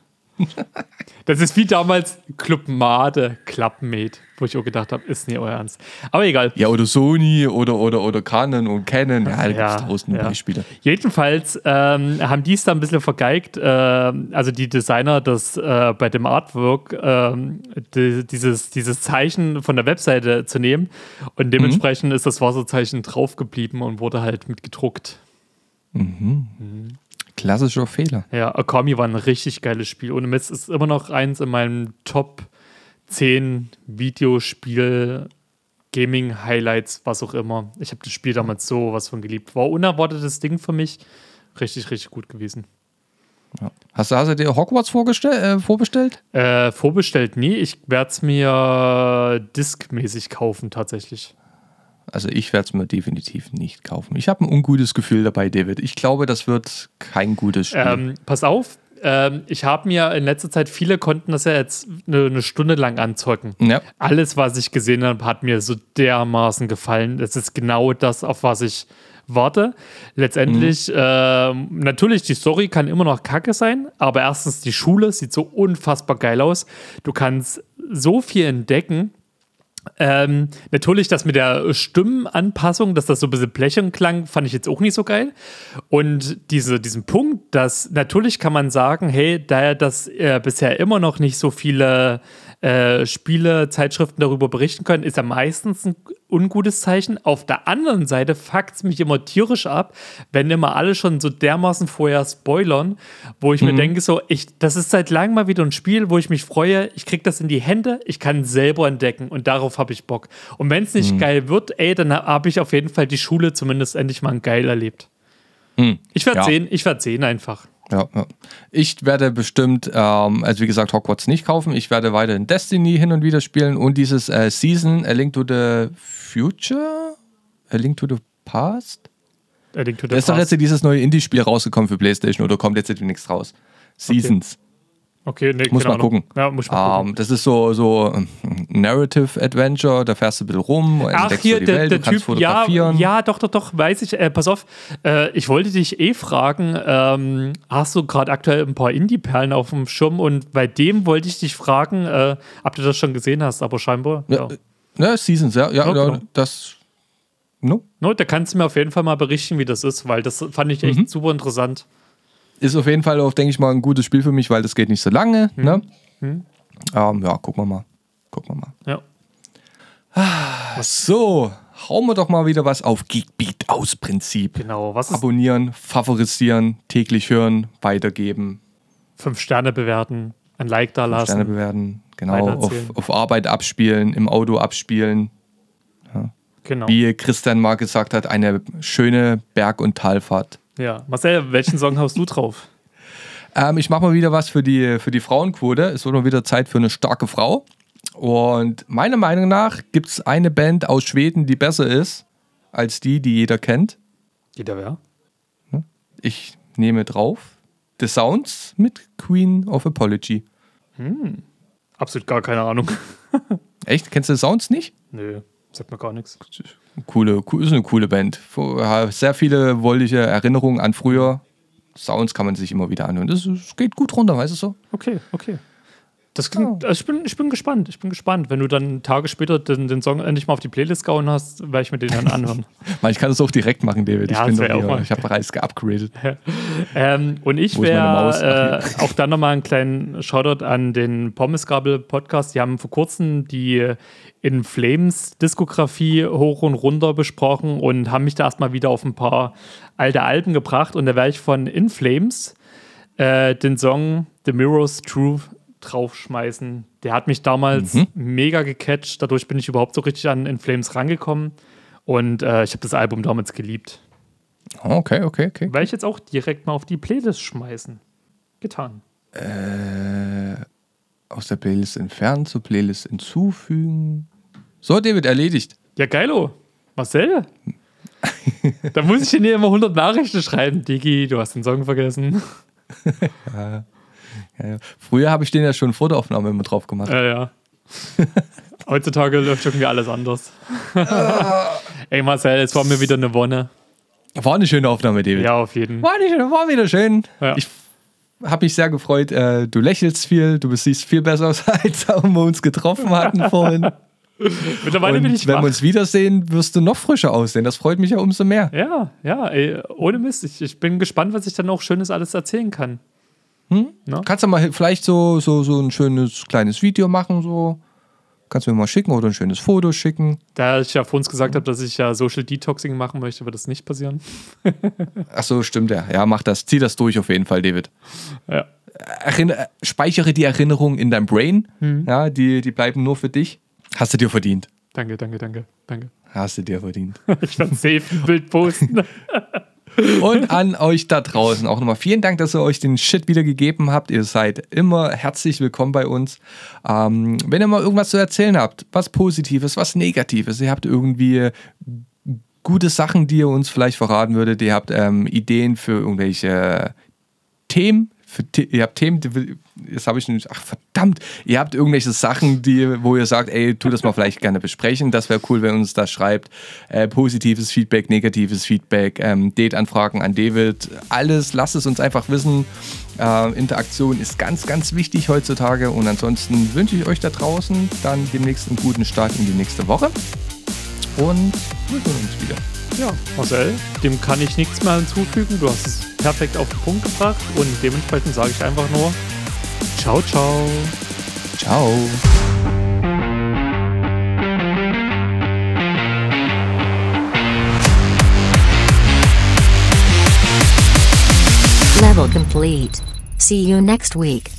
Das ist wie damals Club Made, Clubmate, wo ich auch gedacht habe, ist nie euer Ernst. Aber egal. Ja, oder Sony oder, oder, oder Canon und Canon. Ja, gibt Ja, tausend ja. Beispiele. Jedenfalls ähm, haben die es da ein bisschen vergeigt, ähm, also die Designer, das äh, bei dem Artwork ähm, die, dieses, dieses Zeichen von der Webseite zu nehmen. Und dementsprechend ist das Wasserzeichen drauf geblieben und wurde halt mit gedruckt. Klassischer Fehler. Ja, Okami war ein richtig geiles Spiel. Ohne Mist ist immer noch eins in meinem Top 10 Videospiel, Gaming-Highlights, was auch immer. Ich habe das Spiel damals so was von geliebt. War unerwartetes Ding für mich. Richtig, richtig gut gewesen. Ja. Hast, du, hast du dir Hogwarts äh, vorbestellt? Äh, vorbestellt nie. Ich werde es mir diskmäßig kaufen, tatsächlich. Also ich werde es mir definitiv nicht kaufen. Ich habe ein ungutes Gefühl dabei, David. Ich glaube, das wird kein gutes Spiel. Ähm, pass auf, ähm, ich habe mir in letzter Zeit, viele konnten das ja jetzt eine, eine Stunde lang anzocken. ja. Alles, was ich gesehen habe, hat mir so dermaßen gefallen. Das ist genau das, auf was ich warte. Letztendlich, ähm, natürlich, die Story kann immer noch kacke sein, aber erstens, die Schule sieht so unfassbar geil aus. Du kannst so viel entdecken. Ähm, natürlich, das mit der Stimmenanpassung, dass das so ein bisschen blechern klang, fand ich jetzt auch nicht so geil. Und diese, diesen Punkt, dass natürlich kann man sagen, hey, da ja das äh, bisher immer noch nicht so viele äh, Spiele, Zeitschriften darüber berichten können, ist ja meistens ein ungutes Zeichen. Auf der anderen Seite fuckt es mich immer tierisch ab, wenn immer alle schon so dermaßen vorher spoilern, wo ich mir denke, so, ich, das ist seit langem mal wieder ein Spiel, wo ich mich freue, ich krieg das in die Hände, ich kann es selber entdecken und darauf habe ich Bock. Und wenn es nicht geil wird, ey, dann habe ich auf jeden Fall die Schule zumindest endlich mal geil erlebt. Ich werde Ja. sehen, ich werde sehen einfach. Ja, ja. Ich werde bestimmt, ähm, also wie gesagt, Hogwarts nicht kaufen. Ich werde weiterhin Destiny hin und wieder spielen und dieses äh, Season, A Link to the Future? A Link to the Past? A Link to the Da ist doch Past. jetzt dieses neue Indie-Spiel rausgekommen für PlayStation oder kommt jetzt demnächst raus? Seasons. Okay, nee, Muss mal gucken. Ja, muss mal gucken. Ähm, das ist so, so ähm, Narrative Adventure, da fährst du ein bisschen rum, Ach, hier, der, Welt, der Typ, ja, fotografieren. ja, doch, doch, doch, weiß ich. Äh, pass auf, äh, ich wollte dich eh fragen, ähm, hast du gerade aktuell ein paar Indie-Perlen auf dem Schirm und bei dem wollte ich dich fragen, äh, ob du das schon gesehen hast, aber scheinbar, ja. Ja, ne, Seasons, ja, ja, ja genau. das. No, No, da kannst du mir auf jeden Fall mal berichten, wie das ist, weil das fand ich echt Mhm. super interessant. Ist auf jeden Fall auch, denke ich mal, ein gutes Spiel für mich, weil das geht nicht so lange. Mhm. Ne? Ähm, ja, gucken wir mal. Gucken wir mal. Ja, So, hauen wir doch mal wieder was auf Geekbeat aus Prinzip. genau. Was ist Abonnieren, favorisieren, täglich hören, weitergeben, fünf Sterne bewerten, ein Like da Sterne lassen? bewerten, genau, auf, auf Arbeit abspielen, im Auto abspielen. Genau. Wie Christian mal gesagt hat, eine schöne Berg- und Talfahrt. Ja. Marcel, welchen Song hast du drauf? Ähm, ich mache mal wieder was für die, für die Frauenquote. Es wird mal wieder Zeit für eine starke Frau. Und meiner Meinung nach gibt es eine Band aus Schweden, die besser ist als die, die jeder kennt. Jeder wer? Ich nehme drauf The Sounds mit Queen of Apology. Absolut gar keine Ahnung. Echt? Kennst du The Sounds nicht? Nö, sagt mir gar nichts. Coole, cool- ist eine coole Band. Sehr viele wohlige Erinnerungen an früher. Sounds kann man sich immer wieder anhören. Das geht gut runter, weißt du so? Okay, okay. Das klingt, also ich, bin, ich bin gespannt. Ich bin gespannt. Wenn du dann Tage später den, den Song endlich mal auf die Playlist gehauen hast, werde ich mir den dann anhören. Man, ich kann das auch direkt machen, David. Ja, ich bin auch hier, ich habe bereits geupgradet. ähm, und ich Ach, äh, auch dann nochmal einen kleinen Shoutout an den Pommesgabel-Podcast. Die haben vor kurzem die In Flames Diskografie hoch und runter besprochen und haben mich da erstmal wieder auf ein paar alte Alben gebracht. Und da werde ich von In Flames äh, den Song The Mirror's Truth draufschmeißen. Der hat mich damals Mhm. mega gecatcht. Dadurch bin ich überhaupt so richtig an In Flames rangekommen. Und äh, ich habe das Album damals geliebt. Okay, okay, okay. Werde ich jetzt auch direkt mal auf die Playlist schmeißen. Getan. Aus der Playlist entfernen, zur Playlist hinzufügen. So, David, erledigt. Ja, geilo. Marcel? da muss ich dir nicht immer 100 Nachrichten schreiben. Digi, du hast den Song vergessen. Ja, ja. Früher habe ich den ja schon vor der Aufnahme immer drauf gemacht. Ja, ja. Heutzutage läuft irgendwie alles anders. Ey, Marcel, es war mir wieder eine Wonne. War eine schöne Aufnahme, David. Ja, auf jeden. War, nicht, war wieder schön. Ja. Ich habe mich sehr gefreut. Äh, du lächelst viel, du siehst viel besser aus, als wir uns getroffen hatten vorhin. Mittlerweile Und bin ich wenn wach. wir uns wiedersehen, wirst du noch frischer aussehen. Das freut mich ja umso mehr. Ja, ja, ey, ohne Mist. Ich, ich bin gespannt, was ich dann auch Schönes alles erzählen kann. Kannst du mal vielleicht so, so, so ein schönes kleines Video machen, so. Kannst du mir mal schicken oder ein schönes Foto schicken. Da ich ja vor uns gesagt habe, dass ich ja Social Detoxing machen möchte, wird das nicht passieren. Ach so, stimmt ja. Ja, mach das. Zieh das durch auf jeden Fall, David. Ja. Erinner speichere die Erinnerungen in deinem Brain. Hm. Ja, die, die bleiben nur für dich. Hast du dir verdient. Danke, danke, danke, danke. Hast du dir verdient. Ich werde safe ein Bild posten. Und an euch da draußen auch nochmal vielen Dank, dass ihr euch den Shit wieder gegeben habt. Ihr seid immer herzlich willkommen bei uns. Ähm, wenn ihr mal irgendwas zu erzählen habt, was Positives, was Negatives, ihr habt irgendwie gute Sachen, die ihr uns vielleicht verraten würdet, ihr habt ähm, Ideen für irgendwelche Themen, für, ihr habt Themen, die, jetzt habe ich nicht, ach verdammt, ihr habt irgendwelche Sachen, die, wo ihr sagt, ey, tu das mal vielleicht gerne besprechen. Das wäre cool, wenn uns das schreibt. Äh, positives Feedback, negatives Feedback, ähm, Date-Anfragen an David, alles, lasst es uns einfach wissen. Äh, Interaktion ist ganz, ganz wichtig heutzutage. Und ansonsten wünsche ich euch da draußen dann demnächst einen guten Start in die nächste Woche. Und wir sehen uns wieder. Ja, Marcel, dem kann ich nichts mehr hinzufügen. Du hast es perfekt auf den Punkt gebracht und dementsprechend sage ich einfach nur Ciao, ciao. Ciao. Level complete. See you next week.